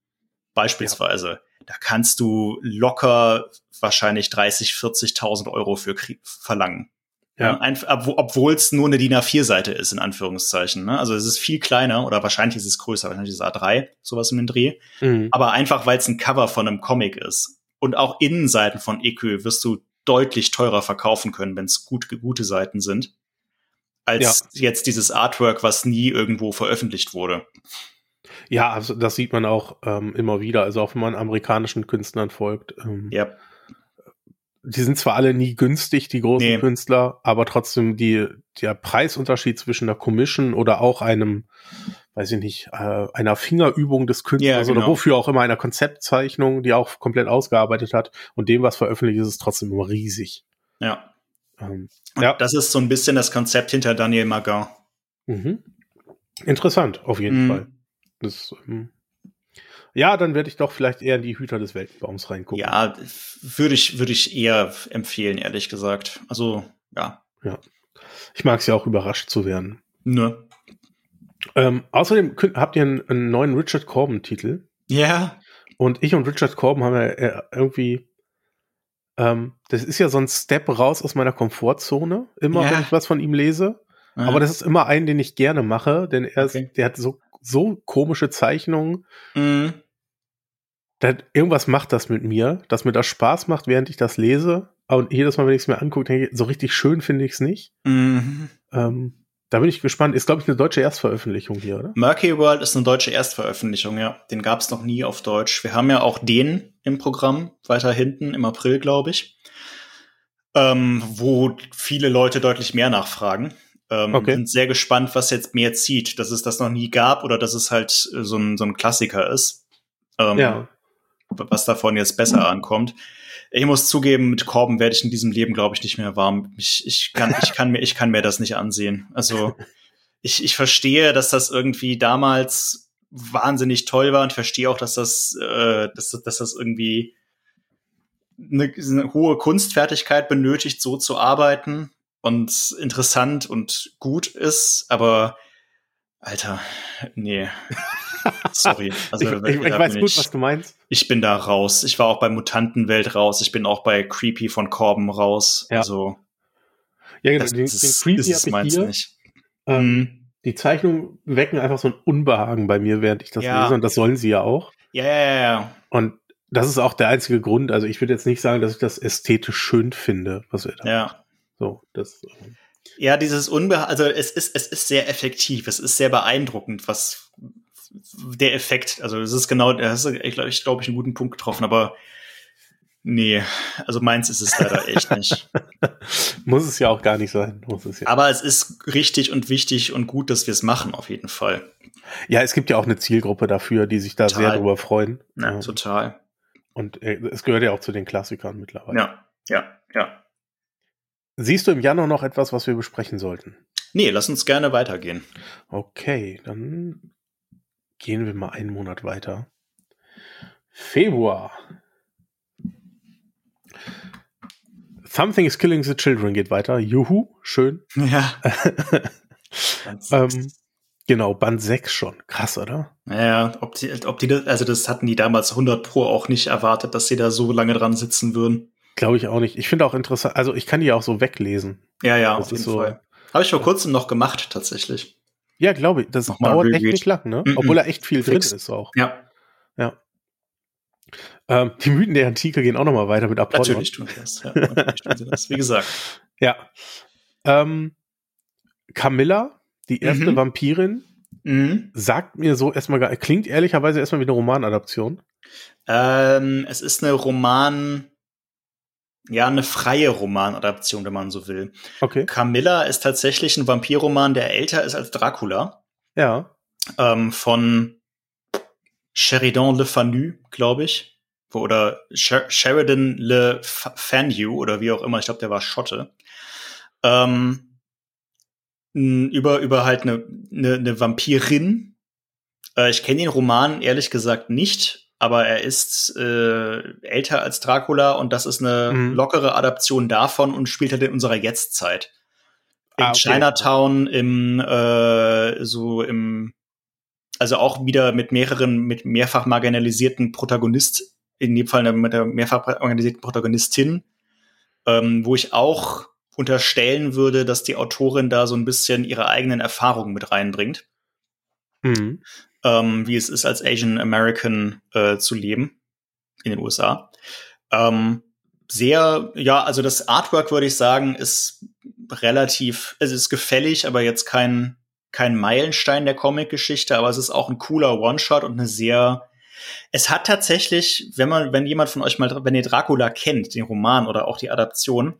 beispielsweise, ja. Da kannst du locker wahrscheinlich 30, 40.000 Euro für verlangen. Ja. Obwohl es nur eine DIN A4-Seite ist, in Anführungszeichen. Ne? Also es ist viel kleiner oder wahrscheinlich ist es größer, wahrscheinlich ist es A3, sowas in den Dreh. Mhm. Aber einfach, weil es ein Cover von einem Comic ist. Und auch Innenseiten von EQ wirst du deutlich teurer verkaufen können, wenn es gut, gute Seiten sind, als ja. jetzt dieses Artwork, was nie irgendwo veröffentlicht wurde. Ja, also das sieht man auch ähm, immer wieder. Also auch wenn man amerikanischen Künstlern folgt. Ähm, ja die sind zwar alle nie günstig, die großen nee. Künstler, aber trotzdem die, der Preisunterschied zwischen einer Commission oder auch einem, weiß ich nicht, äh, einer Fingerübung des Künstlers ja, genau. oder wofür auch immer einer Konzeptzeichnung, die auch komplett ausgearbeitet hat und dem, was veröffentlicht ist, ist trotzdem immer riesig. Ja. Ähm, ja. Das ist so ein bisschen das Konzept hinter Daniel Magan. Mhm. Interessant, auf jeden mhm. Fall. Das, ähm, ja, dann werde ich doch vielleicht eher in die Hüter des Weltenbaums reingucken. Ja, würde ich, würde ich eher empfehlen, ehrlich gesagt. Also, ja. Ja. Ich mag es ja auch überrascht zu werden. Ne. Ähm, außerdem habt ihr einen, einen neuen Richard Corbin-Titel. Ja. Und ich und Richard Corbin haben ja äh, irgendwie, ähm, das ist ja so ein Step raus aus meiner Komfortzone, immer ja. wenn ich was von ihm lese. Ja. Aber das ist immer einen, den ich gerne mache, denn er okay. ist, der hat so, so komische Zeichnungen. Mhm das, irgendwas macht das mit mir, dass mir das Spaß macht, während ich das lese. Und jedes Mal, wenn ich es mir angucke, denke ich, so richtig schön finde ich es nicht. Mhm. Ähm, da bin ich gespannt. Ist, glaube ich, eine deutsche Erstveröffentlichung hier, oder? Murky World ist eine deutsche Erstveröffentlichung, ja. Den gab es noch nie auf Deutsch. Wir haben ja auch den im Programm, weiter hinten, im April, glaube ich. Ähm, wo viele Leute deutlich mehr nachfragen. Ähm, okay. Bin sehr gespannt, was jetzt mehr zieht, dass es das noch nie gab oder dass es halt so ein, so ein Klassiker ist. Ähm, ja was davon jetzt besser ankommt. Ich muss zugeben, mit Korben werde ich in diesem Leben, glaube ich, nicht mehr warm. Ich, ich, kann, ich, kann mir, ich kann mir das nicht ansehen. Also ich, ich verstehe, dass das irgendwie damals wahnsinnig toll war und verstehe auch, dass das, äh, dass, dass das irgendwie eine, eine hohe Kunstfertigkeit benötigt, so zu arbeiten und interessant und gut ist, aber Alter, nee. Sorry. Also, ich, ich, ich weiß gut, was du meinst. Ich bin da raus. Ich war auch bei Mutantenwelt raus. Ich bin auch bei Creepy von Corben raus. Ja. Also. Ja, genau. Das, den, das den Creepy ist meins hier. nicht. Ähm, mhm. Die Zeichnungen wecken einfach so ein Unbehagen bei mir, während ich das ja. lese. Und das sollen sie ja auch. Ja, ja, ja. Und das ist auch der einzige Grund. Also ich würde jetzt nicht sagen, dass ich das ästhetisch schön finde, was wir da Ja. So, das. Ähm, ja, dieses Unbehagen, also es ist, es ist sehr effektiv, es ist sehr beeindruckend, was der Effekt, also es ist genau, das ist, ich glaube, ich, glaub, ich einen guten Punkt getroffen, aber Nee, also meins ist es leider echt nicht. Muss es ja auch gar nicht sein. Muss es ja. Aber es ist richtig und wichtig und gut, dass wir es machen, auf jeden Fall. Ja, es gibt ja auch eine Zielgruppe dafür, die sich da total. sehr drüber freuen. Ja, ja. total. Und äh, es gehört ja auch zu den Klassikern mittlerweile. Ja, ja, ja. Siehst du im Januar noch etwas, was wir besprechen sollten? Nee, lass uns gerne weitergehen. Okay, dann gehen wir mal einen Monat weiter. Februar. Something is Killing the Children geht weiter. Juhu, schön. Ja. ähm, genau, Band 6 schon. Krass, oder? Ja, ob die, ob die, also das hatten die damals 100 Pro auch nicht erwartet, dass sie da so lange dran sitzen würden. Glaube ich auch nicht. Ich finde auch interessant, also ich kann die auch so weglesen. Ja, ja, das auf jeden so, Fall. Habe ich vor kurzem noch gemacht, tatsächlich. Ja, glaube ich. Das Nochmal dauert echt nicht lang, ne? Mm -mm. Obwohl da echt viel Fix. drin ist auch. Ja. Ja. Ähm, die Mythen der Antike gehen auch noch mal weiter mit Apollon. Natürlich tun sie das. Ja, natürlich tun sie das. Wie gesagt. Ja. Ähm, Camilla, die erste mhm. Vampirin, mhm. sagt mir so erstmal gar, klingt ehrlicherweise erstmal wie eine Romanadaption. Ähm, es ist eine Roman, ja, eine freie Romanadaption, wenn man so will. Okay. Camilla ist tatsächlich ein Vampirroman, der älter ist als Dracula. Ja. Ähm, von Sheridan Le Fanu, glaube ich oder Sheridan Le Fanu oder wie auch immer, ich glaube, der war Schotte. Ähm, über, über halt eine, eine, eine Vampirin. Äh, ich kenne den Roman ehrlich gesagt nicht, aber er ist äh, älter als Dracula und das ist eine mhm. lockere Adaption davon und spielt halt in unserer Jetztzeit. In ah, okay. Chinatown im äh, so im also auch wieder mit mehreren mit mehrfach marginalisierten Protagonist in dem Fall mit der mehrfach organisierten Protagonistin, ähm, wo ich auch unterstellen würde, dass die Autorin da so ein bisschen ihre eigenen Erfahrungen mit reinbringt. Mhm. Ähm, wie es ist, als Asian American äh, zu leben in den USA. Ähm, sehr, ja, also das Artwork würde ich sagen, ist relativ, es ist gefällig, aber jetzt kein, kein Meilenstein der Comic-Geschichte, aber es ist auch ein cooler One-Shot und eine sehr es hat tatsächlich, wenn man, wenn jemand von euch mal, wenn ihr Dracula kennt, den Roman oder auch die Adaption,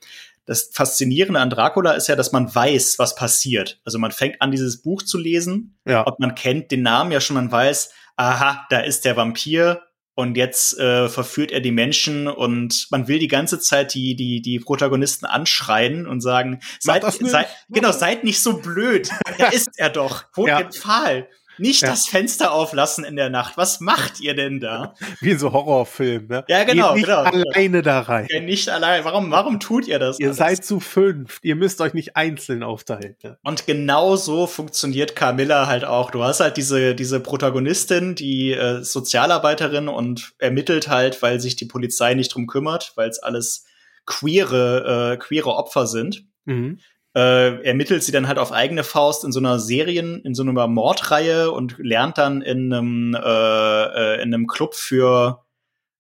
das Faszinierende an Dracula ist ja, dass man weiß, was passiert. Also man fängt an, dieses Buch zu lesen ja. und man kennt den Namen ja schon, man weiß, aha, da ist der Vampir und jetzt äh, verführt er die Menschen und man will die ganze Zeit die die die Protagonisten anschreien und sagen, seid, seid genau, seid nicht so blöd. da ist er doch. Holt ja. den Pfahl. Nicht ja. das Fenster auflassen in der Nacht. Was macht ihr denn da? Wie in so Horrorfilm, ne? Ja, genau. Geht nicht genau. alleine da rein. Ja, nicht allein. Warum, warum tut ihr das? Ihr alles? seid zu fünft. Ihr müsst euch nicht einzeln aufteilen. Ja. Und genau so funktioniert Camilla halt auch. Du hast halt diese, diese Protagonistin, die äh, Sozialarbeiterin und ermittelt halt, weil sich die Polizei nicht drum kümmert, weil es alles queere, äh, queere Opfer sind. Mhm äh, ermittelt sie dann halt auf eigene Faust in so einer Serien, in so einer Mordreihe und lernt dann in einem, äh, äh, in einem Club für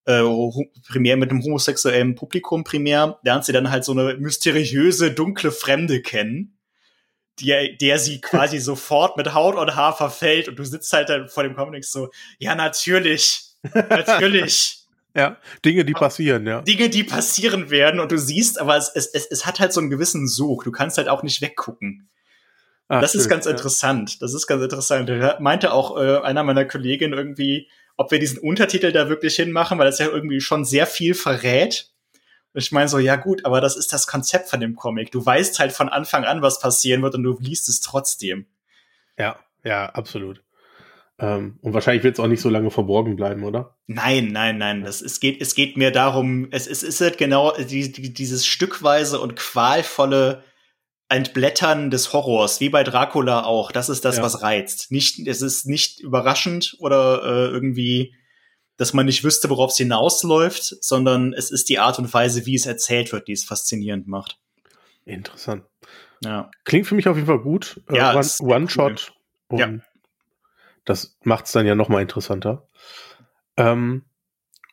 äh, primär mit einem homosexuellen Publikum primär, lernt sie dann halt so eine mysteriöse, dunkle Fremde kennen, der, der sie quasi sofort mit Haut und Haar verfällt und du sitzt halt dann vor dem Comic so, ja, natürlich, natürlich. Ja, Dinge, die passieren, ja. Dinge, die passieren werden und du siehst, aber es, es, es hat halt so einen gewissen Sog. Du kannst halt auch nicht weggucken. Ah, das schön, ist ganz ja. interessant. Das ist ganz interessant. Da meinte auch äh, einer meiner Kolleginnen irgendwie, ob wir diesen Untertitel da wirklich hinmachen, weil das ja irgendwie schon sehr viel verrät. Und ich meine so, ja gut, aber das ist das Konzept von dem Comic. Du weißt halt von Anfang an, was passieren wird und du liest es trotzdem. Ja, ja, absolut. Ähm, und wahrscheinlich wird es auch nicht so lange verborgen bleiben, oder? Nein, nein, nein. Das, es, geht, es geht mir darum, es, es ist halt genau die, die, dieses stückweise und qualvolle Entblättern des Horrors, wie bei Dracula auch. Das ist das, ja. was reizt. Nicht, es ist nicht überraschend oder äh, irgendwie, dass man nicht wüsste, worauf es hinausläuft, sondern es ist die Art und Weise, wie es erzählt wird, die es faszinierend macht. Interessant. Ja. Klingt für mich auf jeden Fall gut. Äh, ja, One-Shot. Cool. ja. Das macht es dann ja noch mal interessanter. Ähm,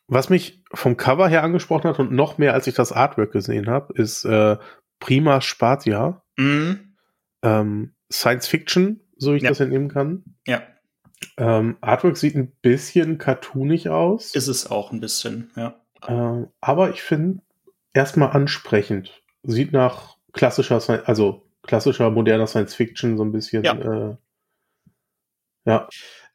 was mich vom Cover her angesprochen hat und noch mehr, als ich das Artwork gesehen habe, ist äh, Prima Spatia. Mhm. Ähm, Science Fiction, so ich ja. das entnehmen kann. Ja. Ähm, Artwork sieht ein bisschen cartoonig aus. Ist es auch ein bisschen, ja. Äh, aber ich finde erstmal ansprechend. Sieht nach klassischer, also klassischer moderner Science Fiction so ein bisschen. Ja. Äh, ja.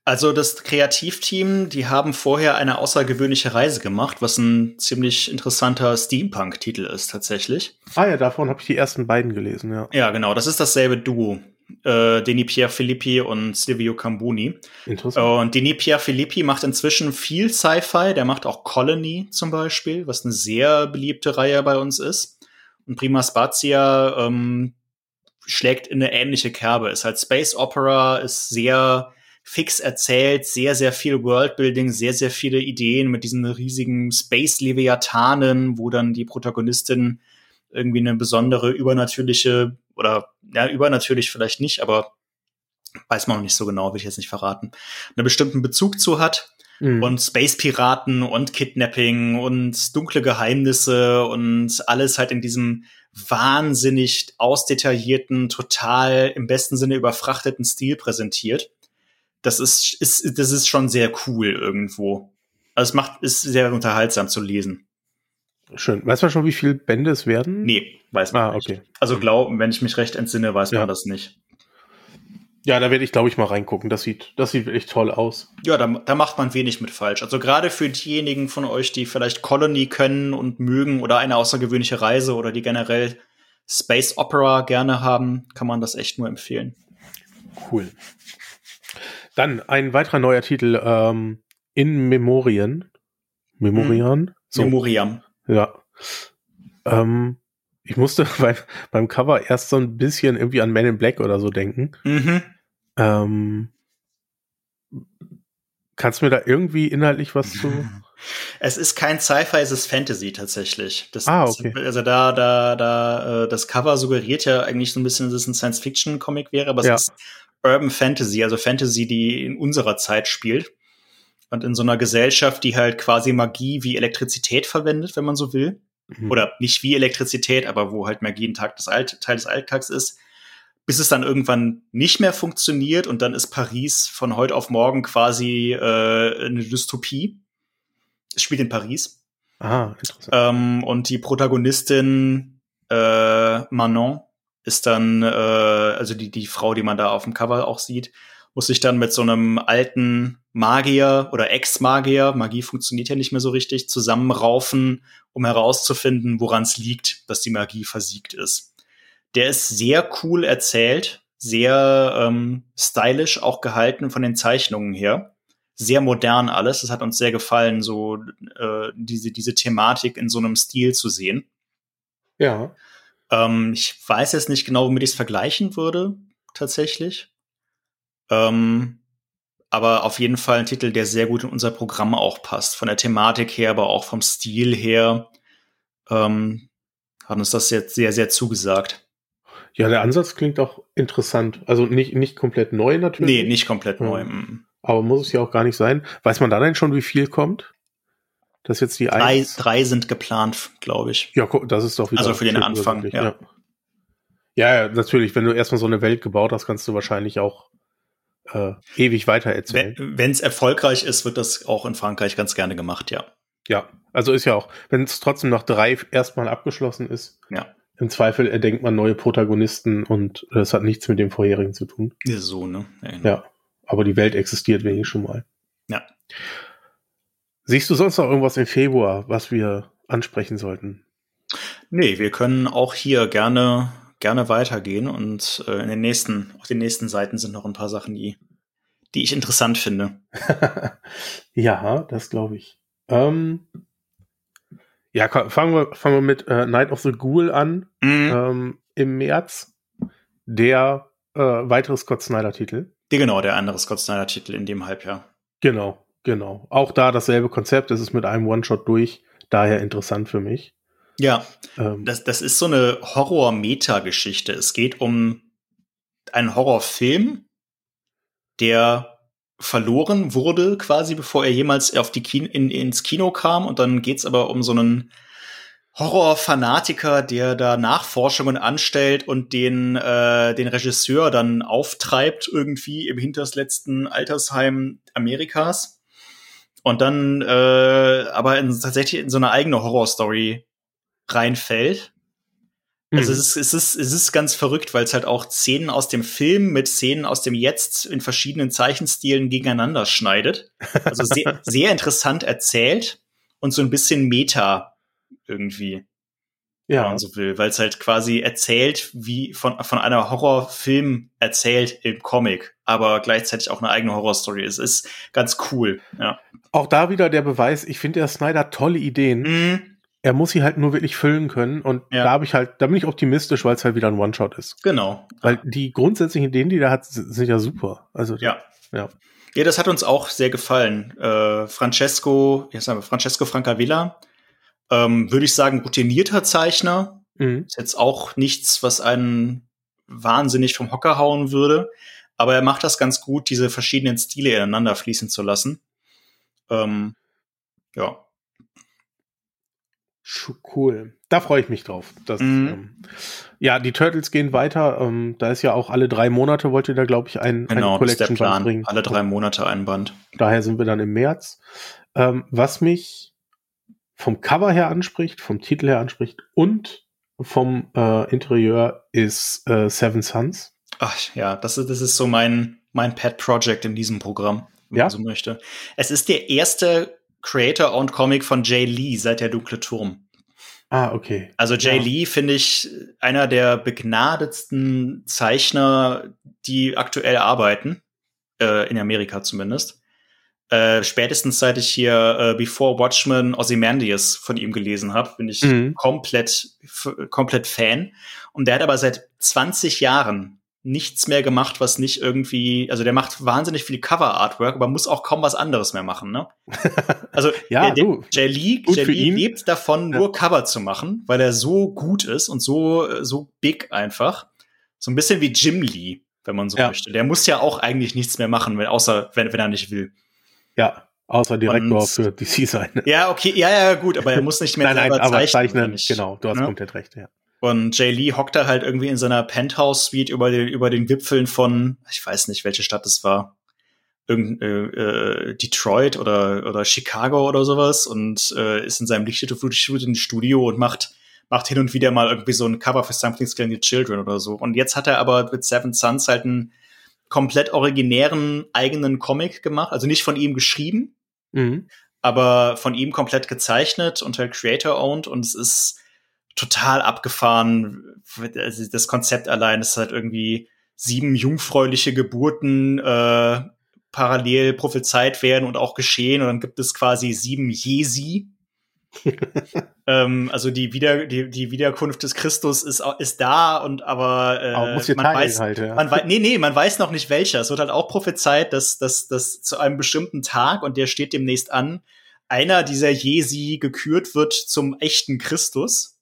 Also das Kreativteam, die haben vorher eine außergewöhnliche Reise gemacht, was ein ziemlich interessanter Steampunk-Titel ist tatsächlich. Ah ja, davon habe ich die ersten beiden gelesen, ja. Ja, genau. Das ist dasselbe Duo. Äh, Denis Pierre Filippi und Silvio Cambuni. Interessant. Und Denis Pierre Filippi macht inzwischen viel Sci-Fi. Der macht auch Colony zum Beispiel, was eine sehr beliebte Reihe bei uns ist. Und Prima Spazia ähm, schlägt in eine ähnliche Kerbe. Ist halt Space Opera, ist sehr fix erzählt, sehr, sehr viel Worldbuilding, sehr, sehr viele Ideen mit diesen riesigen Space-Leviathanen, wo dann die Protagonistin irgendwie eine besondere übernatürliche oder ja, übernatürlich vielleicht nicht, aber weiß man noch nicht so genau, will ich jetzt nicht verraten, einen bestimmten Bezug zu hat. Mhm. Und Space-Piraten und Kidnapping und dunkle Geheimnisse und alles halt in diesem wahnsinnig ausdetaillierten, total im besten Sinne überfrachteten Stil präsentiert das ist, ist, das ist schon sehr cool irgendwo. Also es macht, ist sehr unterhaltsam zu lesen. Schön. Weiß man schon, wie viele Bände es werden? Nee, weiß man ah, nicht. okay. Also glauben, wenn ich mich recht entsinne, weiß Ja. man das nicht. Ja, da werde ich, glaube ich, mal reingucken. Das sieht, das sieht echt toll aus. Ja, da, da macht man wenig mit falsch. Also gerade für diejenigen von euch, die vielleicht Colony können und mögen oder eine außergewöhnliche Reise oder die generell Space Opera gerne haben, kann man das echt nur empfehlen. Cool. Dann ein weiterer neuer Titel, ähm, In Memorien. Memorian? So, Memoriam. ja. Ähm, ich musste beim, beim Cover erst so ein bisschen irgendwie an Men in Black oder so denken. Mhm. Ähm, kannst du mir da irgendwie inhaltlich was zu? Es ist kein Sci-Fi, es ist Fantasy tatsächlich. Das, Ah, okay. Also da, da, da, äh, das Cover suggeriert ja eigentlich so ein bisschen, dass es ein Science-Fiction-Comic wäre, aber Ja. es ist Urban Fantasy, also Fantasy, die in unserer Zeit spielt. Und in so einer Gesellschaft, die halt quasi Magie wie Elektrizität verwendet, wenn man so will. Mhm. Oder nicht wie Elektrizität, aber wo halt Magie ein Tag des Alt Teil des Alltags ist. Bis es dann irgendwann nicht mehr funktioniert und dann ist Paris von heute auf morgen quasi äh, eine Dystopie. Es spielt in Paris. Ah, interessant. Ähm, und die Protagonistin äh, Manon ist dann, äh, also die, die Frau, die man da auf dem Cover auch sieht, muss sich dann mit so einem alten Magier oder Ex-Magier, Magie funktioniert ja nicht mehr so richtig, zusammenraufen, um herauszufinden, woran es liegt, dass die Magie versiegt ist. Der ist sehr cool erzählt, sehr ähm, stylisch auch gehalten von den Zeichnungen her. Sehr modern alles. Das hat uns sehr gefallen, so äh, diese, diese Thematik in so einem Stil zu sehen. Ja. Ähm, ich weiß jetzt nicht genau, womit ich es vergleichen würde, tatsächlich. Ähm, aber auf jeden Fall ein Titel, der sehr gut in unser Programm auch passt. Von der Thematik her, aber auch vom Stil her. Ähm, hat uns das jetzt sehr, sehr zugesagt. Ja, der Ansatz klingt auch interessant. Also nicht, nicht komplett neu natürlich. Nee, nicht komplett Ja. neu. Mm. Aber muss es ja auch gar nicht sein. Weiß man da denn schon, wie viel kommt? Das ist jetzt die Drei, eins. drei sind geplant, glaube ich. Ja, das ist doch wieder. Also für den Anfang, ja. ja. Ja, natürlich. Wenn du erstmal so eine Welt gebaut hast, kannst du wahrscheinlich auch äh, ewig weiter erzählen. Wenn es erfolgreich ist, wird das auch in Frankreich ganz gerne gemacht, ja. Ja, also ist ja auch, wenn es trotzdem nach drei erstmal abgeschlossen ist, Ja. im Zweifel erdenkt man neue Protagonisten und das hat nichts mit dem vorherigen zu tun. So, ne? Ja. Ja, aber die Welt existiert wenigstens schon mal. Ja. Siehst du sonst noch irgendwas im Februar, was wir ansprechen sollten? Nee, wir können auch hier gerne, gerne weitergehen und äh, in den nächsten, auf den nächsten Seiten sind noch ein paar Sachen, die, die ich interessant finde. ja, das glaube ich. Ähm, ja, komm, fangen wir, fangen wir mit äh, Night of the Ghoul an. Mhm. Ähm, Im März der äh, weitere Scott Snyder-Titel. Genau, der andere Scott Snyder-Titel in dem Halbjahr. Genau, genau. Auch da dasselbe Konzept. Es ist mit einem One-Shot durch. Daher interessant für mich. Ja, Ähm, das, das ist so eine Horror-Meta-Geschichte. Es geht um einen Horrorfilm, der verloren wurde, quasi bevor er jemals auf die Kino, in, ins Kino kam. Und dann geht's aber um so einen Horrorfanatiker, der da Nachforschungen anstellt und den, äh, den Regisseur dann auftreibt irgendwie im hintersletzten Altersheim Amerikas. Und dann äh, aber in, tatsächlich in so eine eigene Horrorstory reinfällt. Also mhm. es, ist, es, ist, es ist ganz verrückt, weil es halt auch Szenen aus dem Film mit Szenen aus dem Jetzt in verschiedenen Zeichenstilen gegeneinander schneidet. Also sehr, sehr interessant erzählt und so ein bisschen Meta irgendwie ja. wenn man so will, weil es halt quasi erzählt, wie von, von einer Horrorfilm erzählt im Comic, aber gleichzeitig auch eine eigene Horrorstory ist. Ist ganz cool, ja. Auch da wieder der Beweis, ich finde der Snyder tolle Ideen. Mhm. Er muss sie halt nur wirklich füllen können und ja. da habe ich halt, da bin ich optimistisch, weil es halt wieder ein One-Shot ist. Genau. Weil die grundsätzlichen Ideen, die der hat, sind ja super. Also ja. ja. Ja, das hat uns auch sehr gefallen. Äh, Francesco, jetzt haben wir Francesco Francavilla ähm, würde ich sagen, routinierter Zeichner. Mhm. Ist jetzt auch nichts, was einen wahnsinnig vom Hocker hauen würde. Aber er macht das ganz gut, diese verschiedenen Stile ineinander fließen zu lassen. Ähm, ja. Cool. Da freue ich mich drauf. Dass, mhm. ähm, ja, die Turtles gehen weiter. Ähm, da ist ja auch alle drei Monate, wollte da, glaube ich, ein, genau, eine Collection ist der Plan. bringen. Alle drei Monate ein Band. Daher sind wir dann im März. Ähm, was mich vom Cover her anspricht, vom Titel her anspricht und vom äh, Interieur ist äh, Seven Sons. Ach ja, das ist, das ist so mein, mein Pet Project in diesem Programm, wenn ja? man so möchte. Es ist der erste Creator-owned Comic von Jay Lee seit der Dunkle Turm. Ah, okay. Also Jay ja. Lee finde ich einer der begnadetsten Zeichner, die aktuell arbeiten, äh, in Amerika zumindest. Äh, spätestens seit ich hier äh, Before Watchmen Ozymandias von ihm gelesen habe, bin ich mhm. komplett komplett Fan. Und der hat aber seit 20 Jahren nichts mehr gemacht, was nicht irgendwie, also der macht wahnsinnig viel Cover-Artwork, aber muss auch kaum was anderes mehr machen, ne? Also ja, der, der Jay Lee, Jay Lee lebt davon, nur Cover zu machen, weil er so gut ist und so, so big einfach. So ein bisschen wie Jim Lee, wenn man so ja. möchte. Der muss ja auch eigentlich nichts mehr machen, wenn, außer wenn, wenn er nicht will. Ja, außer Direktor und, für DC sein. Ja, okay, ja, ja, gut, aber er muss nicht mehr nein, nein, aber zeichnen. Nicht, genau, du hast ne? komplett recht, ja. Und Jay Lee hockt da halt irgendwie in seiner Penthouse-Suite über den, über den Wipfeln von, ich weiß nicht, welche Stadt es war. Irgend, äh, äh, Detroit oder, oder Chicago oder sowas und äh, ist in seinem lichtgefluteten Studio und macht, macht hin und wieder mal irgendwie so ein Cover für Something's Killing the Children oder so. Und jetzt hat er aber mit Seven Sons halt ein komplett originären eigenen Comic gemacht, also nicht von ihm geschrieben, mhm. aber von ihm komplett gezeichnet und halt Creator-owned und es ist total abgefahren. Also das Konzept allein ist halt irgendwie sieben jungfräuliche Geburten äh, parallel prophezeit werden und auch geschehen und dann gibt es quasi sieben Jesi, ähm, also die, Wieder, die, die Wiederkunft des Christus ist, ist da und aber, äh, aber muss man weiß, halt, ja. man weiß, nee, nee, man weiß noch nicht welcher. Es wird halt auch prophezeit, dass, dass, dass zu einem bestimmten Tag, und der steht demnächst an, einer dieser Jesi gekürt wird zum echten Christus.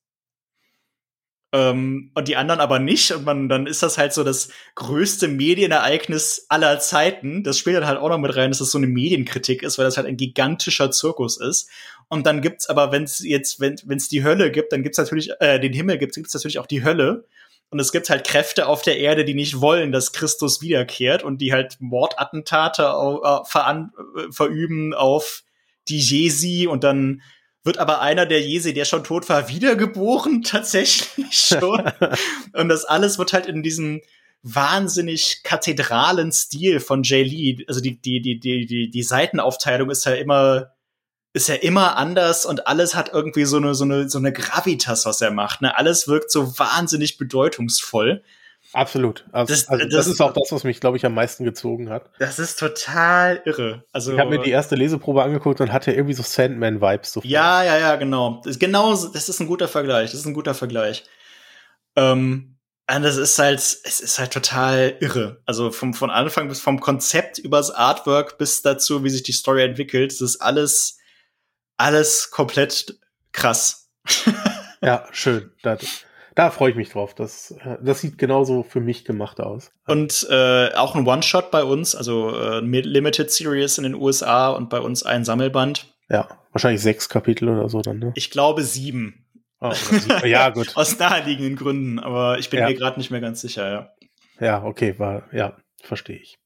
Ähm, und die anderen aber nicht. Und man, dann ist das halt so das größte Medienereignis aller Zeiten. Das spielt dann halt auch noch mit rein, dass das so eine Medienkritik ist, weil das halt ein gigantischer Zirkus ist. Und dann gibt's aber, wenn es jetzt, wenn es die Hölle gibt, dann gibt's natürlich, äh, den Himmel gibt, gibt's natürlich auch die Hölle. Und es gibt halt Kräfte auf der Erde, die nicht wollen, dass Christus wiederkehrt und die halt Mordattentate äh, veran, äh, verüben auf die Jesi und dann wird aber einer der Jesi, der schon tot war, wiedergeboren, tatsächlich schon. und das alles wird halt in diesem wahnsinnig kathedralen Stil von Jay Lee, also die, die, die, die, die, die Seitenaufteilung ist ja immer, ist ja immer anders und alles hat irgendwie so eine, so eine, so eine Gravitas, was er macht, ne? Alles wirkt so wahnsinnig bedeutungsvoll. Absolut. Also, das, also das, das, ist auch das, was mich, glaube ich, am meisten gezogen hat. Das ist total irre. Also ich habe mir die erste Leseprobe angeguckt und hatte irgendwie so Sandman-Vibes. So ja, ja, ja, genau. Das, genau, das ist ein guter Vergleich. Das ist ein guter Vergleich. Ähm, und das ist halt, es ist halt total irre. Also vom, von Anfang bis vom Konzept übers Artwork bis dazu, wie sich die Story entwickelt, das ist alles, alles komplett krass. ja, schön. Das, da freue ich mich drauf. Das, äh, das sieht genauso für mich gemacht aus. Und äh, auch ein One-Shot bei uns, also äh, Limited Series in den USA und bei uns ein Sammelband. Ja, wahrscheinlich sechs Kapitel oder so dann, ne? Ich glaube sieben. Oh, ja, gut. Aus naheliegenden Gründen, aber ich bin ja. mir gerade nicht mehr ganz sicher, ja. Ja, okay, war, ja, verstehe ich.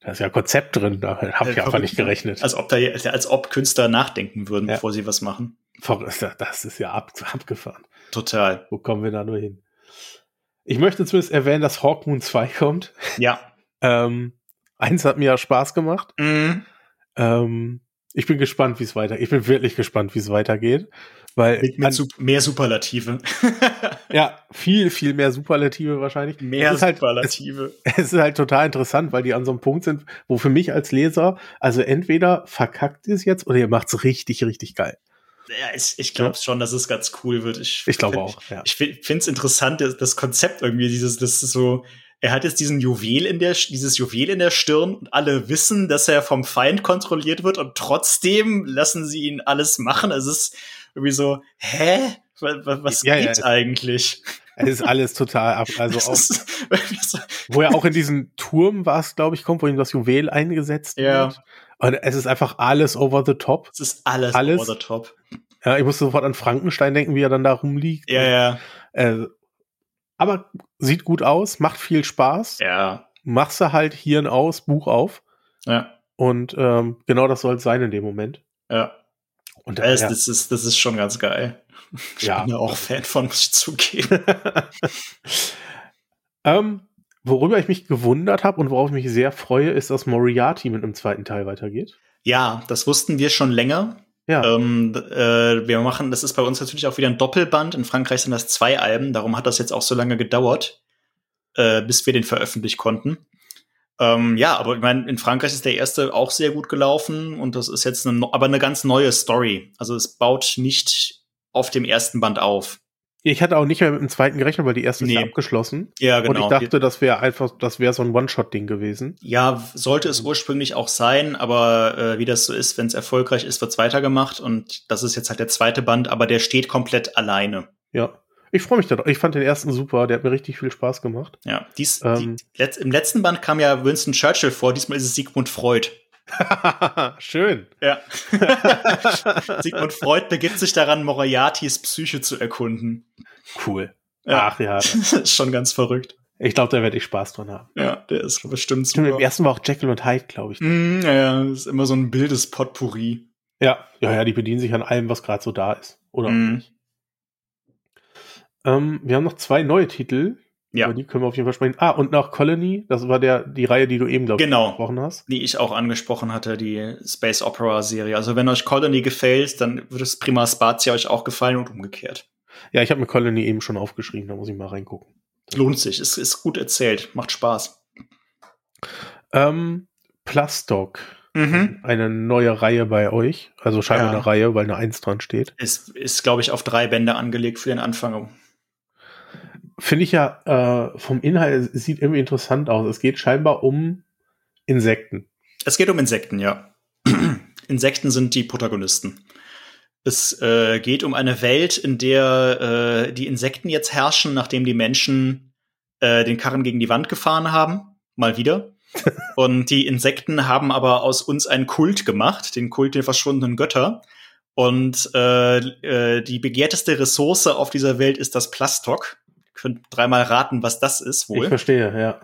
Da ist ja Konzept drin, da habe ich ja, einfach nicht gerechnet. Als ob, da, als ob Künstler nachdenken würden, ja. bevor sie was machen. Das ist ja ab, abgefahren. Total. Wo kommen wir da nur hin? Ich möchte zumindest erwähnen, dass Hawkmoon 2 kommt. Ja. ähm, eins hat mir ja Spaß gemacht. Mhm. Ähm, ich bin gespannt, wie es weitergeht. Ich bin wirklich gespannt, wie es weitergeht. Weil mit, mit mehr Superlative. ja, viel, viel mehr Superlative wahrscheinlich. Mehr es Superlative. Halt, es, es, ist halt total interessant, weil die an so einem Punkt sind, wo für mich als Leser, also entweder verkackt es jetzt oder ihr macht es richtig, richtig geil. Ja, ich, ich glaube schon, dass es ganz cool wird. Ich, ich glaube auch. Ja. Ich, finde es interessant, das, das Konzept irgendwie, dieses, das ist so, er hat jetzt diesen Juwel in der, dieses Juwel in der Stirn und alle wissen, dass er vom Feind kontrolliert wird und trotzdem lassen sie ihn alles machen. Es ist irgendwie so, hä? Was, was ja, geht ja, eigentlich? Es ist alles total ab. Also auch, wo er auch in diesen Turm war es, glaube ich, kommt, wo ihm das Juwel eingesetzt ja. wird. Und es ist einfach alles over the top. Es ist alles, alles over the top. Ja, ich musste sofort an Frankenstein denken, wie er dann da rumliegt. Ja, ja. Äh, aber sieht gut aus, macht viel Spaß. Ja. Machst du halt Hirn aus, Buch auf. Ja. Und ähm, genau das soll es sein in dem Moment. Ja. Und da, das, das, ist, das ist schon ganz geil. Ich ja. bin ja auch Fan von, muss ich zugeben. ähm, worüber ich mich gewundert habe und worauf ich mich sehr freue, ist, dass Moriarty mit einem zweiten Teil weitergeht. Ja, das wussten wir schon länger. Ja. Ähm, äh, wir machen, das ist bei uns natürlich auch wieder ein Doppelband. In Frankreich sind das zwei Alben, darum hat das jetzt auch so lange gedauert, äh, bis wir den veröffentlichen konnten. Ähm, ja, aber ich meine, in Frankreich ist der erste auch sehr gut gelaufen und das ist jetzt eine, aber eine ganz neue Story. Also es baut nicht auf dem ersten Band auf. Ich hatte auch nicht mehr mit dem zweiten gerechnet, weil die erste nee. ist ja abgeschlossen. Ja, genau. Und ich dachte, das wäre einfach, das wäre so ein One-Shot-Ding gewesen. Ja, sollte es ursprünglich auch sein, aber äh, wie das so ist, wenn es erfolgreich ist, wird's weitergemacht und das ist jetzt halt der zweite Band, aber der steht komplett alleine. Ja. Ich freue mich da. Ich fand den ersten super, der hat mir richtig viel Spaß gemacht. Ja, dies, ähm, die, letzt, im letzten Band kam ja Winston Churchill vor, diesmal ist es Sigmund Freud. Schön. Ja. Sigmund Freud begibt sich daran, Moriartys Psyche zu erkunden. Cool. Ja. Ach ja. ist schon ganz verrückt. Ich glaube, da werde ich Spaß dran haben. Ja, der ist bestimmt super. Im ersten war auch Jekyll und Hyde, glaube ich. Mm, ja, ja, ist immer so ein bildes Potpourri. Ja, ja, ja, die bedienen sich an allem, was gerade so da ist. Oder mm. ähm, wir haben noch zwei neue Titel. Ja. Über die können wir auf jeden Fall sprechen. Ah, und nach Colony, das war der, die Reihe, die du eben, glaube ich, genau, angesprochen hast. Die ich auch angesprochen hatte, die Space Opera Serie. Also wenn euch Colony gefällt, dann wird es Prima Spazia euch auch gefallen und umgekehrt. Ja, ich habe mir Colony eben schon aufgeschrieben, da muss ich mal reingucken. Lohnt sich, es ist gut erzählt, macht Spaß. Ähm, Plastock. Mhm. Eine neue Reihe bei euch. Also scheinbar ja. eine Reihe, weil eine Eins dran steht. Es ist, glaube ich, auf drei Bände angelegt für den Anfang. Finde ich ja äh, vom Inhalt, es sieht irgendwie interessant aus. Es geht scheinbar um Insekten. Es geht um Insekten, ja. Insekten sind die Protagonisten. Es äh, geht um eine Welt, in der äh, die Insekten jetzt herrschen, nachdem die Menschen äh, den Karren gegen die Wand gefahren haben. Mal wieder. Und die Insekten haben aber aus uns einen Kult gemacht, den Kult der verschwundenen Götter. Und äh, äh, die begehrteste Ressource auf dieser Welt ist das Plastok. Könnt dreimal raten, was das ist wohl. Ich verstehe, ja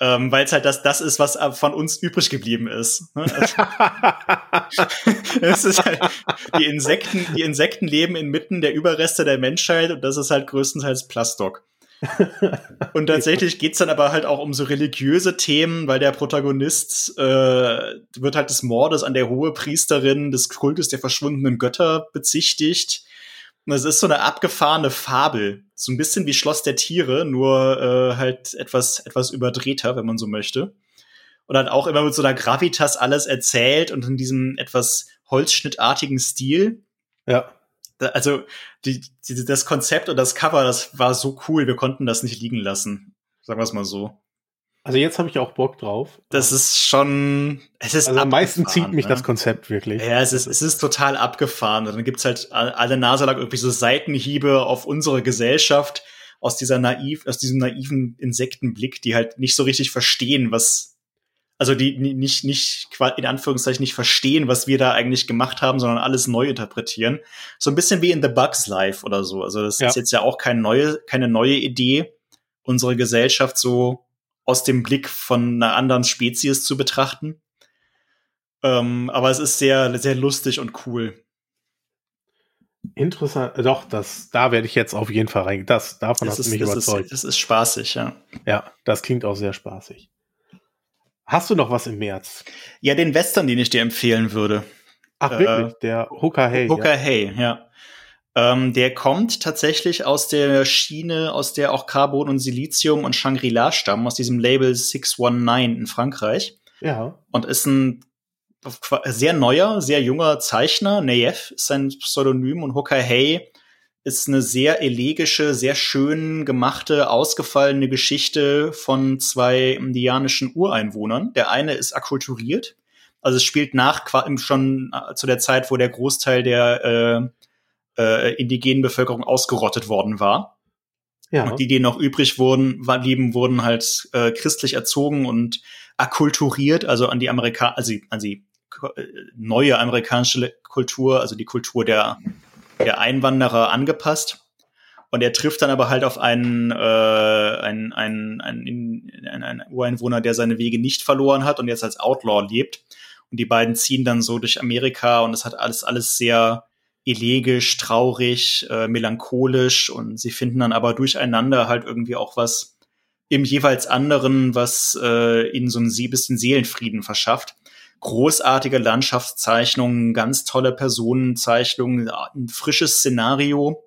ähm, weil es halt das, das ist, was von uns übrig geblieben ist. Ne? es ist halt, die Insekten, die Insekten leben inmitten der Überreste der Menschheit und das ist halt größtenteils Plastok. und tatsächlich geht's dann aber halt auch um so religiöse Themen, weil der Protagonist äh, wird halt des Mordes an der hohe Priesterin des Kultes der verschwundenen Götter bezichtigt es ist so eine abgefahrene Fabel. So ein bisschen wie Schloss der Tiere, nur äh, halt etwas, etwas überdrehter, wenn man so möchte. Und dann auch immer mit so einer Gravitas alles erzählt und in diesem etwas holzschnittartigen Stil. Ja. also die, die, das Konzept und das Cover, das war so cool, wir konnten das nicht liegen lassen. Sagen wir es mal so. Also jetzt habe ich auch Bock drauf. Das ist schon. Es ist also am meisten zieht mich ne? das Konzept wirklich. Ja, es ist, es ist total abgefahren. Und dann gibt's halt alle Nase lang irgendwie so Seitenhiebe auf unsere Gesellschaft aus dieser naiv, aus diesem naiven Insektenblick, die halt nicht so richtig verstehen, was, also die nicht, nicht, in Anführungszeichen nicht verstehen, was wir da eigentlich gemacht haben, sondern alles neu interpretieren. So ein bisschen wie in The Bugs Life oder so. Also das ja. ist jetzt ja auch keine neue, keine neue Idee, unsere Gesellschaft so aus dem Blick von einer anderen Spezies zu betrachten. Ähm, aber es ist sehr, sehr lustig und cool. Interessant, doch, das, da werde ich jetzt auf jeden Fall rein. Das, davon Das hast ist, du mich das, überzeugt. ist, das ist spaßig, ja. ja, das klingt auch sehr spaßig. Hast du noch was im März? Ja, den Western, den ich dir empfehlen würde. Ach, Äh, wirklich? Der Hooker Hey. Hooker ja. Hey, ja. Ähm, der kommt tatsächlich aus der Schiene, aus der auch Carbon und Silizium und Shangri-La stammen, aus diesem Label 619 in Frankreich. Ja. Und ist ein sehr neuer, sehr junger Zeichner. Nayev ist sein Pseudonym und Hooker Hey ist eine sehr elegische, sehr schön gemachte, ausgefallene Geschichte von zwei indianischen Ureinwohnern. Der eine ist akkulturiert, also es spielt nach schon zu der Zeit, wo der Großteil der äh, äh, indigenen Bevölkerung ausgerottet worden war. Ja. Und die, die noch übrig wurden, war, blieben, wurden halt äh, christlich erzogen und akkulturiert, also an die Amerika also an die äh, neue amerikanische Kultur, also die Kultur der, der Einwanderer angepasst. Und er trifft dann aber halt auf einen, äh, einen, einen, einen, einen, einen Ureinwohner, der seine Wege nicht verloren hat und jetzt als Outlaw lebt. Und die beiden ziehen dann so durch Amerika und es hat alles, alles sehr elegisch, traurig, äh, melancholisch und sie finden dann aber durcheinander halt irgendwie auch was im jeweils anderen, was äh, ihnen so ein bisschen Seelenfrieden verschafft. Großartige Landschaftszeichnungen, ganz tolle Personenzeichnungen, ein frisches Szenario,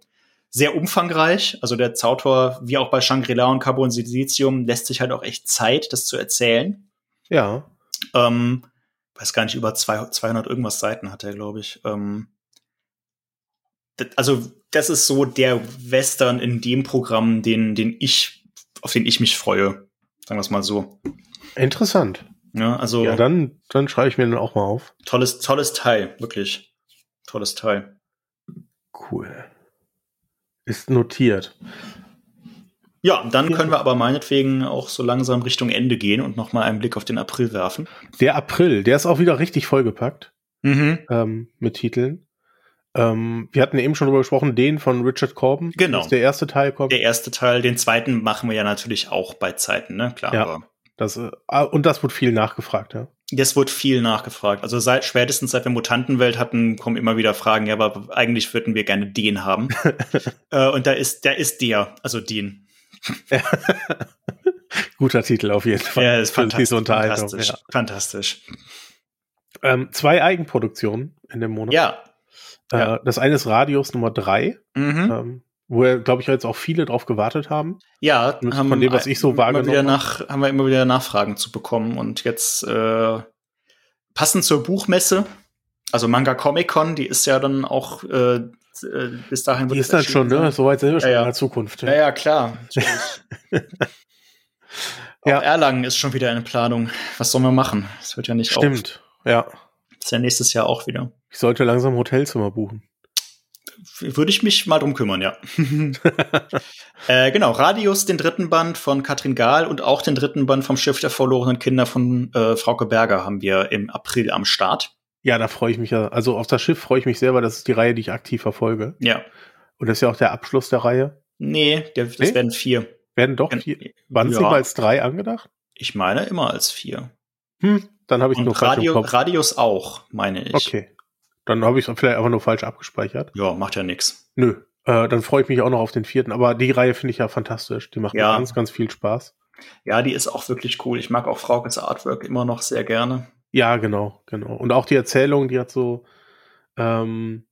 sehr umfangreich. Also der Zautor, wie auch bei Shangri-La und Carbon Silizium, lässt sich halt auch echt Zeit, das zu erzählen. Ja. Ähm, weiß gar nicht, über zwei- 200 irgendwas Seiten hat er, glaube ich. Ähm, also das ist so der Western in dem Programm, den, den ich, auf den ich mich freue. Sagen wir es mal so. Interessant. Ja, also Ja, dann, dann schreibe ich mir dann auch mal auf. tolles, tolles Teil, wirklich. Tolles Teil. Cool. Ist notiert. Ja, dann können wir aber meinetwegen auch so langsam Richtung Ende gehen und noch mal einen Blick auf den April werfen. Der April, der ist auch wieder richtig vollgepackt Mhm. ähm, mit Titeln. Ähm, wir hatten eben schon drüber gesprochen, den von Richard Corbin. Genau. Dass der erste Teil kommt. Der erste Teil, den zweiten machen wir ja natürlich auch bei Zeiten, ne? Klar, Ja. Das, äh, und das wird viel nachgefragt, ja. Das wird viel nachgefragt. Also seit spätestens seit wir Mutantenwelt hatten, kommen immer wieder Fragen, ja, aber eigentlich würden wir gerne den haben. äh, und da ist, da ist der, also den. Guter Titel auf jeden Fall. Ja, ist fantastisch. Fantastisch. Ja. fantastisch. Ähm, zwei Eigenproduktionen in dem Monat. Ja. Äh, ja. Das eine ist Radius Nummer drei, Mhm. ähm, wo, glaube ich, jetzt auch viele drauf gewartet haben. Ja, Von haben dem, was ich so wahrgenommen habe. nach, haben wir immer wieder Nachfragen zu bekommen. Und jetzt äh, passend zur Buchmesse, also Manga Comic Con, die ist ja dann auch äh, äh, bis dahin Die ist dann schon, ne? sein. Soweit sind wir schon Ja, ja. in der Zukunft. Ja, ja, klar. Ja. Erlangen ist schon wieder in Planung. Was sollen wir machen? Das wird ja nicht auf. Stimmt, ja. Ist ja nächstes Jahr auch wieder. Ich sollte langsam Hotelzimmer buchen. Würde ich mich mal drum kümmern, ja. äh, genau, Radius, den dritten Band von Katrin Gahl und auch den dritten Band vom Schiff der verlorenen Kinder von äh, Frauke Berger haben wir im April am Start. Ja, da freue ich mich ja. Also auf das Schiff freue ich mich sehr, weil das ist die Reihe, die ich aktiv verfolge. Ja. Und das ist ja auch der Abschluss der Reihe. Nee, der, das Nee? werden vier. Werden doch vier. Waren sie Ja. mal als drei angedacht? Ich meine immer als vier. Hm, dann habe ich nur Und im Radio. Radius auch, meine ich. Okay. Dann habe ich es vielleicht einfach nur falsch abgespeichert. Ja, macht ja nix. Nö. Äh, dann freue ich mich auch noch auf den vierten. Aber die Reihe finde ich ja fantastisch. Die macht Ja. mir ganz, ganz viel Spaß. Ja, die ist auch wirklich cool. Ich mag auch Fraukes Artwork immer noch sehr gerne. Ja, genau, genau. Und auch die Erzählung, die hat so, ähm,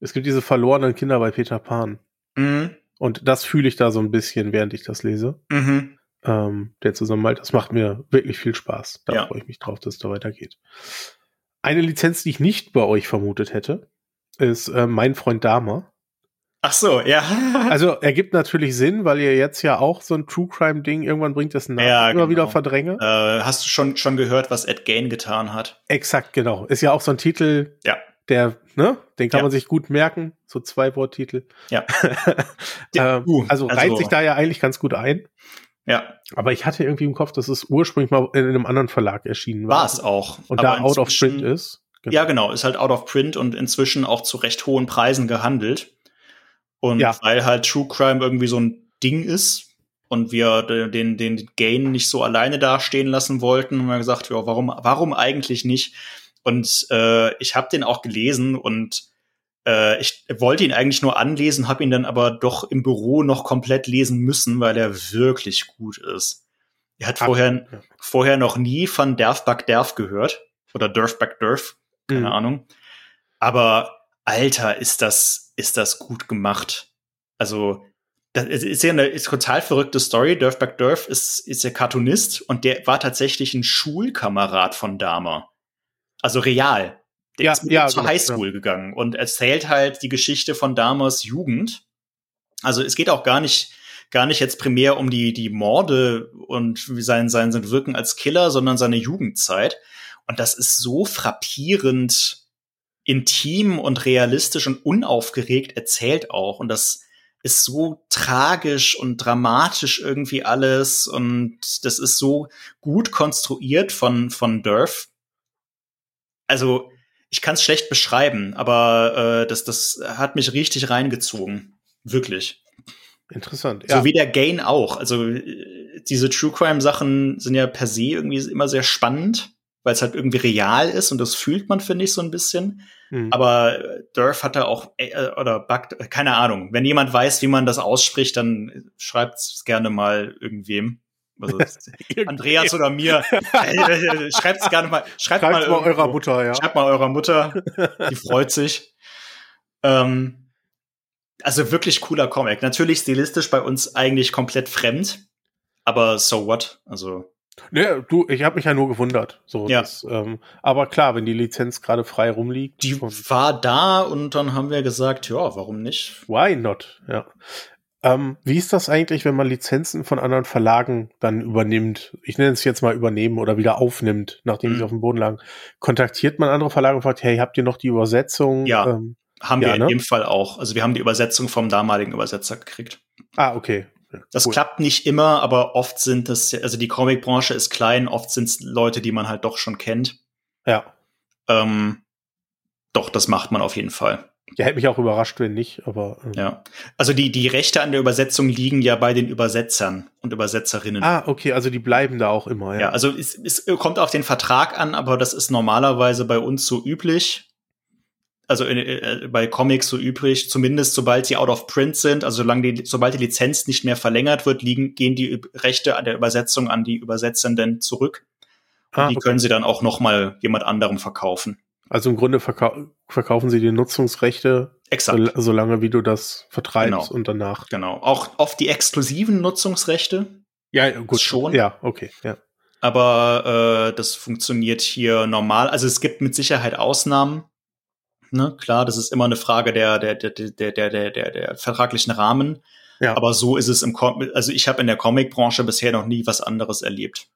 es gibt diese verlorenen Kinder bei Peter Pan. Mhm. Und das fühle ich da so ein bisschen, während ich das lese. Mhm. Ähm, der Zusammenhalt, das macht mir wirklich viel Spaß. Da Ja. freue ich mich drauf, dass es da weitergeht. Eine Lizenz, die ich nicht bei euch vermutet hätte, ist äh, Mein Freund Dama. Ach so, ja. Also ergibt natürlich Sinn, weil ihr jetzt ja auch so ein True Crime Ding irgendwann bringt das nach Ja, immer genau. wieder verdränge. äh, hast du schon, schon gehört, was Ed Gain getan hat? Exakt, genau. Ist ja auch so ein Titel, Ja. der, ne, den kann Ja. man sich gut merken, so zwei Worttitel. Ja. Uh, also, also- reiht sich da ja eigentlich ganz gut ein. Ja, Aber ich hatte irgendwie im Kopf, dass es ursprünglich mal in einem anderen Verlag erschienen war. war es auch. Und da out of print ist. Genau. Ja, genau, ist halt out of print und inzwischen auch zu recht hohen Preisen gehandelt. Und Ja. weil halt True Crime irgendwie so ein Ding ist, und wir den, den Gain nicht so alleine dastehen lassen wollten, haben wir gesagt, ja, warum, warum eigentlich nicht? Und äh, ich habe den auch gelesen und äh, ich wollte ihn eigentlich nur anlesen, habe ihn dann aber doch im Büro noch komplett lesen müssen, weil er wirklich gut ist. Er hat vorher, ja. vorher noch nie von Derfback Derf gehört oder Durfback Durf, keine mhm. Ahnung. Aber Alter, ist das, ist das gut gemacht. Also, das ist ja eine ist total verrückte Story. Durfback Durf ist, ist der Cartoonist und der war tatsächlich ein Schulkamerad von Dahmer. Also real. Der ja, ist mit ja, zur genau, Highschool ja. gegangen und erzählt halt die Geschichte von Dahmers Jugend. Also es geht auch gar nicht, gar nicht jetzt primär um die, die Morde und sein, sein, sein Wirken als Killer, sondern seine Jugendzeit. Und das ist so frappierend intim und realistisch und unaufgeregt erzählt auch. Und das ist so tragisch und dramatisch irgendwie alles. Und das ist so gut konstruiert von, von Durf. Also, ich kann es schlecht beschreiben, aber äh, das, das hat mich richtig reingezogen. Wirklich. Interessant. So wie der Gain auch. Also äh, diese True Crime Sachen sind ja per se irgendwie immer sehr spannend, weil es halt irgendwie real ist und das fühlt man, finde ich, so ein bisschen. Hm. Aber äh, Durf hat da auch, äh, oder Buck, keine Ahnung. Wenn jemand weiß, wie man das ausspricht, dann schreibt es gerne mal irgendwem. Also, Andreas oder mir. Äh, schreibt es gerne mal. Schreibt, Schreibt mal, mal eurer Mutter, ja. Schreibt mal eurer Mutter. Die freut sich. Ähm, also wirklich cooler Comic. Natürlich stilistisch bei uns eigentlich komplett fremd. Aber so what? Also Ne, du, ich habe mich ja nur gewundert. So, Ja. das, ähm, aber klar, wenn die Lizenz gerade frei rumliegt, die war da und dann haben wir gesagt, ja, warum nicht? why not? Ja. Ähm, wie ist das eigentlich, wenn man Lizenzen von anderen Verlagen dann übernimmt? Ich nenne es jetzt mal übernehmen oder wieder aufnimmt, nachdem Mhm. sie auf dem Boden lagen. Kontaktiert man andere Verlage und fragt, hey, habt ihr noch die Übersetzung? Ja. Ähm, Haben Ja, wir in ne? dem Fall auch. Also wir haben die Übersetzung vom damaligen Übersetzer gekriegt. ah, okay. Ja, Das cool. klappt nicht immer, aber oft sind es, also die Comicbranche ist klein, oft sind es Leute, die man halt doch schon kennt. Ja. Ähm, doch, das macht man auf jeden Fall. Ja, hätte mich auch überrascht, wenn nicht, aber. ähm, Ja. Also die, die Rechte an der Übersetzung liegen ja bei den Übersetzern und Übersetzerinnen. Ah, okay, also die bleiben da auch immer, ja. Ja, also es, es kommt auf den Vertrag an, aber das ist normalerweise bei uns so üblich. Also äh, äh, bei Comics so üblich, zumindest sobald sie out of print sind, also solange die, sobald die Lizenz nicht mehr verlängert wird, liegen, gehen die Rechte an der Übersetzung an die Übersetzenden zurück. Und Ah, die okay. können sie dann auch noch mal jemand anderem verkaufen. Also im Grunde verkau verkaufen sie die Nutzungsrechte, Exakt. sol solange wie du das vertreibst Genau. und danach. Genau. Auch auf die exklusiven Nutzungsrechte, Ja, gut. Schon? Ja, okay, ja. aber äh, das funktioniert hier normal. Also es gibt mit Sicherheit Ausnahmen. Ne, klar, das ist immer eine Frage der, der, der, der, der, der, der, der vertraglichen Rahmen. Ja. Aber so ist es im Com also ich habe in der Comicbranche bisher noch nie was anderes erlebt.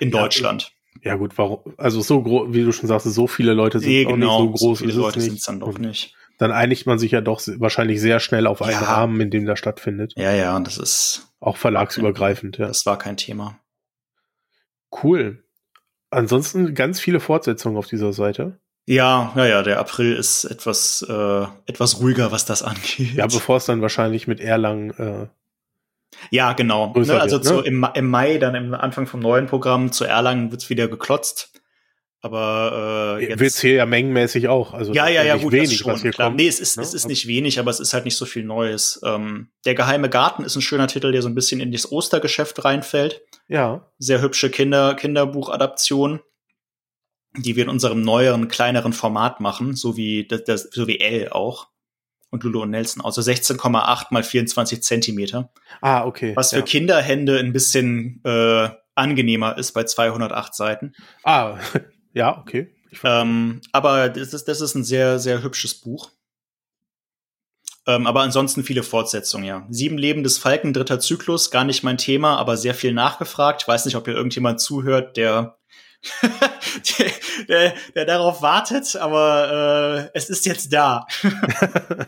In Deutschland. Ja, gut, warum? Also so groß, wie du schon sagst, so viele Leute sind Nee, auch genau. nicht so groß. viele ist es Leute sind es dann doch nicht. Dann einigt man sich ja doch wahrscheinlich sehr schnell auf einen Ja. Rahmen, in dem das stattfindet. Ja, ja, das ist, Auch verlagsübergreifend, ja. das war kein Thema. Cool. Ansonsten ganz viele Fortsetzungen auf dieser Seite. Ja, ja, ja, der April ist etwas, äh, etwas ruhiger, was das angeht. Ja, bevor es dann wahrscheinlich mit Erlangen äh, Ja, genau. Ne, also wird, ne? zu, im, im Mai, dann im Anfang vom neuen Programm zu Erlangen wird's wieder geklotzt. Aber äh, jetzt, wird's hier ja mengenmäßig auch. Also ja, ja, ja, gut, wenig, das schon, was hier klar. kommt. Nee, es ist, ne? es ist nicht wenig, aber es ist halt nicht so viel Neues. Ähm, der geheime Garten ist ein schöner Titel, der so ein bisschen in das Ostergeschäft reinfällt. Ja, Sehr hübsche Kinder, Kinderbuchadaption, die wir in unserem neueren, kleineren Format machen, so wie das, das so wie L auch. Und Lulu und Nelson, also 16,8 mal 24 Zentimeter. ah, okay. Was für ja. Kinderhände ein bisschen äh, angenehmer ist bei 208 Seiten. Ah, ja, okay. Ähm, aber das ist, das ist ein sehr, sehr hübsches Buch. Ähm, aber ansonsten viele Fortsetzungen, ja. Sieben Leben des Falken, dritter Zyklus, gar nicht mein Thema, aber sehr viel nachgefragt. Ich weiß nicht, ob hier irgendjemand zuhört, der, der, der, darauf wartet, aber äh, es ist jetzt da.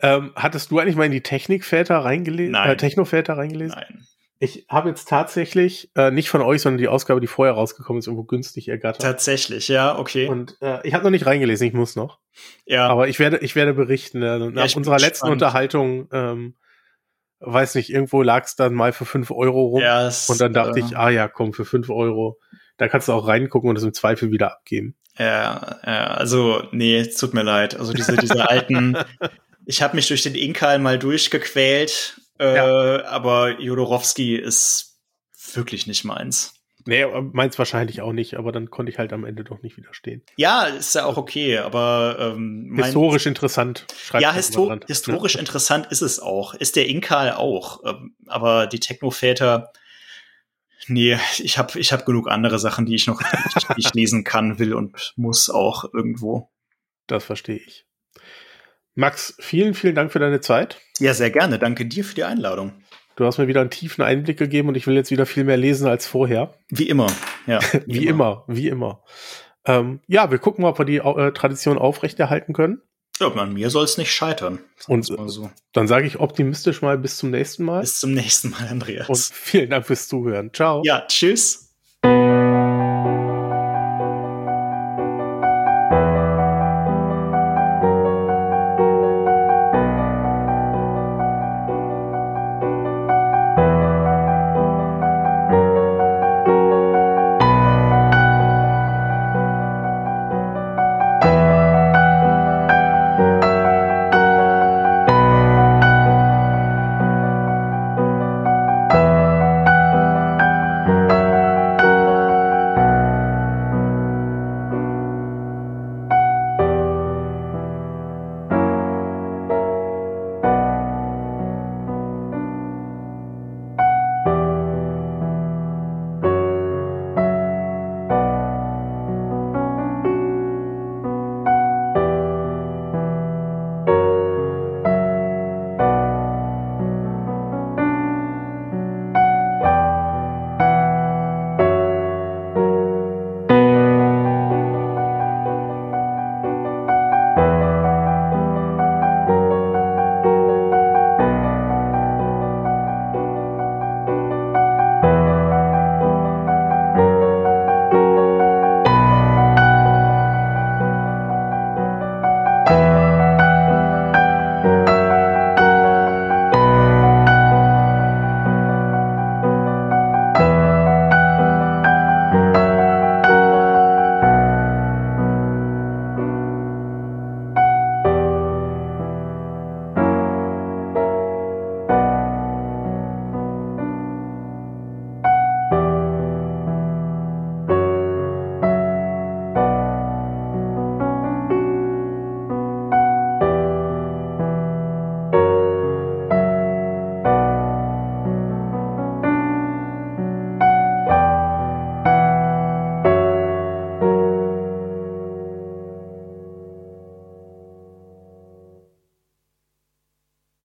ähm, hattest du eigentlich mal in die Technikväter reingelesen? Nein. Äh, Technoväter reingelesen? Nein. Ich habe jetzt tatsächlich, äh, nicht von euch, sondern die Ausgabe, die vorher rausgekommen ist, irgendwo günstig ergattert. Tatsächlich, ja, okay. Und äh, ich habe noch nicht reingelesen, ich muss noch. ja, Aber ich werde, ich werde berichten. Äh, nach bin unserer letzten gespannt. Unterhaltung ähm, weiß nicht, irgendwo lag es dann mal für fünf Euro rum. Ja, es, und dann dachte äh, ich, ah ja, komm, für fünf Euro, da kannst du auch reingucken und es im Zweifel wieder abgeben. Ja, ja, also, nee, es tut mir leid. Also diese, diese alten, ich habe mich durch den Inkal mal durchgequält, äh, Ja. aber Jodorowski ist wirklich nicht meins. Nee, meins wahrscheinlich auch nicht, aber dann konnte ich halt am Ende doch nicht widerstehen. Ja, ist ja auch okay, aber ähm, Historisch interessant. schreibt ja, man histo mal dran. historisch interessant ist es auch. Ist der Inkal auch. Ähm, aber die Technoväter, nee, ich habe ich hab genug andere Sachen, die ich noch die ich lesen kann, will und muss auch irgendwo. Das verstehe ich. Max, vielen, vielen Dank für deine Zeit. Ja, sehr gerne. Danke dir für die Einladung. Du hast mir wieder einen tiefen Einblick gegeben und ich will jetzt wieder viel mehr lesen als vorher. Wie immer. Ja, Wie immer, wie immer. Ähm, ja, wir gucken mal, ob wir die äh, Tradition aufrechterhalten können. Ja, an mir soll es nicht scheitern. Und so. dann sage ich optimistisch mal bis zum nächsten Mal. Bis zum nächsten Mal, Andreas. Und vielen Dank fürs Zuhören. Ciao. ja, tschüss.